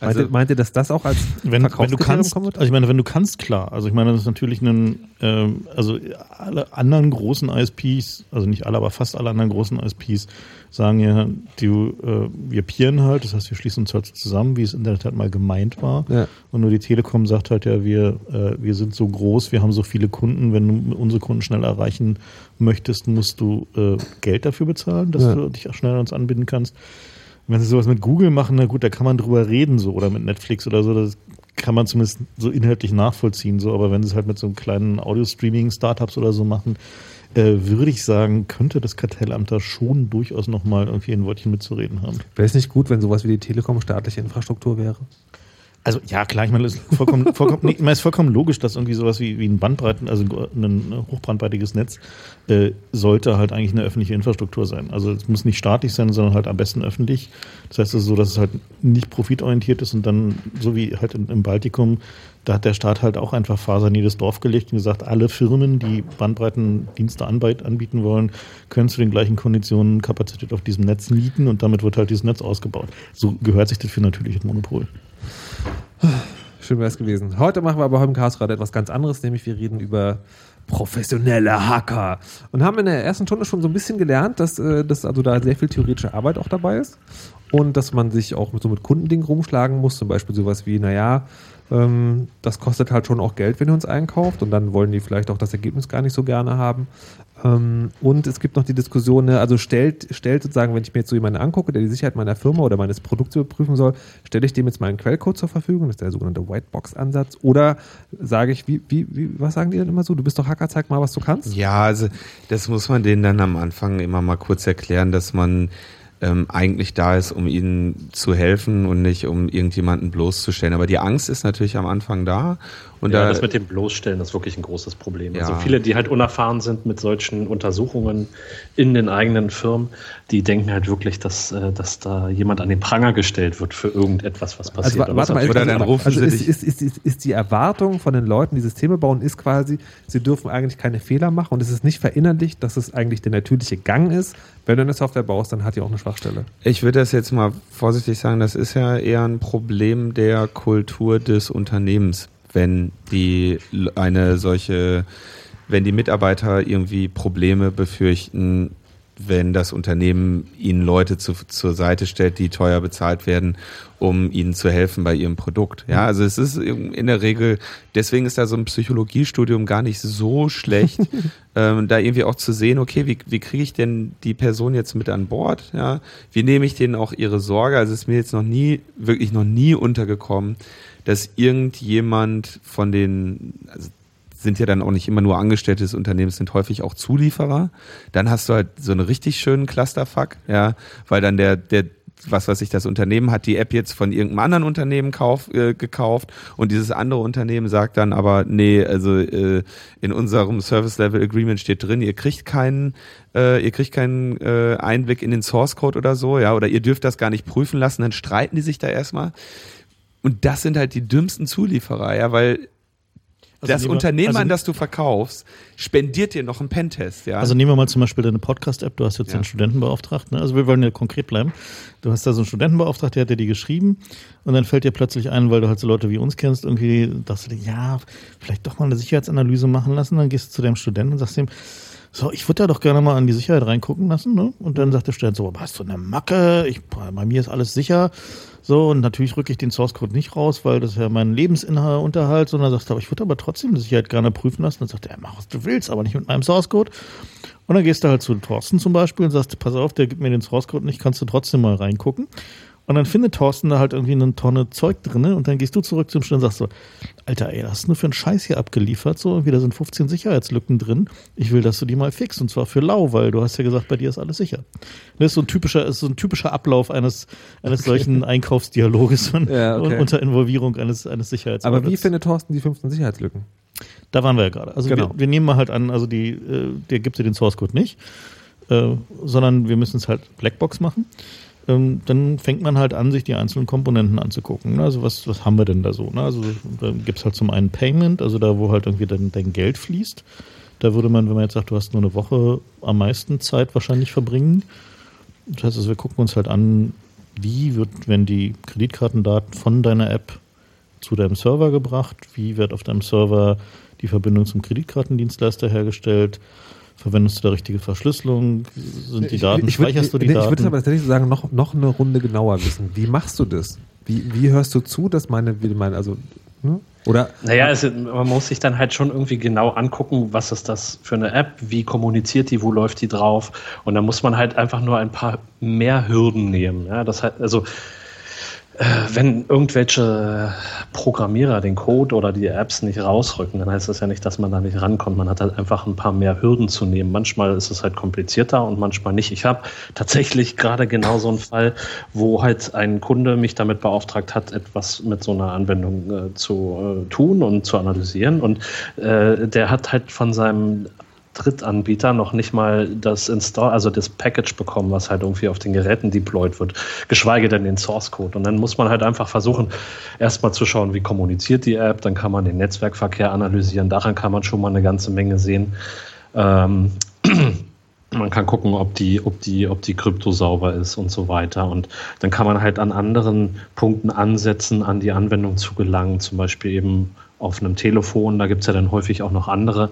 Meint, Also- ihr, meint ihr, dass das auch als wenn, wenn du kannst, also ich meine, wenn du kannst, klar. Also ich meine, das ist natürlich ein, ähm, also alle anderen großen ISPs, also nicht alle, aber fast alle anderen großen ISPs sagen ja, du, äh, wir peeren halt, das heißt, wir schließen uns halt zusammen, wie es in der Tat mal gemeint war. Ja. Und nur die Telekom sagt halt ja, wir, äh, wir sind so groß, wir haben so viele Kunden, wenn du unsere Kunden schnell erreichen möchtest, musst du äh, Geld dafür bezahlen, dass Ja. du dich auch schnell an uns anbinden kannst. Wenn sie sowas mit Google machen, na gut, da kann man drüber reden, so, oder mit Netflix oder so, das kann man zumindest so inhaltlich nachvollziehen, so, aber wenn sie es halt mit so einem kleinen Audio-Streaming-Startups oder so machen, äh, würde ich sagen, könnte das Kartellamt da schon durchaus nochmal irgendwie ein Wörtchen mitzureden haben. Wäre es nicht gut, wenn sowas wie die Telekom staatliche Infrastruktur wäre? Also ja, klar, ich meine, das ist vollkommen, vollkommen, nee, ich meine, es ist vollkommen logisch, dass irgendwie sowas wie, wie ein Bandbreiten, also ein hochbrandweitiges Netz, äh, sollte halt eigentlich eine öffentliche Infrastruktur sein. Also es muss nicht staatlich sein, sondern halt am besten öffentlich. Das heißt es ist so, dass es halt nicht profitorientiert ist und dann, so wie halt im, im Baltikum, da hat der Staat halt auch einfach Faser in jedes Dorf gelegt und gesagt, alle Firmen, die Bandbreitendienste anbieten wollen, können zu den gleichen Konditionen Kapazität auf diesem Netz mieten und damit wird halt dieses Netz ausgebaut. So gehört sich das für natürlich ein Monopol. Schön wäre es gewesen. Heute machen wir aber im Chaos gerade etwas ganz anderes, nämlich wir reden über professionelle Hacker. Und haben in der ersten Stunde schon so ein bisschen gelernt, dass, äh, dass also da sehr viel theoretische Arbeit auch dabei ist. Und dass man sich auch mit so mit Kundendingen rumschlagen muss. Zum Beispiel sowas wie, naja, ähm, das kostet halt schon auch Geld, wenn ihr uns einkauft. Und dann wollen die vielleicht auch das Ergebnis gar nicht so gerne haben. Ähm, und es gibt noch die Diskussion, ne, also stellt, stellt sozusagen, wenn ich mir jetzt so jemanden angucke, der die Sicherheit meiner Firma oder meines Produkts überprüfen soll, stelle ich dem jetzt meinen Quellcode zur Verfügung, das ist der sogenannte Whitebox-Ansatz, oder sage ich, wie, wie, wie, was sagen die denn immer so? Du bist doch Hacker, zeig mal, was du kannst. Ja, also das muss man denen dann am Anfang immer mal kurz erklären, dass man ähm, eigentlich da ist, um ihnen zu helfen und nicht um irgendjemanden bloßzustellen. Aber die Angst ist natürlich am Anfang da. Und ja, da, das mit dem Bloßstellen ist wirklich ein großes Problem. Ja. Also viele, die halt unerfahren sind mit solchen Untersuchungen in den eigenen Firmen, die denken halt wirklich, dass, äh, dass da jemand an den Pranger gestellt wird für irgendetwas, was passiert. Also, warte mal, ist Oder also, dann rufen also sie ist, dich- ist, ist, ist, ist die Erwartung von den Leuten, die Systeme bauen, ist quasi, sie dürfen eigentlich keine Fehler machen und es ist nicht verinnerlicht, dass es eigentlich der natürliche Gang ist. Wenn du eine Software baust, dann hat die auch eine Schwachstelle. ich würde das jetzt mal vorsichtig sagen, das ist ja eher ein Problem der Kultur des Unternehmens, wenn die eine solche, wenn die Mitarbeiter irgendwie Probleme befürchten, wenn das Unternehmen ihnen Leute zu, zur Seite stellt, die teuer bezahlt werden, um ihnen zu helfen bei ihrem Produkt. Ja, also es ist in der Regel, deswegen ist da so ein Psychologiestudium gar nicht so schlecht, ähm, da irgendwie auch zu sehen, okay, wie, wie kriege ich denn die Person jetzt mit an Bord? Ja, wie nehme ich denen auch ihre Sorge? Also es ist mir jetzt noch nie, wirklich noch nie untergekommen, dass irgendjemand von den, also sind ja dann auch nicht immer nur Angestellte des Unternehmens, sind häufig auch Zulieferer. Dann hast du halt so einen richtig schönen Clusterfuck, ja, weil dann der, der, was weiß ich, das Unternehmen hat die App jetzt von irgendeinem anderen Unternehmen kauf, äh, gekauft und dieses andere Unternehmen sagt dann aber, nee, also äh, in unserem Service Level Agreement steht drin, ihr kriegt keinen, äh, ihr kriegt keinen äh, Einblick in den Source Code oder so, ja, oder ihr dürft das gar nicht prüfen lassen, dann streiten die sich da erstmal. Und das sind halt die dümmsten Zulieferer, ja, weil Also das wir- Unternehmen, also- an das du verkaufst, spendiert dir noch einen Pentest, ja. Also nehmen wir mal zum Beispiel deine Podcast-App, du hast jetzt Ja. einen Studentenbeauftragten, ne? also wir wollen ja konkret bleiben. Du hast da so einen Studentenbeauftragten, der hat dir die geschrieben und dann fällt dir plötzlich ein, weil du halt so Leute wie uns kennst, irgendwie dachtest du dir, ja, vielleicht doch mal eine Sicherheitsanalyse machen lassen, dann gehst du zu deinem Studenten und sagst ihm, so, ich würde da doch gerne mal an die Sicherheit reingucken lassen, ne? Und dann sagt der Student so, aber hast du eine Macke? Ich, bei mir ist alles sicher. So, und natürlich rücke ich den Source Code nicht raus, weil das ja mein Lebensunterhalt, sondern sagt, aber ich würde aber trotzdem die Sicherheit gerne prüfen lassen. Dann sagt er, mach was du willst, aber nicht mit meinem Source Code. Und dann gehst du halt zu Thorsten zum Beispiel und sagst, pass auf, der gibt mir den Source Code nicht, kannst du trotzdem mal reingucken. Und dann findet Thorsten da halt irgendwie eine Tonne Zeug drin und dann gehst du zurück zum Stellen und sagst so, Alter, ey, was hast du nur für einen Scheiß hier abgeliefert? So, irgendwie da sind 15 Sicherheitslücken drin. Ich will, dass du die mal fixst und zwar für lau, weil du hast ja gesagt, bei dir ist alles sicher. Das ist so ein typischer, ist so ein typischer Ablauf eines, eines okay. solchen Einkaufsdialoges von, ja, okay. unter Involvierung eines, eines Sicherheits. Aber wie findet Thorsten die 15 Sicherheitslücken? Da waren wir ja gerade. Also genau. wir, wir, nehmen mal halt an, also die, äh, der gibt dir den Source Code nicht, äh, sondern wir müssen es halt Blackbox machen ähm, dann fängt man halt an, sich die einzelnen Komponenten anzugucken. Ne? Also was, was haben wir denn da so? Ne? Also da gibt es halt zum einen Payment, also da, wo halt irgendwie dein, dein Geld fließt. Da würde man, wenn man jetzt sagt, du hast nur eine Woche am meisten Zeit wahrscheinlich verbringen. Das heißt, also wir gucken uns halt an, wie wird, wenn die Kreditkartendaten von deiner App zu deinem Server gebracht, wie wird auf deinem Server die Verbindung zum Kreditkartendienstleister hergestellt, Verwendest du da richtige Verschlüsselung? Sind die Daten, ich, ich, speicherst du die nee, Daten? Ich würde aber tatsächlich sagen, noch, noch eine Runde genauer wissen. Wie machst du das? Wie, wie hörst du zu, dass meine, wie meine, also, hm? oder? Naja, es, man muss sich dann halt schon irgendwie genau angucken, was ist das für eine App, wie kommuniziert die, wo läuft die drauf? Und dann muss man halt einfach nur ein paar mehr Hürden nehmen. Ja, das heißt, also, wenn irgendwelche Programmierer den Code oder die Apps nicht rausrücken, dann heißt das ja nicht, dass man da nicht rankommt. Man hat halt einfach ein paar mehr Hürden zu nehmen. Manchmal ist es halt komplizierter und manchmal nicht. Ich habe tatsächlich gerade genau so einen Fall, wo halt ein Kunde mich damit beauftragt hat, etwas mit so einer Anwendung äh, zu äh, tun und zu analysieren. Und äh, der hat halt von seinem Drittanbieter noch nicht mal das Install, also das Package bekommen, was halt irgendwie auf den Geräten deployed wird, geschweige denn den Source Code. Und dann muss man halt einfach versuchen, erstmal zu schauen, wie kommuniziert die App, dann kann man den Netzwerkverkehr analysieren, daran kann man schon mal eine ganze Menge sehen. Ähm, man kann gucken, ob die, ob die, ob die Krypto sauber ist und so weiter. Und dann kann man halt an anderen Punkten ansetzen, an die Anwendung zu gelangen, zum Beispiel eben auf einem Telefon. Da gibt es ja dann häufig auch noch andere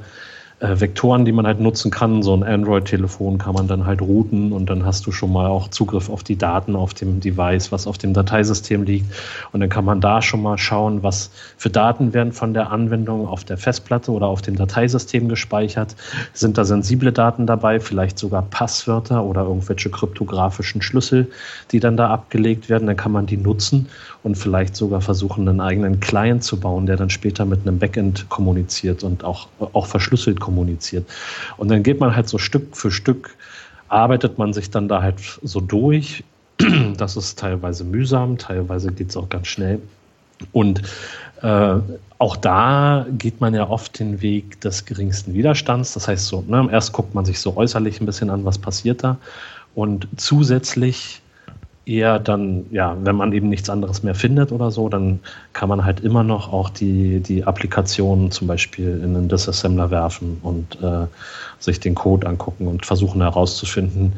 äh, Vektoren, die man halt nutzen kann. So ein Android-Telefon kann man dann halt routen und dann hast du schon mal auch Zugriff auf die Daten auf dem Device, was auf dem Dateisystem liegt. Und dann kann man da schon mal schauen, was für Daten werden von der Anwendung auf der Festplatte oder auf dem Dateisystem gespeichert. Sind da sensible Daten dabei, vielleicht sogar Passwörter oder irgendwelche kryptografischen Schlüssel, die dann da abgelegt werden. Dann kann man die nutzen und vielleicht sogar versuchen, einen eigenen Client zu bauen, der dann später mit einem Backend kommuniziert und auch, auch verschlüsselt kommuniziert. Und dann geht man halt so Stück für Stück, arbeitet man sich dann da halt so durch. Das ist teilweise mühsam, teilweise geht es auch ganz schnell. Und äh, auch da geht man ja oft den Weg des geringsten Widerstands. Das heißt so, ne, erst guckt man sich so äußerlich ein bisschen an, was passiert da. Und zusätzlich eher dann, ja, wenn man eben nichts anderes mehr findet oder so, dann kann man halt immer noch auch die, die Applikation zum Beispiel in einen Disassembler werfen und äh, sich den Code angucken und versuchen herauszufinden,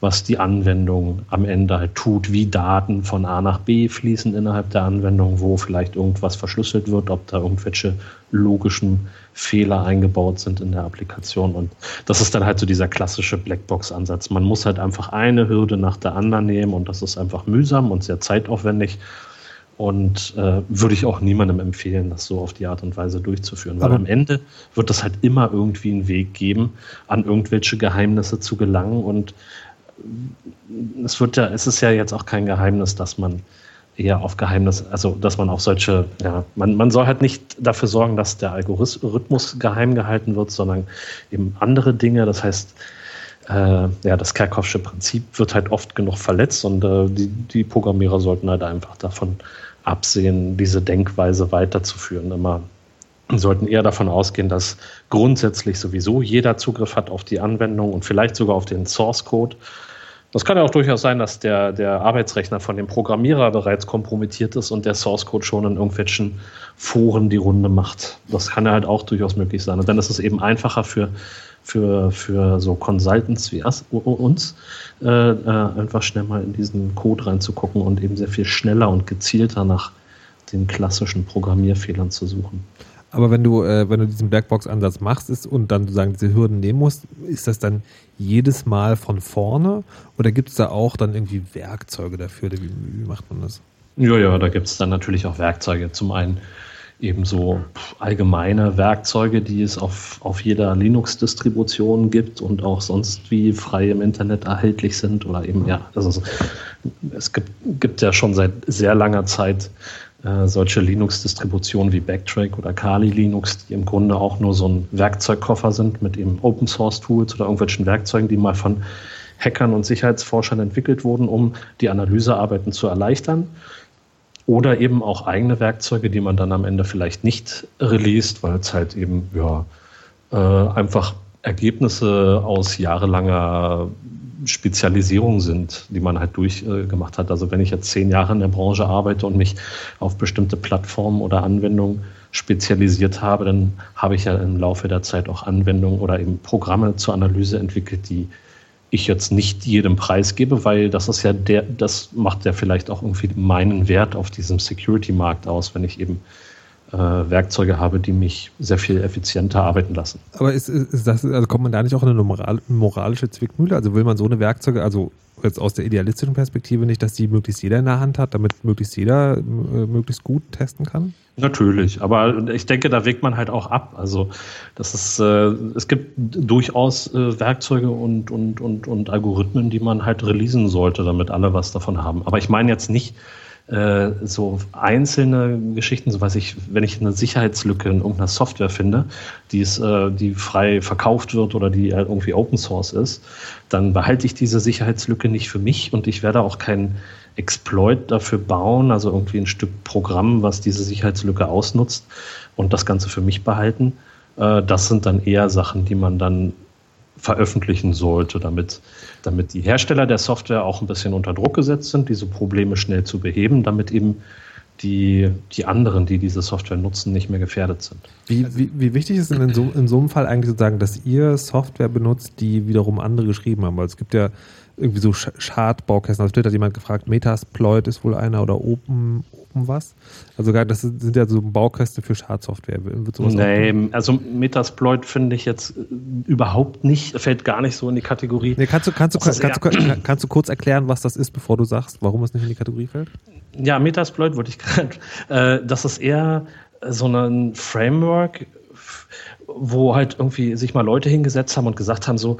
was die Anwendung am Ende halt tut, wie Daten von A nach B fließen innerhalb der Anwendung, wo vielleicht irgendwas verschlüsselt wird, ob da irgendwelche logischen Fehler eingebaut sind in der Applikation. Und das ist dann halt so dieser klassische Blackbox-Ansatz. Man muss halt einfach eine Hürde nach der anderen nehmen und das ist einfach mühsam und sehr zeitaufwendig. Und äh, würde ich auch niemandem empfehlen, das so auf die Art und Weise durchzuführen. Weil Aber am Ende wird es halt immer irgendwie einen Weg geben, an irgendwelche Geheimnisse zu gelangen. Und es wird ja, es ist ja jetzt auch kein Geheimnis, dass man eher auf Geheimnis, also dass man auch solche, ja, man, man soll halt nicht dafür sorgen, dass der Algorithmus geheim gehalten wird, sondern eben andere Dinge. Das heißt, äh, ja, das Kerkhoffsche Prinzip wird halt oft genug verletzt und äh, die, die Programmierer sollten halt einfach davon absehen, diese Denkweise weiterzuführen. Immer sollten eher davon ausgehen, dass grundsätzlich sowieso jeder Zugriff hat auf die Anwendung und vielleicht sogar auf den Source Code das kann ja auch durchaus sein, dass der, der Arbeitsrechner von dem Programmierer bereits kompromittiert ist und der Source Code schon in irgendwelchen Foren die Runde macht. Das kann ja halt auch durchaus möglich sein. Und dann ist es eben einfacher für, für, für so Consultants wie uns, äh, äh, einfach schnell mal in diesen Code reinzugucken und eben sehr viel schneller und gezielter nach den klassischen Programmierfehlern zu suchen. Aber wenn du, äh, wenn du diesen Blackbox-Ansatz machst ist und dann sozusagen diese Hürden nehmen musst, ist das dann jedes Mal von vorne oder gibt es da auch dann irgendwie Werkzeuge dafür? Wie, wie macht man das? Ja, ja, da gibt es dann natürlich auch Werkzeuge. Zum einen ebenso allgemeine Werkzeuge, die es auf, auf jeder Linux-Distribution gibt und auch sonst wie frei im Internet erhältlich sind oder eben, ja, also es gibt, gibt ja schon seit sehr langer Zeit äh, solche Linux-Distributionen wie Backtrack oder Kali Linux, die im Grunde auch nur so ein Werkzeugkoffer sind mit eben Open Source Tools oder irgendwelchen Werkzeugen, die mal von Hackern und Sicherheitsforschern entwickelt wurden, um die Analysearbeiten zu erleichtern. Oder eben auch eigene Werkzeuge, die man dann am Ende vielleicht nicht released, weil es halt eben ja, äh, einfach Ergebnisse aus jahrelanger Spezialisierung sind, die man halt durchgemacht äh, hat. Also wenn ich jetzt zehn Jahre in der Branche arbeite und mich auf bestimmte Plattformen oder Anwendungen spezialisiert habe, dann habe ich ja im Laufe der Zeit auch Anwendungen oder eben Programme zur Analyse entwickelt, die ich jetzt nicht jedem Preis gebe, weil das ist ja der, das macht ja vielleicht auch irgendwie meinen Wert auf diesem Security-Markt aus, wenn ich eben Werkzeuge habe, die mich sehr viel effizienter arbeiten lassen. Aber ist, ist das, also kommt man da nicht auch in eine moral, moralische Zwickmühle? Also will man so eine Werkzeuge, also jetzt aus der idealistischen Perspektive nicht, dass die möglichst jeder in der Hand hat, damit möglichst jeder äh, möglichst gut testen kann? Natürlich, aber ich denke, da wägt man halt auch ab. Also das ist, äh, es gibt durchaus äh, Werkzeuge und, und, und, und Algorithmen, die man halt releasen sollte, damit alle was davon haben. Aber ich meine jetzt nicht, äh, so einzelne Geschichten, so weiß ich, wenn ich eine Sicherheitslücke in irgendeiner Software finde, die, ist, äh, die frei verkauft wird oder die halt irgendwie Open Source ist, dann behalte ich diese Sicherheitslücke nicht für mich und ich werde auch keinen Exploit dafür bauen, also irgendwie ein Stück Programm, was diese Sicherheitslücke ausnutzt und das Ganze für mich behalten. Äh, das sind dann eher Sachen, die man dann veröffentlichen sollte, damit, damit die Hersteller der Software auch ein bisschen unter Druck gesetzt sind, diese Probleme schnell zu beheben, damit eben die, die anderen, die diese Software nutzen, nicht mehr gefährdet sind. Wie, wie, wie wichtig ist denn in so, in so einem Fall eigentlich sozusagen, dass ihr Software benutzt, die wiederum andere geschrieben haben? Weil es gibt ja irgendwie so Schadbaukästen. Also vielleicht hat jemand gefragt, Metasploit ist wohl einer oder Open, Open was? Also das sind ja so Baukäste für Schadsoftware. Wird nee, also Metasploit finde ich jetzt äh, überhaupt nicht, fällt gar nicht so in die Kategorie. Nee, kannst, du, kannst, du, kannst, du, kannst du kurz erklären, was das ist, bevor du sagst, warum es nicht in die Kategorie fällt? Ja, Metasploit wollte ich gerade. Äh, das ist eher so ein Framework, wo halt irgendwie sich mal Leute hingesetzt haben und gesagt haben, so,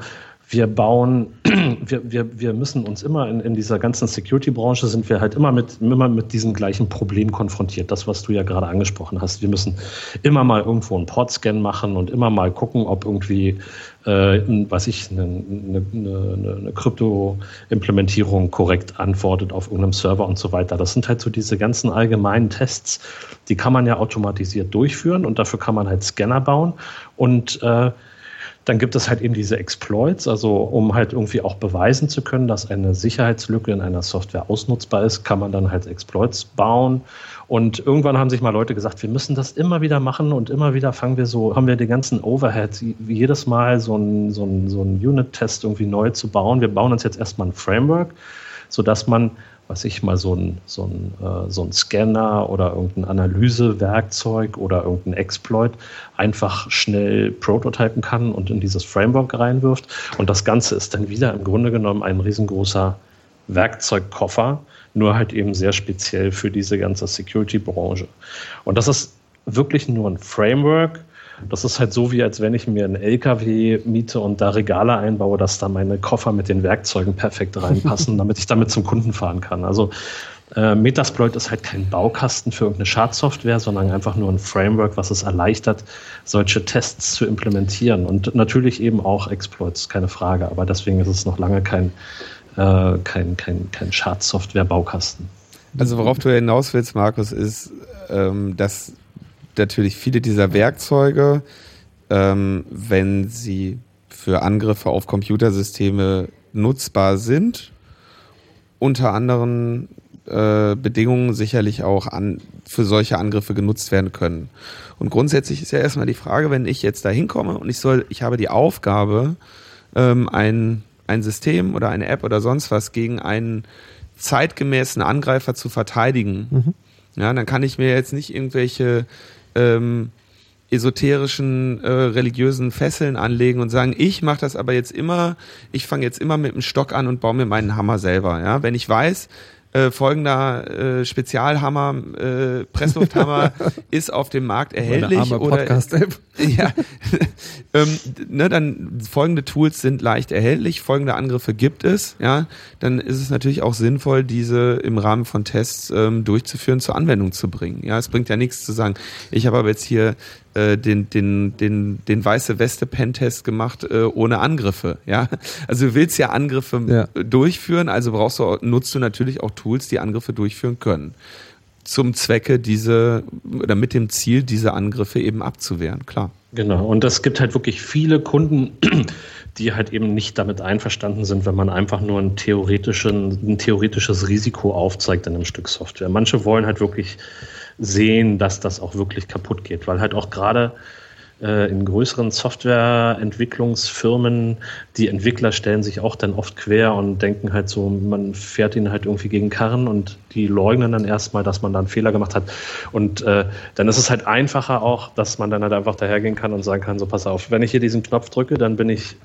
wir bauen, wir, wir, wir müssen uns immer in, in dieser ganzen Security-Branche sind wir halt immer mit, immer mit diesem gleichen Problem konfrontiert. Das, was du ja gerade angesprochen hast. Wir müssen immer mal irgendwo einen Port-Scan machen und immer mal gucken, ob irgendwie, äh, weiß ich, eine, eine, eine, eine Krypto-Implementierung korrekt antwortet auf irgendeinem Server und so weiter. Das sind halt so diese ganzen allgemeinen Tests, die kann man ja automatisiert durchführen und dafür kann man halt Scanner bauen und äh, dann gibt es halt eben diese Exploits, also um halt irgendwie auch beweisen zu können, dass eine Sicherheitslücke in einer Software ausnutzbar ist, kann man dann halt Exploits bauen. Und irgendwann haben sich mal Leute gesagt, wir müssen das immer wieder machen und immer wieder fangen wir so, haben wir den ganzen Overhead, jedes Mal so ein, so ein, so ein Unit-Test irgendwie neu zu bauen. Wir bauen uns jetzt erstmal ein Framework, sodass man was ich mal, so ein, so ein, äh, so ein Scanner oder irgendein Analysewerkzeug oder irgendein Exploit einfach schnell prototypen kann und in dieses Framework reinwirft. Und das Ganze ist dann wieder im Grunde genommen ein riesengroßer Werkzeugkoffer, nur halt eben sehr speziell für diese ganze Security-Branche. Und das ist wirklich nur ein Framework, das ist halt so, wie als wenn ich mir einen LKW miete und da Regale einbaue, dass da meine Koffer mit den Werkzeugen perfekt reinpassen, damit ich damit zum Kunden fahren kann. Also äh, Metasploit ist halt kein Baukasten für irgendeine Schadsoftware, sondern einfach nur ein Framework, was es erleichtert, solche Tests zu implementieren. Und natürlich eben auch Exploits, keine Frage. Aber deswegen ist es noch lange kein, äh, kein, kein, kein Schadsoftware-Baukasten. Also worauf du hinaus willst, Markus, ist, ähm, dass natürlich viele dieser Werkzeuge, ähm, wenn sie für Angriffe auf Computersysteme nutzbar sind, unter anderen äh, Bedingungen sicherlich auch an, für solche Angriffe genutzt werden können. Und grundsätzlich ist ja erstmal die Frage, wenn ich jetzt da hinkomme und ich soll, ich habe die Aufgabe, ähm, ein, ein System oder eine App oder sonst was gegen einen zeitgemäßen Angreifer zu verteidigen, mhm. ja, dann kann ich mir jetzt nicht irgendwelche ähm, esoterischen äh, religiösen Fesseln anlegen und sagen, ich mache das aber jetzt immer, ich fange jetzt immer mit dem Stock an und baue mir meinen Hammer selber. Ja, wenn ich weiß, äh, folgender äh, Spezialhammer, äh, Presslufthammer ist auf dem Markt erhältlich. Oder, Podcast-App. ja, ähm, ne, dann folgende Tools sind leicht erhältlich, folgende Angriffe gibt es, ja, dann ist es natürlich auch sinnvoll, diese im Rahmen von Tests ähm, durchzuführen, zur Anwendung zu bringen. Ja, es bringt ja nichts zu sagen, ich habe aber jetzt hier äh, den, den, den, den weiße Weste Pentest gemacht äh, ohne Angriffe. Ja, also du willst ja Angriffe Ja. durchführen, also brauchst du, nutzt du natürlich auch Tools, die Angriffe durchführen können. Zum Zwecke diese oder mit dem Ziel, diese Angriffe eben abzuwehren, klar. Genau, und es gibt halt wirklich viele Kunden, die halt eben nicht damit einverstanden sind, wenn man einfach nur ein, theoretischen, ein theoretisches Risiko aufzeigt in einem Stück Software. Manche wollen halt wirklich sehen, dass das auch wirklich kaputt geht, weil halt auch gerade äh, in größeren Softwareentwicklungsfirmen, die Entwickler stellen sich auch dann oft quer und denken halt so, man fährt ihnen halt irgendwie gegen Karren und die leugnen dann erstmal, dass man da einen Fehler gemacht hat. Und äh, dann ist es halt einfacher auch, dass man dann halt einfach dahergehen kann und sagen kann, so pass auf, wenn ich hier diesen Knopf drücke, dann bin ich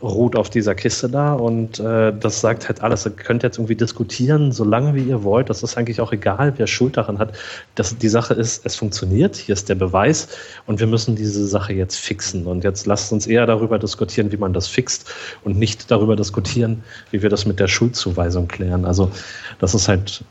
ruht auf dieser Kiste da und äh, das sagt halt alles. Ihr könnt jetzt irgendwie diskutieren, solange wie ihr wollt. Das ist eigentlich auch egal, wer Schuld daran hat. Das, die Sache ist, es funktioniert, hier ist der Beweis und wir müssen diese Sache jetzt fixen. Und jetzt lasst uns eher darüber diskutieren, wie man das fixt und nicht darüber diskutieren, wie wir das mit der Schuldzuweisung klären. Also das ist halt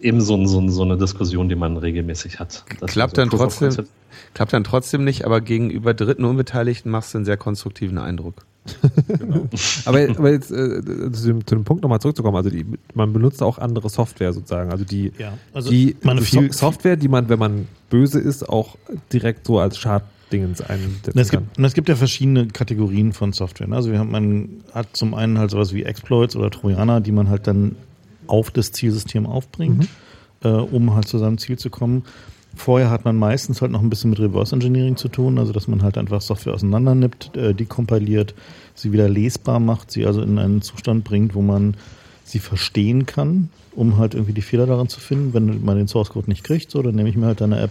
eben so, so, so eine Diskussion, die man regelmäßig hat. Das Klappt so dann Proof of trotzdem. Klappt dann trotzdem nicht, aber gegenüber dritten Unbeteiligten machst du einen sehr konstruktiven Eindruck. Aber, aber jetzt äh, zu, dem, zu dem Punkt nochmal zurückzukommen, also die, man benutzt auch andere Software sozusagen, also die, Ja, also die meine so viel- Software, die man, wenn man böse ist, auch direkt so als Schaddingens einsetzen Es kann. gibt, es gibt ja verschiedene Kategorien von Software. ne? Also wir haben, man hat zum einen halt sowas wie Exploits oder Trojaner, die man halt dann auf das Zielsystem aufbringt, äh, um halt zu seinem Ziel zu kommen. Vorher hat man meistens halt noch ein bisschen mit Reverse Engineering zu tun, also dass man halt einfach Software auseinandernimmt, äh, dekompiliert, sie wieder lesbar macht, sie also in einen Zustand bringt, wo man sie verstehen kann, um halt irgendwie die Fehler daran zu finden. Wenn man den Source Code nicht kriegt, so, dann nehme ich mir halt eine App,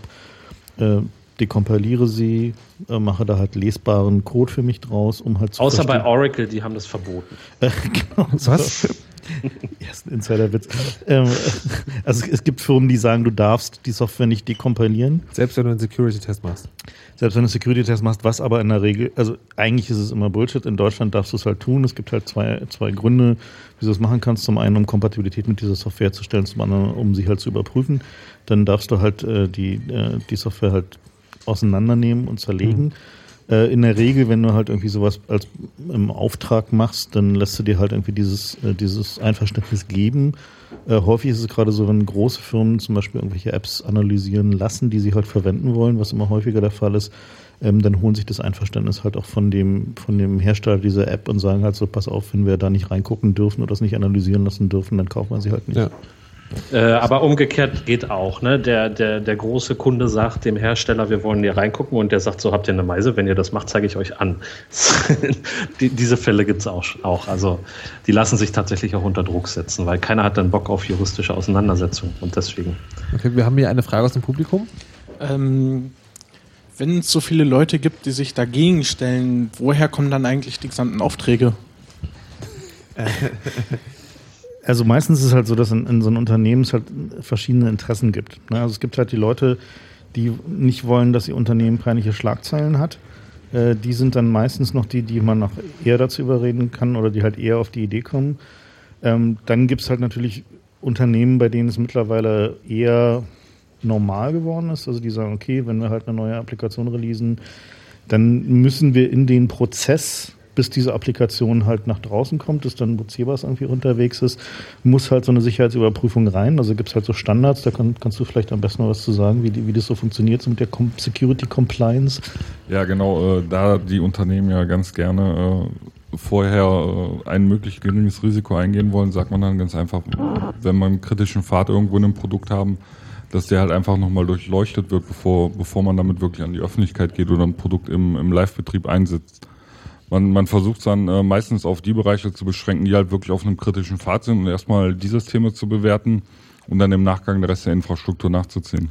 äh, dekompiliere sie, äh, mache da halt lesbaren Code für mich draus, um halt zu Außer bei verstehen. Oracle, die haben das verboten. Äh, genau, so. Was? Erst ein Insiderwitz. ähm, also es, gibt Firmen, die sagen, du darfst die Software nicht dekompilieren, Selbst wenn du einen Security-Test machst. selbst wenn du Security-Test machst, was aber in der Regel, also eigentlich ist es immer Bullshit. In Deutschland darfst du es halt tun. Es gibt halt zwei, zwei Gründe, wieso du es machen kannst. Zum einen, um Kompatibilität mit dieser Software herzustellen, zum anderen, um sie halt zu überprüfen. Dann darfst du halt äh, die, äh, die Software halt auseinandernehmen und zerlegen. Äh, in der Regel, wenn du halt irgendwie sowas als im Auftrag machst, dann lässt du dir halt irgendwie dieses, äh, dieses Einverständnis geben. Äh, häufig ist es gerade so, wenn große Firmen zum Beispiel irgendwelche Apps analysieren lassen, die sie halt verwenden wollen, was immer häufiger der Fall ist, ähm, dann holen sich das Einverständnis halt auch von dem, von dem Hersteller dieser App und sagen halt so, pass auf, wenn wir da nicht reingucken dürfen oder das nicht analysieren lassen dürfen, dann kaufen wir sie halt nicht. Ja. Äh, aber umgekehrt geht auch. Ne? Der, der, der große Kunde sagt dem Hersteller, wir wollen hier reingucken und der sagt, so habt ihr eine Meise, wenn ihr das macht, zeige ich euch an. die, diese Fälle gibt es auch, auch. Also die lassen sich tatsächlich auch unter Druck setzen, weil keiner hat dann Bock auf juristische Auseinandersetzung und deswegen. Okay, wir haben hier eine Frage aus dem Publikum. Ähm, wenn es so viele Leute gibt, die sich dagegen stellen, woher kommen dann eigentlich die gesamten Aufträge? Also meistens ist es halt so, dass in, in so einem Unternehmen es halt verschiedene Interessen gibt. Ne? Also es gibt halt die Leute, die nicht wollen, dass ihr Unternehmen peinliche Schlagzeilen hat. Äh, die sind dann meistens noch die, die man noch eher dazu überreden kann oder die halt eher auf die Idee kommen. Ähm, dann gibt es halt natürlich Unternehmen, bei denen es mittlerweile eher normal geworden ist. Also die sagen, okay, wenn wir halt eine neue Applikation releasen, dann müssen wir in den Prozess, bis diese Applikation halt nach draußen kommt, dass dann Cebas irgendwie unterwegs ist, muss halt so eine Sicherheitsüberprüfung rein. Also gibt es halt so Standards, da kann, kannst du vielleicht am besten noch was zu sagen, wie, wie das so funktioniert so mit der Security Compliance. Ja, genau, äh, da die Unternehmen ja ganz gerne äh, vorher äh, ein möglichst geringes Risiko eingehen wollen, sagt man dann ganz einfach, wenn man einen kritischen Pfad irgendwo in einem Produkt haben, dass der halt einfach nochmal durchleuchtet wird, bevor, bevor man damit wirklich an die Öffentlichkeit geht oder ein Produkt im, im Live-Betrieb einsetzt. Man, man versucht dann äh, meistens auf die Bereiche zu beschränken, die halt wirklich auf einem kritischen Pfad sind und erstmal die Systeme zu bewerten und dann im Nachgang der Rest der Infrastruktur nachzuziehen.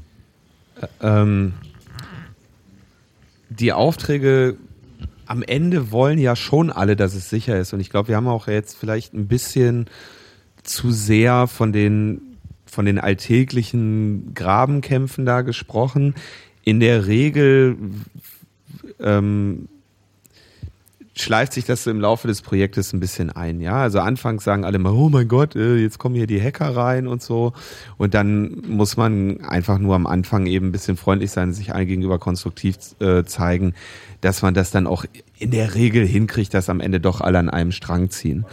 Ähm, die Aufträge am Ende wollen ja schon alle, dass es sicher ist. Und ich glaube, wir haben auch jetzt vielleicht ein bisschen zu sehr von den, von den alltäglichen Grabenkämpfen da gesprochen. In der Regel ähm, schleift sich das so im Laufe des Projektes ein bisschen ein. Ja, also anfangs sagen alle mal, oh mein Gott, äh, jetzt kommen hier die Hacker rein und so. Und dann muss man einfach nur am Anfang eben ein bisschen freundlich sein, sich allen gegenüber konstruktiv äh, zeigen, dass man das dann auch in der Regel hinkriegt, dass am Ende doch alle an einem Strang ziehen.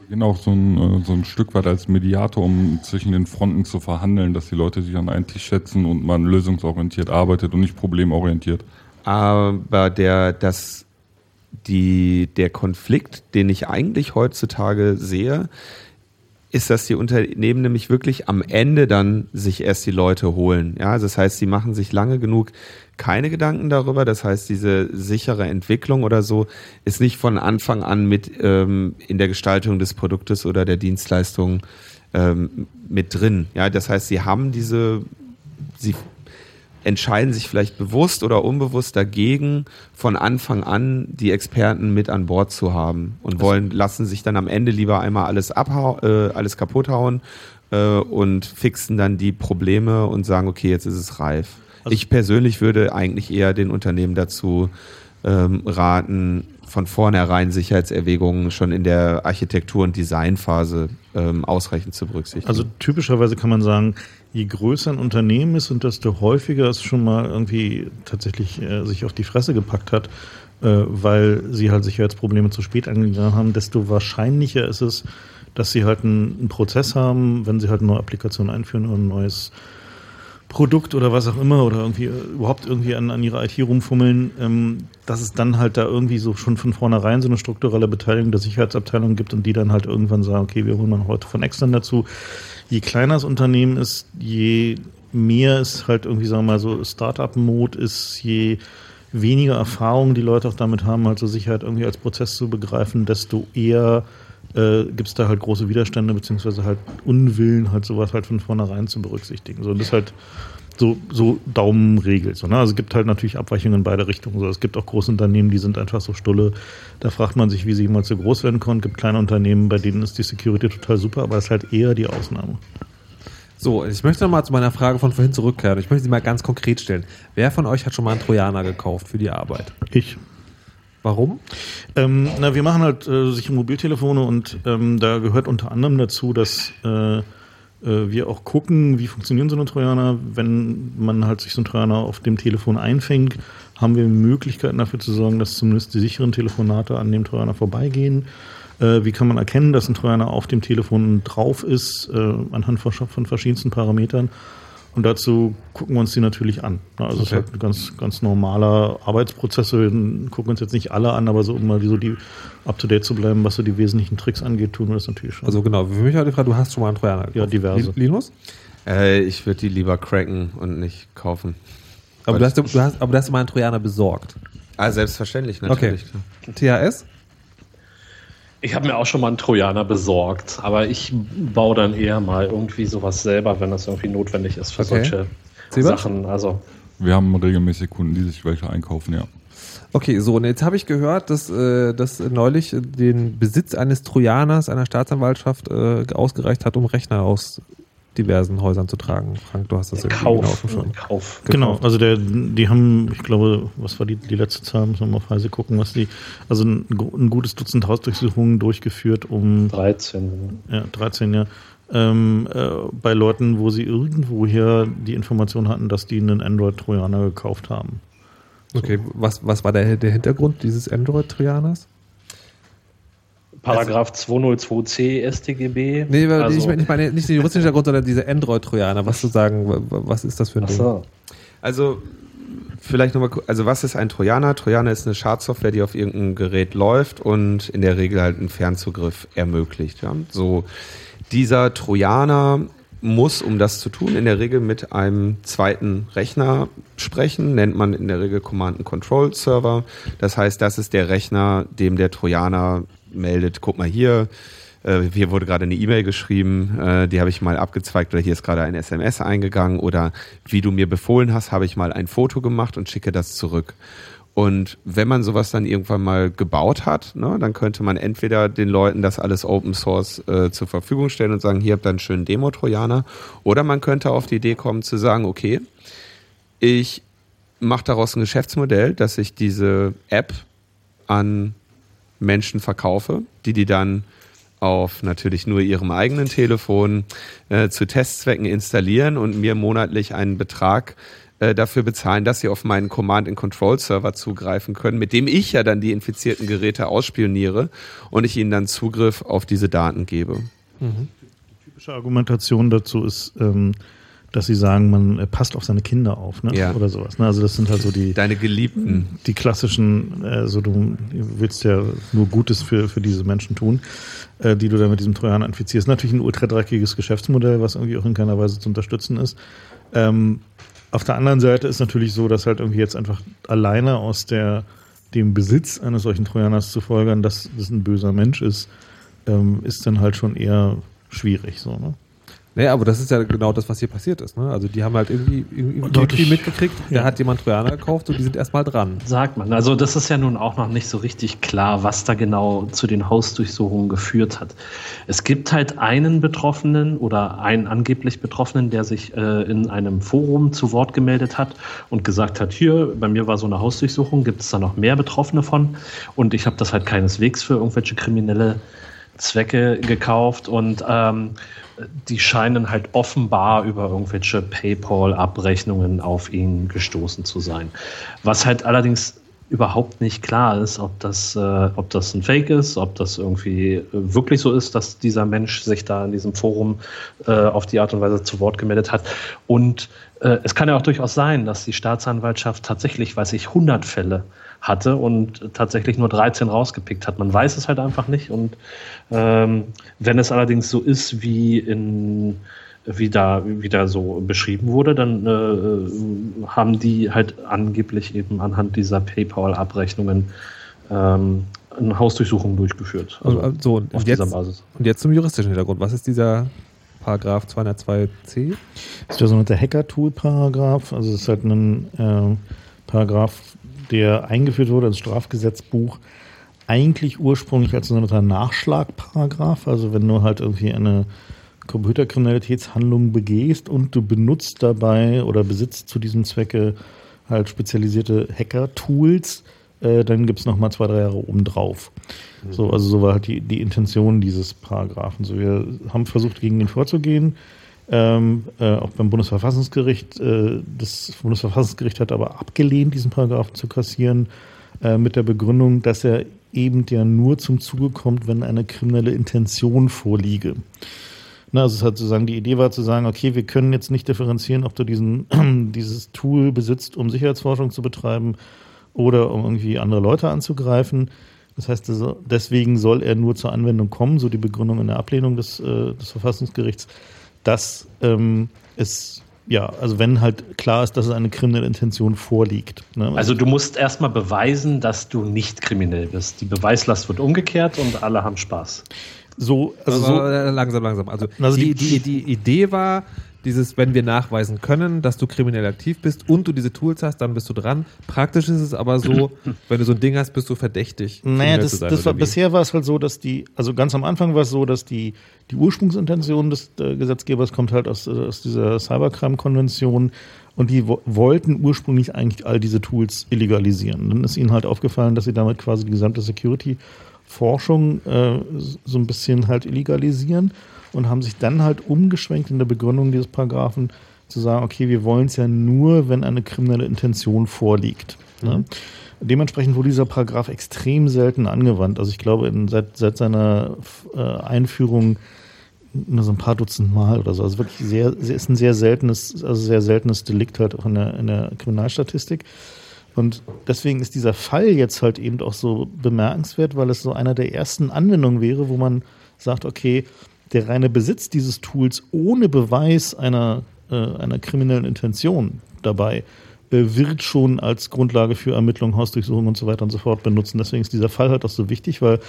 Beginn auch so ein, äh, so ein Stück weit als Mediator, um zwischen den Fronten zu verhandeln, dass die Leute sich an einen Tisch schätzen und man lösungsorientiert arbeitet und nicht problemorientiert. Aber der, das die, der Konflikt, den ich eigentlich heutzutage sehe, ist, dass die Unternehmen nämlich wirklich am Ende dann sich erst die Leute holen. Ja, das heißt, sie machen sich lange genug keine Gedanken darüber. Das heißt, diese sichere Entwicklung oder so ist nicht von Anfang an mit ähm, in der Gestaltung des Produktes oder der Dienstleistung ähm, mit drin. Ja, das heißt, sie haben diese, sie entscheiden sich vielleicht bewusst oder unbewusst dagegen, von Anfang an die Experten mit an Bord zu haben und wollen, lassen sich dann am Ende lieber einmal alles abhauen, äh, alles kaputt hauen äh, und fixen dann die Probleme und sagen, okay, jetzt ist es reif. Also ich persönlich würde eigentlich eher den Unternehmen dazu ähm, raten, von vornherein Sicherheitserwägungen schon in der Architektur- und Designphase ähm, ausreichend zu berücksichtigen. Also typischerweise kann man sagen, je größer ein Unternehmen ist und desto häufiger es schon mal irgendwie tatsächlich äh, sich auf die Fresse gepackt hat, äh, weil sie halt Sicherheitsprobleme zu spät angegangen haben, desto wahrscheinlicher ist es, dass sie halt einen, einen Prozess haben, wenn sie halt eine neue Applikation einführen oder ein neues Produkt oder was auch immer oder irgendwie äh, überhaupt irgendwie an, an ihrer IT rumfummeln, ähm, dass es dann halt da irgendwie so schon von vornherein so eine strukturelle Beteiligung der Sicherheitsabteilung gibt und die dann halt irgendwann sagen, okay, wir holen mal heute von extern dazu. Je kleiner das Unternehmen ist, je mehr es halt irgendwie, sagen wir mal, so Startup-Mode ist, je weniger Erfahrung die Leute auch damit haben, halt so Sicherheit irgendwie als Prozess zu begreifen, desto eher äh, gibt es da halt große Widerstände, beziehungsweise halt Unwillen, halt sowas halt von vornherein zu berücksichtigen. So, und das ist halt so, so Daumenregel. So, ne? Also es gibt halt natürlich Abweichungen in beide Richtungen. So, es gibt auch große Unternehmen, die sind einfach so stulle. Da fragt man sich, wie sie jemals so groß werden konnten. Es gibt kleine Unternehmen, bei denen ist die Security total super, aber es ist halt eher die Ausnahme. So, ich möchte nochmal zu meiner Frage von vorhin zurückkehren. Ich möchte sie mal ganz konkret stellen. Wer von euch hat schon mal einen Trojaner gekauft für die Arbeit? Ich. Warum? Ähm, na, wir machen halt äh, sich Mobiltelefone und ähm, da gehört unter anderem dazu, dass äh, äh, wir auch gucken, wie funktionieren so eine Trojaner. Wenn man halt sich so ein Trojaner auf dem Telefon einfängt, haben wir Möglichkeiten dafür zu sorgen, dass zumindest die sicheren Telefonate an dem Trojaner vorbeigehen. Äh, wie kann man erkennen, dass ein Trojaner auf dem Telefon drauf ist, äh, anhand von verschiedensten Parametern? Und dazu gucken wir uns die natürlich an. Also okay. es ist halt ein ganz, ganz normaler Arbeitsprozess. Wir gucken uns jetzt nicht alle an, aber so um mal so die up-to-date zu bleiben, was so die wesentlichen Tricks angeht, tun wir das natürlich schon. Also genau, für mich war die Frage, du hast schon mal einen Trojaner gekauft. Ja, diverse. Linus? Äh, ich würde die lieber cracken und nicht kaufen. Aber du, hast, du hast, aber du hast mal einen Trojaner besorgt? Ah, selbstverständlich, natürlich. Okay. THS? Ich habe mir auch schon mal einen Trojaner besorgt, aber ich baue dann eher mal irgendwie sowas selber, wenn das irgendwie notwendig ist für okay. solche Siebert? Sachen. Also wir haben regelmäßig Kunden, die sich welche einkaufen, ja. Okay, so, und jetzt habe ich gehört, dass, äh, dass neulich den Besitz eines Trojaners einer Staatsanwaltschaft äh, ausgereicht hat, um Rechner aus diversen Häusern zu tragen. Frank, du hast das ja Kauf, genau schon. Kauf. Genau, also der, die haben, ich glaube, was war die, die letzte Zahl, müssen wir mal auf Weise gucken, was die, also ein, ein gutes Dutzend Hausdurchsuchungen durchgeführt, um 13. Ja, 13, ja. Ähm, äh, bei Leuten, wo sie irgendwoher die Information hatten, dass die einen Android-Trojaner gekauft haben. So. Okay, was, was war der, der Hintergrund dieses Android-Trojaners? Paragraph 202c StGB. Nee, also, ich meine, ich meine nicht den juristischen Hintergrund, sondern diese Android-Trojaner. Was zu sagen, was ist das für ein Ding? So. Also, vielleicht nochmal, also was ist ein Trojaner? Trojaner ist eine Schadsoftware, die auf irgendeinem Gerät läuft und in der Regel halt einen Fernzugriff ermöglicht. Ja? So, dieser Trojaner muss, um das zu tun, in der Regel mit einem zweiten Rechner sprechen, nennt man in der Regel Command Control Server. Das heißt, das ist der Rechner, dem der Trojaner meldet, guck mal hier, äh, hier wurde gerade eine E-Mail geschrieben, äh, die habe ich mal abgezweigt oder hier ist gerade ein SMS eingegangen oder wie du mir befohlen hast, habe ich mal ein Foto gemacht und schicke das zurück. Und wenn man sowas dann irgendwann mal gebaut hat, ne, dann könnte man entweder den Leuten das alles Open Source äh, zur Verfügung stellen und sagen, hier habt ihr einen schönen Demo-Trojaner, oder man könnte auf die Idee kommen zu sagen, okay, ich mache daraus ein Geschäftsmodell, dass ich diese App an Menschen verkaufe, die die dann auf natürlich nur ihrem eigenen Telefon äh, zu Testzwecken installieren und mir monatlich einen Betrag äh, dafür bezahlen, dass sie auf meinen Command-and-Control-Server zugreifen können, mit dem ich ja dann die infizierten Geräte ausspioniere und ich ihnen dann Zugriff auf diese Daten gebe. Mhm. Die typische Argumentation dazu ist, ähm, dass sie sagen, man äh, passt auf seine Kinder auf, ne? Ja. Oder sowas. Ne? Also das sind halt so die Deine Geliebten. die klassischen, äh, so du willst ja nur Gutes für, für diese Menschen tun, äh, die du da mit diesem Trojaner infizierst. Natürlich ein ultradreckiges Geschäftsmodell, was irgendwie auch in keiner Weise zu unterstützen ist. Ähm, auf der anderen Seite ist natürlich so, dass halt irgendwie jetzt einfach alleine aus der, dem Besitz eines solchen Trojaners zu folgern, dass das ein böser Mensch ist, ähm, ist dann halt schon eher schwierig, so, ne? Naja, aber das ist ja genau das, was hier passiert ist. Ne? Also die haben halt irgendwie, irgendwie, irgendwie mitgekriegt, da Ja. hat jemand Trojaner gekauft und die sind erstmal dran. Sagt man. Also das ist ja nun auch noch nicht so richtig klar, was da genau zu den Hausdurchsuchungen geführt hat. Es gibt halt einen Betroffenen oder einen angeblich Betroffenen, der sich äh, in einem Forum zu Wort gemeldet hat und gesagt hat, hier, bei mir war so eine Hausdurchsuchung, gibt es da noch mehr Betroffene von? Und ich habe das halt keineswegs für irgendwelche kriminelle Zwecke gekauft und ähm, die scheinen halt offenbar über irgendwelche PayPal-Abrechnungen auf ihn gestoßen zu sein. Was halt allerdings überhaupt nicht klar ist, ob das, äh, ob das ein Fake ist, ob das irgendwie äh, wirklich so ist, dass dieser Mensch sich da in diesem Forum äh, auf die Art und Weise zu Wort gemeldet hat. Und äh, es kann ja auch durchaus sein, dass die Staatsanwaltschaft tatsächlich, weiß ich, 100 Fälle hatte und tatsächlich nur 13 rausgepickt hat. Man weiß es halt einfach nicht. Und ähm, wenn es allerdings so ist, wie in wie da, wie da so beschrieben wurde, dann äh, haben die halt angeblich eben anhand dieser PayPal-Abrechnungen ähm, eine Hausdurchsuchung durchgeführt. Also, also, so, und, auf jetzt, dieser Basis. und jetzt zum juristischen Hintergrund. Was ist dieser Paragraph 202c? Das ist der sogenannte Hacker-Tool-Paragraph. Also es ist halt ein äh, Paragraph, der eingeführt wurde ins Strafgesetzbuch, eigentlich ursprünglich als sogenannter Nachschlagparagraph. Also wenn du halt irgendwie eine Computerkriminalitätshandlung begehst und du benutzt dabei oder besitzt zu diesem Zwecke halt spezialisierte Hacker-Tools, äh, dann gibt es nochmal zwei, drei Jahre obendrauf. So, also so war halt die, die Intention dieses Paragraphen. So, wir haben versucht, gegen den vorzugehen. Ähm, äh, auch beim Bundesverfassungsgericht. Äh, das Bundesverfassungsgericht hat aber abgelehnt, diesen Paragraphen zu kassieren, äh, mit der Begründung, dass er eben ja nur zum Zuge kommt, wenn eine kriminelle Intention vorliege. Na, also es hat sozusagen die Idee war zu sagen, okay, wir können jetzt nicht differenzieren, ob du diesen, dieses Tool besitzt, um Sicherheitsforschung zu betreiben oder um irgendwie andere Leute anzugreifen. Das heißt, deswegen soll er nur zur Anwendung kommen, so die Begründung in der Ablehnung des, äh, des Verfassungsgerichts, dass ähm, es, ja, also wenn halt klar ist, dass es eine kriminelle Intention vorliegt. Ne? Also du musst erstmal beweisen, dass du nicht kriminell bist. Die Beweislast wird umgekehrt und alle haben Spaß. so, also Also so, langsam, langsam. Also, Also die, die- die, die Idee war, dieses, wenn wir nachweisen können, dass du kriminell aktiv bist und du diese Tools hast, dann bist du dran. Praktisch ist es aber so, wenn du so ein Ding hast, bist du verdächtig. Naja, das, sein, das war, bisher war es halt so, dass die, also ganz am Anfang war es so, dass die, die Ursprungsintention des äh, Gesetzgebers kommt halt aus, äh, aus dieser Cybercrime-Konvention und die wo wollten ursprünglich eigentlich all diese Tools illegalisieren. Dann ist ihnen halt aufgefallen, dass sie damit quasi die gesamte Security-Forschung äh, so ein bisschen halt illegalisieren und haben sich dann halt umgeschwenkt in der Begründung dieses Paragraphen zu sagen, okay, wir wollen es ja nur, wenn eine kriminelle Intention vorliegt. Ne? Dementsprechend wurde dieser Paragraph extrem selten angewandt. Also ich glaube, in, seit, seit seiner äh, Einführung nur so ein paar Dutzend Mal oder so. Also wirklich sehr, sehr ist ein sehr seltenes, also sehr seltenes Delikt halt auch in der, in der Kriminalstatistik. Und deswegen ist dieser Fall jetzt halt eben auch so bemerkenswert, weil es so einer der ersten Anwendungen wäre, wo man sagt, okay, der reine Besitz dieses Tools ohne Beweis einer, äh, einer kriminellen Intention dabei äh, wird schon als Grundlage für Ermittlungen, Hausdurchsuchungen und so weiter und so fort benutzen. Deswegen ist dieser Fall halt auch so wichtig, weil,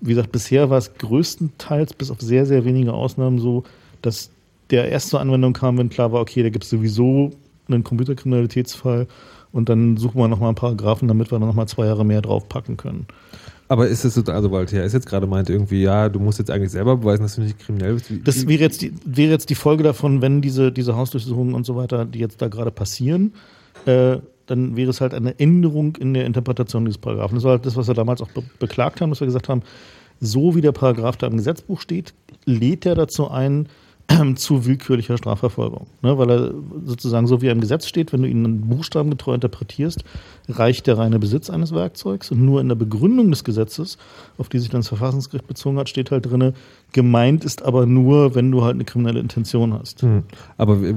wie gesagt, bisher war es größtenteils bis auf sehr, sehr wenige Ausnahmen so, dass der erst zur Anwendung kam, wenn klar war, okay, da gibt es sowieso einen Computerkriminalitätsfall und dann suchen wir nochmal einen Paragraphen, damit wir dann nochmal zwei Jahre mehr draufpacken können. Aber ist es so, also Walter ist jetzt gerade meinte irgendwie, ja, du musst jetzt eigentlich selber beweisen, dass du nicht kriminell bist. Das wäre jetzt, die, wäre jetzt die Folge davon, wenn diese, diese Hausdurchsuchungen und so weiter, die jetzt da gerade passieren, äh, dann wäre es halt eine Änderung in der Interpretation dieses Paragraphen. Das war halt das, was wir damals auch be beklagt haben, dass wir gesagt haben, so wie der Paragraph da im Gesetzbuch steht, lädt er dazu ein, zu willkürlicher Strafverfolgung. Ne, weil er sozusagen so wie er im Gesetz steht, wenn du ihn buchstabengetreu interpretierst, reicht der reine Besitz eines Werkzeugs und nur in der Begründung des Gesetzes, auf die sich dann das Verfassungsgericht bezogen hat, steht halt drinne, gemeint ist aber nur, wenn du halt eine kriminelle Intention hast. Hm. Aber wie-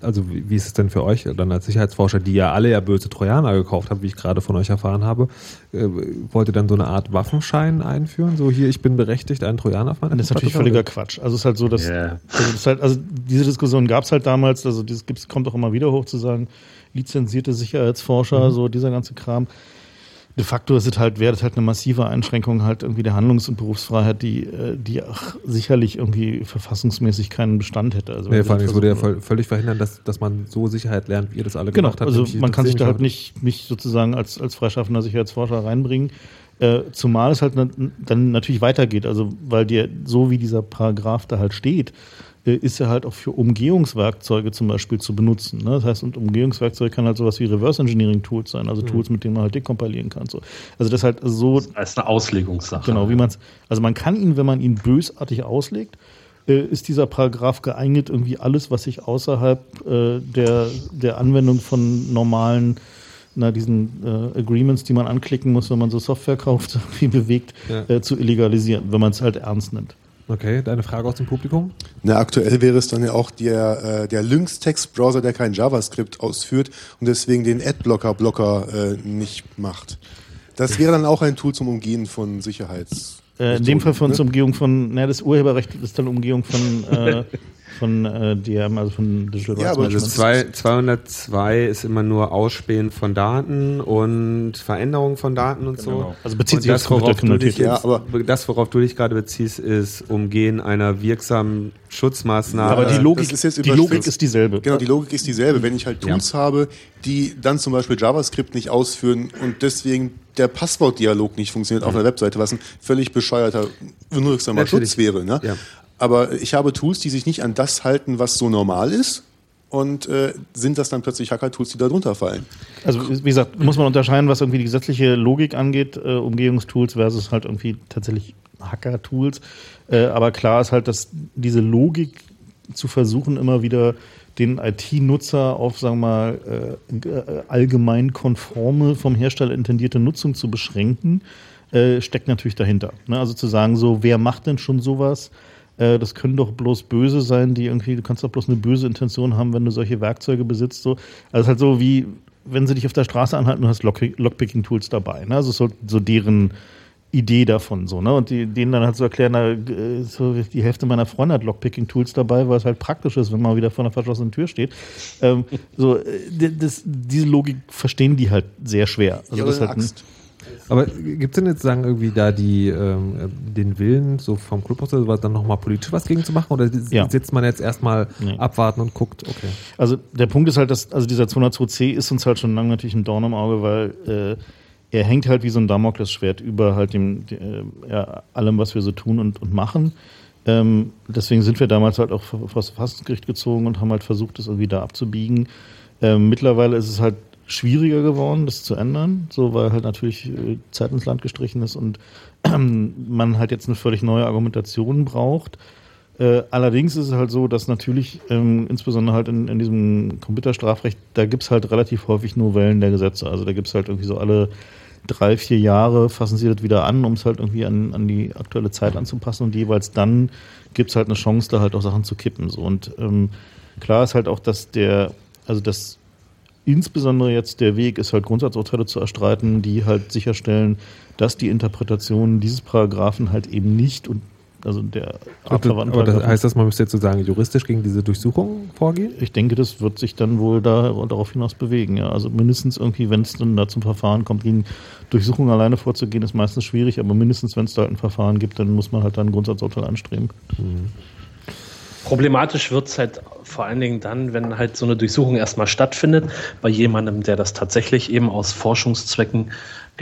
also wie ist es denn für euch dann als Sicherheitsforscher, die ja alle ja böse Trojaner gekauft haben, wie ich gerade von euch erfahren habe, äh, wollt ihr dann so eine Art Waffenschein einführen? So hier, ich bin berechtigt, einen Trojaner auf meiner Das ist natürlich völliger Quatsch. Also es ist halt so, dass Ja. also, das ist halt, also diese Diskussion gab es halt damals, also das gibt's, kommt auch immer wieder hoch zu sagen, lizenzierte Sicherheitsforscher, so dieser ganze Kram. De facto ist es halt, wäre das halt eine massive Einschränkung halt irgendwie der Handlungs- und Berufsfreiheit, die, äh, die auch sicherlich irgendwie verfassungsmäßig keinen Bestand hätte. Also, Nee, vor allem, es würde ja völlig verhindern, dass, dass man so Sicherheit lernt, wie ihr das alle Genau, gemacht habt. also man kann sich da halt nicht, nicht sozusagen als, als freischaffender Sicherheitsforscher reinbringen. Äh, zumal es halt na- dann natürlich weitergeht. Also, weil dir, so wie dieser Paragraph da halt steht, ist er halt auch für Umgehungswerkzeuge zum Beispiel zu benutzen. Ne? Das heißt, und Umgehungswerkzeug kann halt sowas wie Reverse Engineering Tools sein, also Tools, mit denen man halt dekompilieren kann. So. Also das ist halt so Das ist eine Auslegungssache. Genau, wie man's, also man kann ihn, wenn man ihn bösartig auslegt, äh, ist dieser Paragraph geeignet, irgendwie alles, was sich außerhalb äh, der, der Anwendung von normalen, na, diesen äh, Agreements, die man anklicken muss, wenn man so Software kauft, irgendwie bewegt, Ja. äh, zu illegalisieren, wenn man es halt ernst nimmt. Okay, deine Frage aus dem Publikum? Na, aktuell wäre es dann ja auch der, äh, der Lynx-Text-Browser, der kein JavaScript ausführt und deswegen den Adblocker-Blocker äh, nicht macht. Das wäre dann auch ein Tool zum Umgehen von Sicherheits. Äh, in dem Fall von ne? zur Umgehung von, naja, das Urheberrecht ist dann Umgehung von, äh, von äh, DM, also von Digital Ja, Rights aber Also das Management. zwei, 202 ist immer nur Ausspähen von Daten und Veränderung von Daten und so. Genau. Also bezieht und sich das, auf worauf du dich. Ja, aber- das, worauf du dich gerade beziehst, ist Umgehen einer wirksamen Schutzmaßnahme. Aber die Logik, ist jetzt die Logik ist dieselbe. Genau, die Logik ist dieselbe. Wenn ich halt Tools habe, die dann zum Beispiel JavaScript nicht ausführen und deswegen der Passwortdialog nicht funktioniert auf einer Webseite, was ein völlig bescheuerter, unwirksamer. Schutz wäre. Ne? Ja. Aber ich habe Tools, die sich nicht an das halten, was so normal ist. Und äh, sind das dann plötzlich Hacker-Tools, die da drunter fallen? Also wie gesagt, muss man unterscheiden, was irgendwie die gesetzliche Logik angeht, äh, Umgehungstools versus halt irgendwie tatsächlich Hacker-Tools. Äh, aber klar ist halt, dass diese Logik zu versuchen, immer wieder den IT-Nutzer auf, sagen wir mal, äh, allgemein konforme, vom Hersteller intendierte Nutzung zu beschränken, äh, steckt natürlich dahinter. Ne? Also zu sagen, so, wer macht denn schon sowas? Äh, Das können doch bloß Böse sein, die irgendwie, du kannst doch bloß eine böse Intention haben, wenn du solche Werkzeuge besitzt. So. Also halt so wie, wenn sie dich auf der Straße anhalten, du hast Lock- Lockpicking-Tools dabei. Ne? Also so, so deren Idee davon so, ne? Und die, denen dann halt so erklären, na, äh, so die Hälfte meiner Freunde hat Lockpicking-Tools dabei, weil es halt praktisch ist, wenn man wieder vor einer verschlossenen Tür steht. Ähm, so, äh, das, diese Logik verstehen die halt sehr schwer. Also Ja, das halt eine ein, Axt. Aber gibt es denn jetzt sagen irgendwie da die ähm, äh, den Willen so vom Club aus oder sowas dann nochmal politisch was gegen zu machen oder Ja. sitzt man jetzt erstmal Nee. abwarten und guckt, okay. Also der Punkt ist halt, dass also dieser 202c ist uns halt schon lange natürlich ein Dorn im Auge, weil äh, er hängt halt wie so ein Damoklesschwert über halt dem, de, äh, ja, allem, was wir so tun und, und machen. Ähm, deswegen sind wir damals halt auch vor vor das Verfassungsgericht gezogen und haben halt versucht, das irgendwie da abzubiegen. Ähm, mittlerweile ist es halt schwieriger geworden, das zu ändern, so weil halt natürlich äh, Zeit ins Land gestrichen ist und ähm, man halt jetzt eine völlig neue Argumentation braucht. Äh, allerdings ist es halt so, dass natürlich, ähm, insbesondere halt in, in diesem Computerstrafrecht, da gibt's halt relativ häufig Novellen der Gesetze. Also da gibt's halt irgendwie so alle drei, vier Jahre fassen sie das wieder an, um es halt irgendwie an, an die aktuelle Zeit anzupassen und jeweils dann gibt's halt eine Chance, da halt auch Sachen zu kippen. So. Und ähm, klar ist halt auch, dass der, also das insbesondere jetzt der Weg ist halt Grundsatzurteile zu erstreiten, die halt sicherstellen, dass die Interpretation dieses Paragraphen halt eben nicht und also der artverwandten Aber das heißt das, man müsste jetzt sozusagen juristisch gegen diese Durchsuchung vorgehen? ich denke, das wird sich dann wohl da, darauf hinaus bewegen. Ja. Also mindestens irgendwie, wenn es dann da zum Verfahren kommt, gegen Durchsuchung alleine vorzugehen, ist meistens schwierig, aber mindestens, wenn es da halt ein Verfahren gibt, dann muss man halt dann ein Grundsatzurteil anstreben. Problematisch wird es halt vor allen Dingen dann, wenn halt so eine Durchsuchung erstmal stattfindet, bei jemandem, der das tatsächlich eben aus Forschungszwecken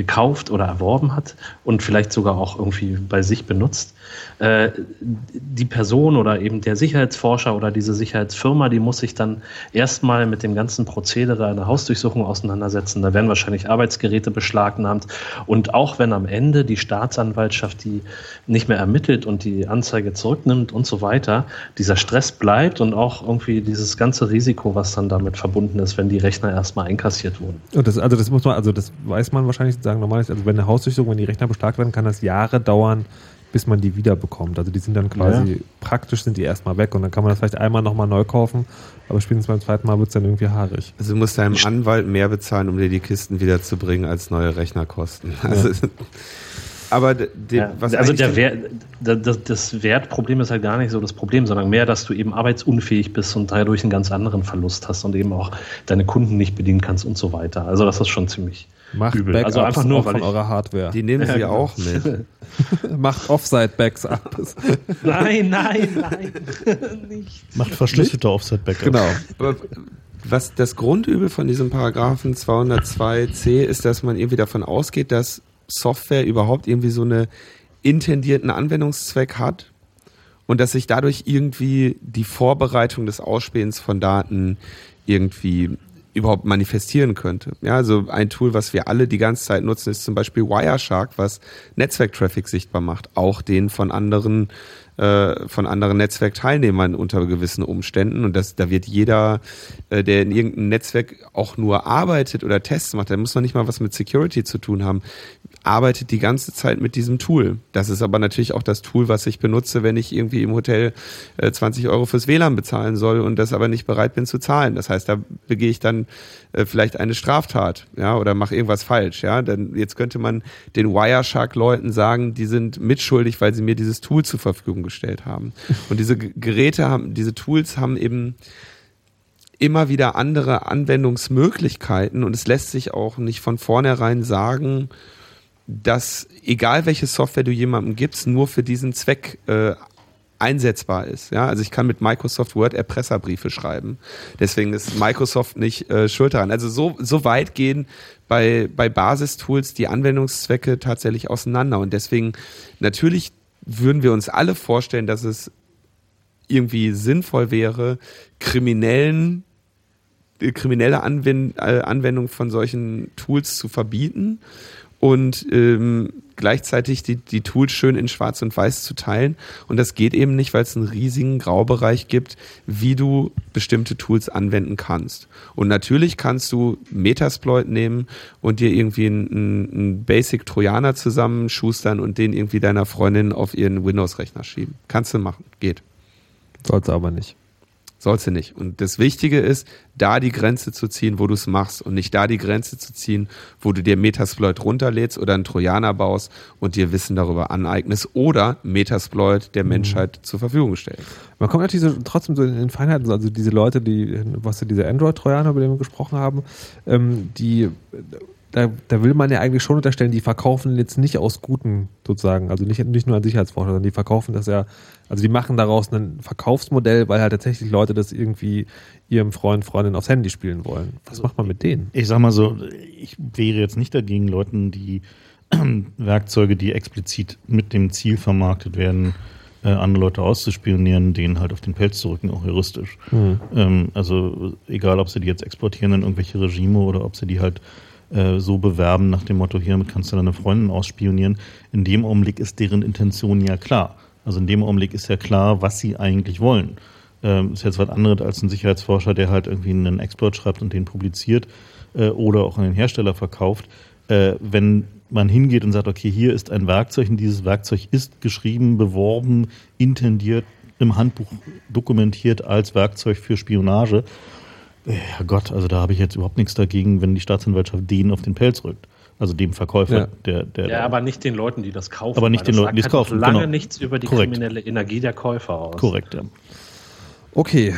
gekauft oder erworben hat und vielleicht sogar auch irgendwie bei sich benutzt. Äh, die Person oder eben der Sicherheitsforscher oder diese Sicherheitsfirma, die muss sich dann erstmal mit dem ganzen Prozedere einer Hausdurchsuchung auseinandersetzen. Da werden wahrscheinlich Arbeitsgeräte beschlagnahmt. Und auch wenn am Ende die Staatsanwaltschaft die nicht mehr ermittelt und die Anzeige zurücknimmt und so weiter, dieser Stress bleibt und auch irgendwie dieses ganze Risiko, was dann damit verbunden ist, wenn die Rechner erstmal einkassiert wurden. Und das, also das muss man, also das weiß man wahrscheinlich sagen normalerweise, also wenn eine Hausdurchsuchung, wenn die Rechner beschlagnahmt werden, kann das Jahre dauern, bis man die wiederbekommt. Also die sind dann quasi, Ja. praktisch sind die erstmal weg und dann kann man das vielleicht einmal nochmal neu kaufen, aber spätestens beim zweiten Mal wird es dann irgendwie haarig. Also du musst deinem Anwalt mehr bezahlen, um dir die Kisten wiederzubringen, als neue Rechner kosten. Also, Aber de, Ja, was also der Wert, da- das, das Wertproblem ist halt gar nicht so das Problem, sondern mehr, dass du eben arbeitsunfähig bist und dadurch einen ganz anderen Verlust hast und eben auch deine Kunden nicht bedienen kannst und so weiter. Also das ist schon ziemlich Macht übel. Backups also einfach nur, von ich, eurer Hardware. die nehmen Ja, sie genau. auch mit. Macht Offside-Backups. Nein, nein, nein, nicht. Macht verschlüsselte Offset-Backup. genau. Aber was das Grundübel von diesem Paragraphen 202c ist, dass man irgendwie davon ausgeht, dass Software überhaupt irgendwie so eine intendierten Anwendungszweck hat und dass sich dadurch irgendwie die Vorbereitung des Ausspähens von Daten irgendwie überhaupt manifestieren könnte. Ja, also ein Tool, was wir alle die ganze Zeit nutzen, ist zum Beispiel Wireshark, was Netzwerktraffic sichtbar macht, auch den von anderen äh, von anderen Netzwerkteilnehmern unter gewissen Umständen. Und das, da wird jeder, äh, der in irgendeinem Netzwerk auch nur arbeitet oder Tests macht, der muss noch nicht mal was mit Security zu tun haben, arbeitet die ganze Zeit mit diesem Tool. Das ist aber natürlich auch das Tool, was ich benutze, wenn ich irgendwie im Hotel äh, 20 Euro fürs WLAN bezahlen soll und das aber nicht bereit bin zu zahlen. Das heißt, da begehe ich dann äh, vielleicht eine Straftat, ja, oder mache irgendwas falsch, ja. Denn jetzt könnte man den Wireshark-Leuten sagen, die sind mitschuldig, weil sie mir dieses Tool zur Verfügung gestellt haben. Und diese Geräte haben, diese Tools haben eben immer wieder andere Anwendungsmöglichkeiten und es lässt sich auch nicht von vornherein sagen, dass egal welche Software du jemandem gibst, nur für diesen Zweck äh, einsetzbar ist. Ja, also ich kann mit Microsoft Word Erpresserbriefe schreiben. Deswegen ist Microsoft nicht äh, schuld daran. Also so, so weit gehen bei, bei Basistools die Anwendungszwecke tatsächlich auseinander. Und deswegen natürlich würden wir uns alle vorstellen, dass es irgendwie sinnvoll wäre, kriminellen äh, kriminelle Anwend äh, Anwendung von solchen Tools zu verbieten und ähm, gleichzeitig die, die Tools schön in Schwarz und Weiß zu teilen. Und das geht eben nicht, weil es einen riesigen Graubereich gibt, wie du bestimmte Tools anwenden kannst. Und natürlich kannst du Metasploit nehmen und dir irgendwie einen, einen Basic-Trojaner zusammenschustern und den irgendwie deiner Freundin auf ihren Windows-Rechner schieben. Kannst du machen, geht. Sollte aber nicht. Sollst du nicht. Und das Wichtige ist, da die Grenze zu ziehen, wo du es machst und nicht da die Grenze zu ziehen, wo du dir Metasploit runterlädst oder einen Trojaner baust und dir Wissen darüber aneignest oder Metasploit der Menschheit zur Verfügung stellst. Man kommt natürlich so, trotzdem so in den Feinheiten, also diese Leute, die, was diese Android-Trojaner, über die wir gesprochen haben, ähm, die, da, da will man ja eigentlich schon unterstellen, die verkaufen jetzt nicht aus guten sozusagen, also nicht, nicht nur an Sicherheitsforscher, sondern die verkaufen das ja, also die machen daraus ein Verkaufsmodell, weil halt tatsächlich Leute das irgendwie ihrem Freund, Freundin aufs Handy spielen wollen. Was macht man mit denen? Ich sag mal so, ich wäre jetzt nicht dagegen, Leuten, die Werkzeuge, die explizit mit dem Ziel vermarktet werden, äh, andere Leute auszuspionieren, denen halt auf den Pelz zu rücken, auch juristisch. Ähm, also egal, ob sie die jetzt exportieren in irgendwelche Regime oder ob sie die halt äh, so bewerben nach dem Motto, hiermit kannst du deine Freundin ausspionieren. In dem Augenblick ist deren Intention ja klar. Also in dem Augenblick ist ja klar, was sie eigentlich wollen. Ähm, ist jetzt was anderes als ein Sicherheitsforscher, der halt irgendwie einen Exploit schreibt und den publiziert äh, oder auch an den Hersteller verkauft. Äh, wenn man hingeht und sagt, okay, hier ist ein Werkzeug und dieses Werkzeug ist geschrieben, beworben, intendiert, im Handbuch dokumentiert als Werkzeug für Spionage. Äh, Herrgott, also da habe ich jetzt überhaupt nichts dagegen, wenn die Staatsanwaltschaft den auf den Pelz rückt. Also dem Verkäufer, Ja. der, der Ja, aber nicht den Leuten, die das kaufen. Aber nicht den das Leuten, die es sagt halt kaufen, lange genau. nichts über die Korrekt. kriminelle Energie der Käufer aus. korrekt, ja. Okay,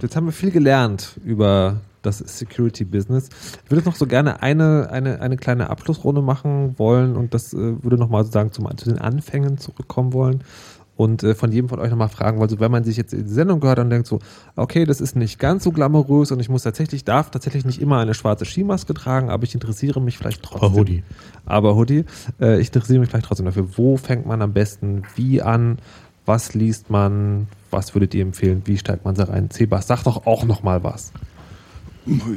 jetzt haben wir viel gelernt über das Security-Business. Ich würde jetzt noch so gerne eine, eine, eine kleine Abschlussrunde machen wollen und das äh, würde nochmal sozusagen zum, zu den Anfängen zurückkommen wollen. Und äh, von jedem von euch nochmal fragen wollte, wenn man sich jetzt in die Sendung gehört und denkt so, okay, das ist nicht ganz so glamourös und ich muss tatsächlich, darf tatsächlich nicht immer eine schwarze Skimaske tragen, aber ich interessiere mich vielleicht trotzdem. Aber Hoodie. Aber Hoodie, äh, ich interessiere mich vielleicht trotzdem dafür. Wo fängt man am besten wie an? Was liest man? Was würdet ihr empfehlen? Wie steigt man da rein? Sebas, sag doch auch nochmal was.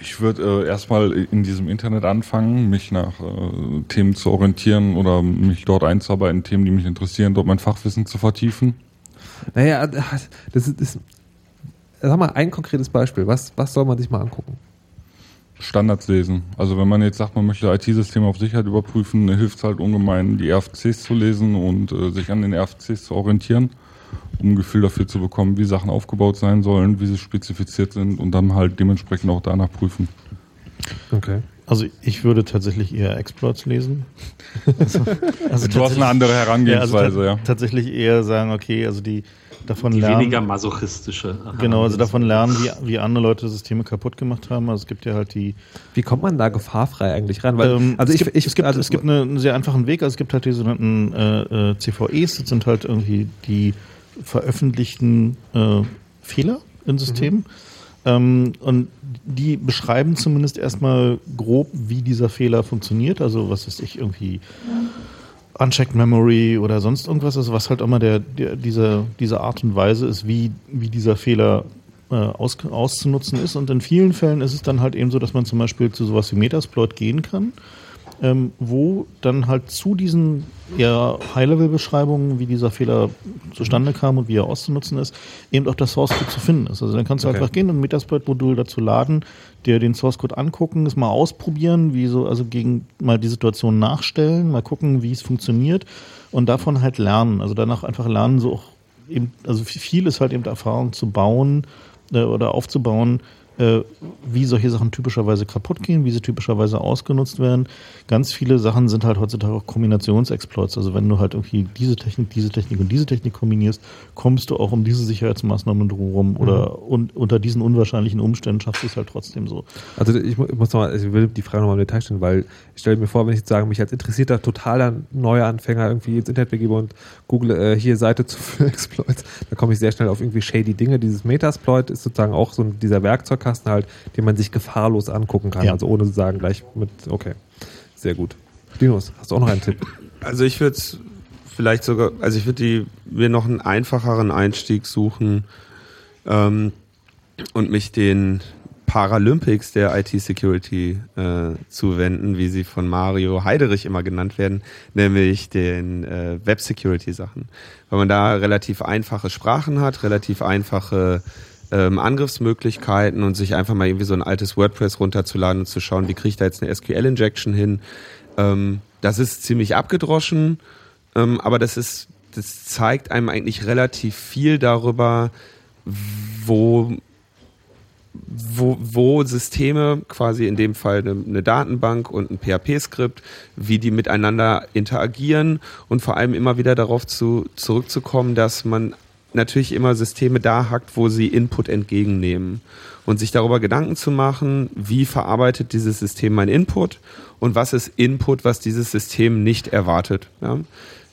Ich würde äh, erstmal in diesem Internet anfangen, mich nach äh, Themen zu orientieren oder mich dort einzuarbeiten, Themen, die mich interessieren, dort mein Fachwissen zu vertiefen. Naja, das ist, das, sag mal ein konkretes Beispiel. Was, was soll man sich mal angucken? Standards lesen. Also wenn man jetzt sagt, man möchte IT-Systeme auf Sicherheit überprüfen, hilft es halt ungemein, die RFCs zu lesen und äh, sich an den RFCs zu orientieren, um ein Gefühl dafür zu bekommen, wie Sachen aufgebaut sein sollen, wie sie spezifiziert sind und dann halt dementsprechend auch danach prüfen. Okay. Also ich würde tatsächlich eher Exploits lesen. Also, also du hast eine andere Herangehensweise, ja. Also tatsächlich eher sagen, okay, also die davon die lernen. weniger masochistische. Genau, also davon lernen, wie, wie andere Leute Systeme kaputt gemacht haben. Also es gibt ja halt die. Wie kommt man da gefahrfrei eigentlich ran? Weil, ähm, also es ich, gibt, ich, es gibt, also es gibt eine, einen sehr einfachen Weg. Also es gibt halt die sogenannten äh, äh, CVEs. Das sind halt irgendwie die veröffentlichten äh, Fehler in Systemen. Mhm. Ähm, und die beschreiben zumindest erstmal grob, wie dieser Fehler funktioniert. Also was ist ich irgendwie Unchecked Memory oder sonst irgendwas, also was halt immer der, der diese, diese Art und Weise ist, wie, wie dieser Fehler äh, aus, auszunutzen ist. Und in vielen Fällen ist es dann halt eben so, dass man zum Beispiel zu sowas wie Metasploit gehen kann ähm, wo dann halt zu diesen eher High-Level-Beschreibungen, wie dieser Fehler zustande kam und wie er auszunutzen ist, eben auch das Source Code zu finden ist. Also dann kannst du okay. einfach gehen und ein Metasploit-Modul dazu laden, dir den Source Code angucken, es mal ausprobieren, wie so, also gegen mal die Situation nachstellen, mal gucken, wie es funktioniert und davon halt lernen. Also danach einfach lernen, so auch eben, also viel ist halt eben Erfahrung zu bauen äh, oder aufzubauen, äh, wie solche Sachen typischerweise kaputt gehen, wie sie typischerweise ausgenutzt werden. Ganz viele Sachen sind halt heutzutage auch Kombinationsexploits. Also wenn du halt irgendwie diese Technik, diese Technik und diese Technik kombinierst, kommst du auch um diese Sicherheitsmaßnahmen drumherum oder mhm. un unter diesen unwahrscheinlichen Umständen schaffst du es halt trotzdem so. Also ich muss nochmal, ich will die Frage nochmal im Detail stellen, weil stelle mir vor, wenn ich jetzt sage, mich als interessierter, totaler neuer Anfänger irgendwie ins Internet begebe und google äh, hier Seite zu für Exploits, da komme ich sehr schnell auf irgendwie shady Dinge. Dieses Metasploit ist sozusagen auch so dieser Werkzeug Baukasten halt, den man sich gefahrlos angucken kann. Ja. Also ohne zu sagen, gleich mit, okay, sehr gut. Linus, hast du auch noch einen Tipp? Also ich würde vielleicht sogar, also ich würde mir noch einen einfacheren Einstieg suchen ähm, und mich den Paralympics der IT-Security äh, zuwenden, wie sie von Mario Heiderich immer genannt werden, nämlich den äh, Web-Security-Sachen. Weil man da relativ einfache Sprachen hat, relativ einfache ähm, Angriffsmöglichkeiten und sich einfach mal irgendwie so ein altes WordPress runterzuladen und zu schauen, wie kriege ich da jetzt eine SQL-Injection hin. Ähm, das ist ziemlich abgedroschen, ähm, aber das ist, das zeigt einem eigentlich relativ viel darüber, wo wo, wo Systeme, quasi in dem Fall eine, eine Datenbank und ein PHP-Skript, wie die miteinander interagieren und vor allem immer wieder darauf zu, zurückzukommen, dass man natürlich immer Systeme da hackt, wo sie Input entgegennehmen und sich darüber Gedanken zu machen, wie verarbeitet dieses System mein Input und was ist Input, was dieses System nicht erwartet. Ja?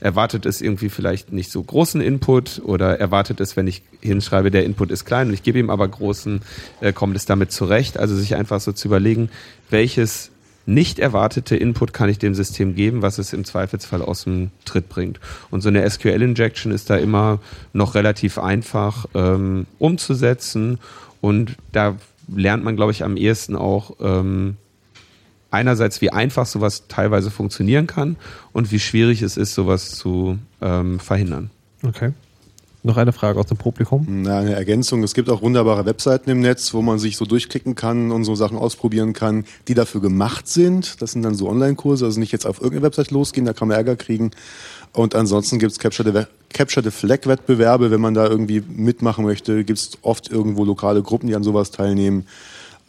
Erwartet es irgendwie vielleicht nicht so großen Input oder erwartet es, wenn ich hinschreibe, der Input ist klein und ich gebe ihm aber großen, äh, kommt es damit zurecht. Also sich einfach so zu überlegen, welches nicht erwartete Input kann ich dem System geben, was es im Zweifelsfall aus dem Tritt bringt. Und so eine SQL-Injection ist da immer noch relativ einfach ähm, umzusetzen und da lernt man, glaube ich, am ehesten auch ähm, einerseits, wie einfach sowas teilweise funktionieren kann und wie schwierig es ist, sowas zu ähm, verhindern. Okay. Noch eine Frage aus dem Publikum? Na, eine Ergänzung. Es gibt auch wunderbare Webseiten im Netz, wo man sich so durchklicken kann und so Sachen ausprobieren kann, die dafür gemacht sind. Das sind dann so Online-Kurse, also nicht jetzt auf irgendeine Website losgehen, da kann man Ärger kriegen. Und ansonsten gibt es Capture the, Capture the Flag-Wettbewerbe, wenn man da irgendwie mitmachen möchte. Gibt es oft irgendwo lokale Gruppen, die an sowas teilnehmen.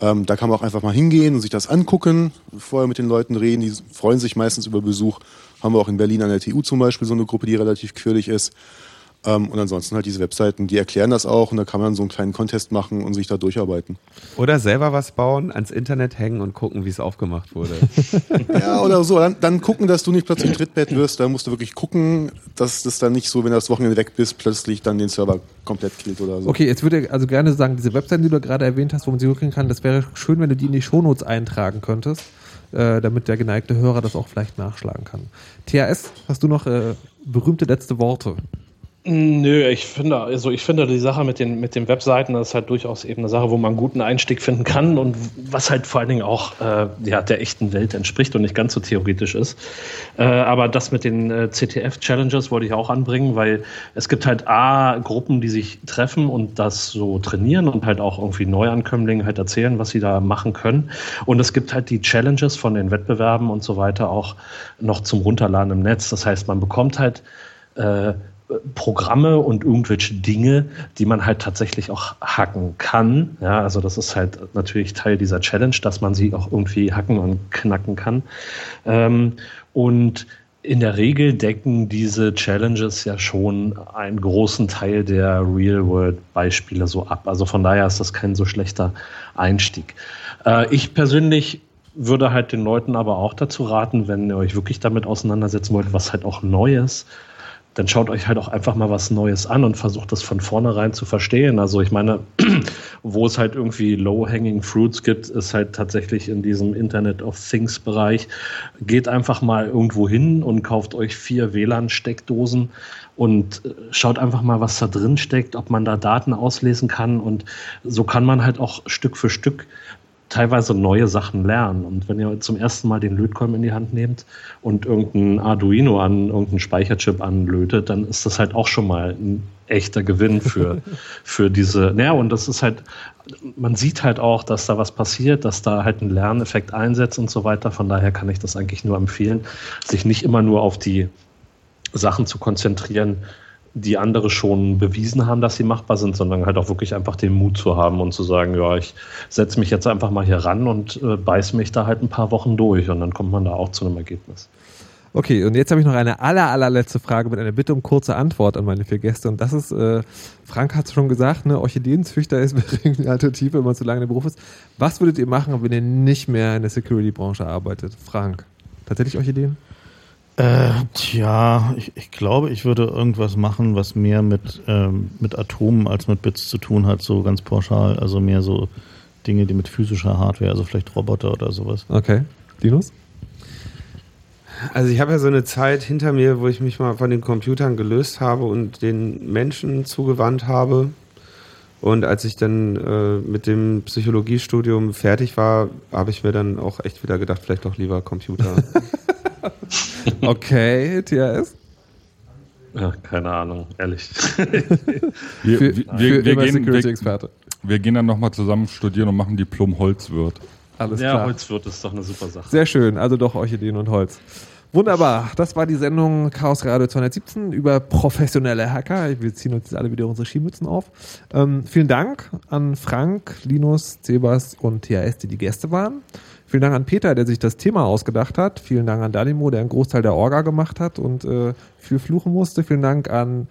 Ähm, da kann man auch einfach mal hingehen und sich das angucken, vorher mit den Leuten reden. Die freuen sich meistens über Besuch. Haben wir auch in Berlin an der TU zum Beispiel so eine Gruppe, die relativ quirlig ist. Ähm, und ansonsten halt diese Webseiten, die erklären das auch und da kann man so einen kleinen Contest machen und sich da durcharbeiten. Oder selber was bauen, ans Internet hängen und gucken, wie es aufgemacht wurde. Ja, oder so. Dann, dann gucken, dass du nicht plötzlich Trittbett wirst. Da musst du wirklich gucken, dass das dann nicht so, wenn du das Wochenende weg bist, plötzlich dann den Server komplett killt oder so. Okay, jetzt würde ich also gerne sagen, diese Webseiten, die du gerade erwähnt hast, wo man sie hochkriegen kann, das wäre schön, wenn du die in die Shownotes eintragen könntest, äh, damit der geneigte Hörer das auch vielleicht nachschlagen kann. THS, hast du noch äh, berühmte letzte Worte? Nö, ich finde, also ich finde die Sache mit den, mit den Webseiten, das ist halt durchaus eben eine Sache, wo man einen guten Einstieg finden kann und was halt vor allen Dingen auch äh, ja, der echten Welt entspricht und nicht ganz so theoretisch ist. Äh, aber das mit den äh, CTF-Challenges wollte ich auch anbringen, weil es gibt halt A, Gruppen, die sich treffen und das so trainieren und halt auch irgendwie Neuankömmlingen halt erzählen, was sie da machen können. Und es gibt halt die Challenges von den Wettbewerben und so weiter auch noch zum Runterladen im Netz. Das heißt, man bekommt halt äh, Programme und irgendwelche Dinge, die man halt tatsächlich auch hacken kann. Ja, also das ist halt natürlich Teil dieser Challenge, dass man sie auch irgendwie hacken und knacken kann. Ähm, und in der Regel decken diese Challenges ja schon einen großen Teil der Real-World-Beispiele so ab. Also von daher ist das kein so schlechter Einstieg. Äh, ich persönlich würde halt den Leuten aber auch dazu raten, wenn ihr euch wirklich damit auseinandersetzen wollt, was halt auch Neues dann schaut euch halt auch einfach mal was Neues an und versucht das von vornherein zu verstehen. Also ich meine, wo es halt irgendwie low-hanging fruits gibt, ist halt tatsächlich in diesem Internet of Things Bereich. Geht einfach mal irgendwo hin und kauft euch vier WLAN-Steckdosen und äh, schaut einfach mal, was da drin steckt, ob man da Daten auslesen kann und so kann man halt auch Stück für Stück teilweise neue Sachen lernen. Und wenn ihr zum ersten Mal den Lötkolben in die Hand nehmt und irgendein Arduino an irgendeinen Speicherchip anlötet, dann ist das halt auch schon mal ein echter Gewinn für, für diese. Naja, und das ist halt, man sieht halt auch, dass da was passiert, dass da halt ein Lerneffekt einsetzt und so weiter. Von daher kann ich das eigentlich nur empfehlen, sich nicht immer nur auf die Sachen zu konzentrieren, die andere schon bewiesen haben, dass sie machbar sind, sondern halt auch wirklich einfach den Mut zu haben und zu sagen, ja, ich setze mich jetzt einfach mal hier ran und äh, beiß mich da halt ein paar Wochen durch und dann kommt man da auch zu einem Ergebnis. Okay, und jetzt habe ich noch eine aller, allerletzte Frage mit einer Bitte um kurze Antwort an meine vier Gäste. Und das ist, äh, Frank hat es schon gesagt, ne, Orchideenzüchter ist eine Alternative, wenn man zu lange im Beruf ist. Was würdet ihr machen, wenn ihr nicht mehr in der Security-Branche arbeitet? Frank, tatsächlich Orchideen? Äh, tja, ich, ich, glaube, ich würde irgendwas machen, was mehr mit, ähm, mit Atomen als mit Bits zu tun hat, so ganz pauschal. Also mehr so Dinge, die mit physischer Hardware, also vielleicht Roboter oder sowas. Okay. Linus? Also ich habe ja so eine Zeit hinter mir, wo ich mich mal von den Computern gelöst habe und den Menschen zugewandt habe. Und als ich dann äh, mit dem Psychologiestudium fertig war, habe ich mir dann auch echt wieder gedacht, vielleicht doch lieber Computer. okay, THS? Ja, keine Ahnung, ehrlich. wir, für, wir, für wir, gehen, Security-Experte. Wir, wir, gehen dann nochmal zusammen studieren und machen Diplom Holzwirt. Alles ja, klar. Holzwirt ist doch eine super Sache. Sehr schön, also doch Orchideen und Holz. Wunderbar, das war die Sendung Chaos Radio 217 über professionelle Hacker. Wir ziehen uns jetzt alle wieder unsere Skimützen auf. Ähm, vielen Dank an Frank, Linus, Cebas und THS, die die Gäste waren. Vielen Dank an Peter, der sich das Thema ausgedacht hat. Vielen Dank an Dalimo, der einen Großteil der Orga gemacht hat und äh, viel fluchen musste. Vielen Dank an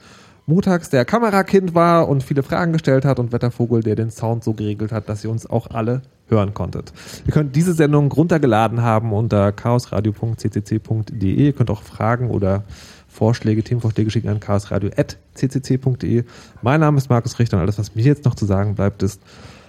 Mutags, der Kamerakind war und viele Fragen gestellt hat und Wettervogel, der den Sound so geregelt hat, dass ihr uns auch alle hören konntet. Ihr könnt diese Sendung runtergeladen haben unter chaosradio.ccc.de. Ihr könnt auch Fragen oder Vorschläge, Themenvorschläge schicken an chaosradio.ccc.de. Mein Name ist Markus Richter und alles, was mir jetzt noch zu sagen bleibt, ist,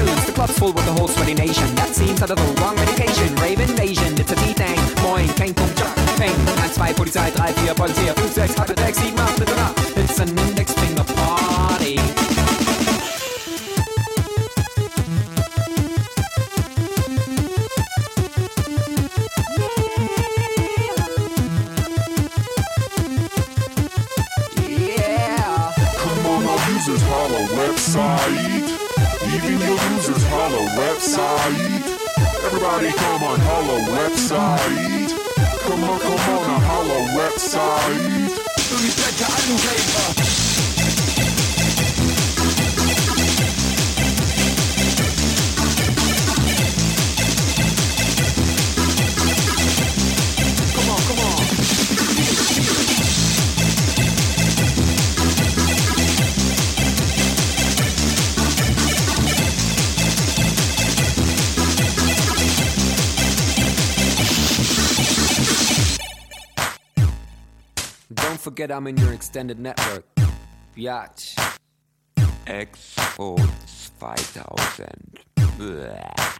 afternoons. The club's full with the whole sweaty nation. That seems out of the wrong medication. Rave invasion, it's a D-Thing. Moin, kein Punkt, Jock, Peng. 1, 2, Polizei, 3, 4, Polizei, 5, 6, 8, 6, 7, 8, 9. It's an index finger party. Yeah. Come on, our users holla website. Even your users holla website. Everybody come on, holla website. Come on, come on, a holla website. Come forget I'm in your extended network. Biatch. 2000. Bäh.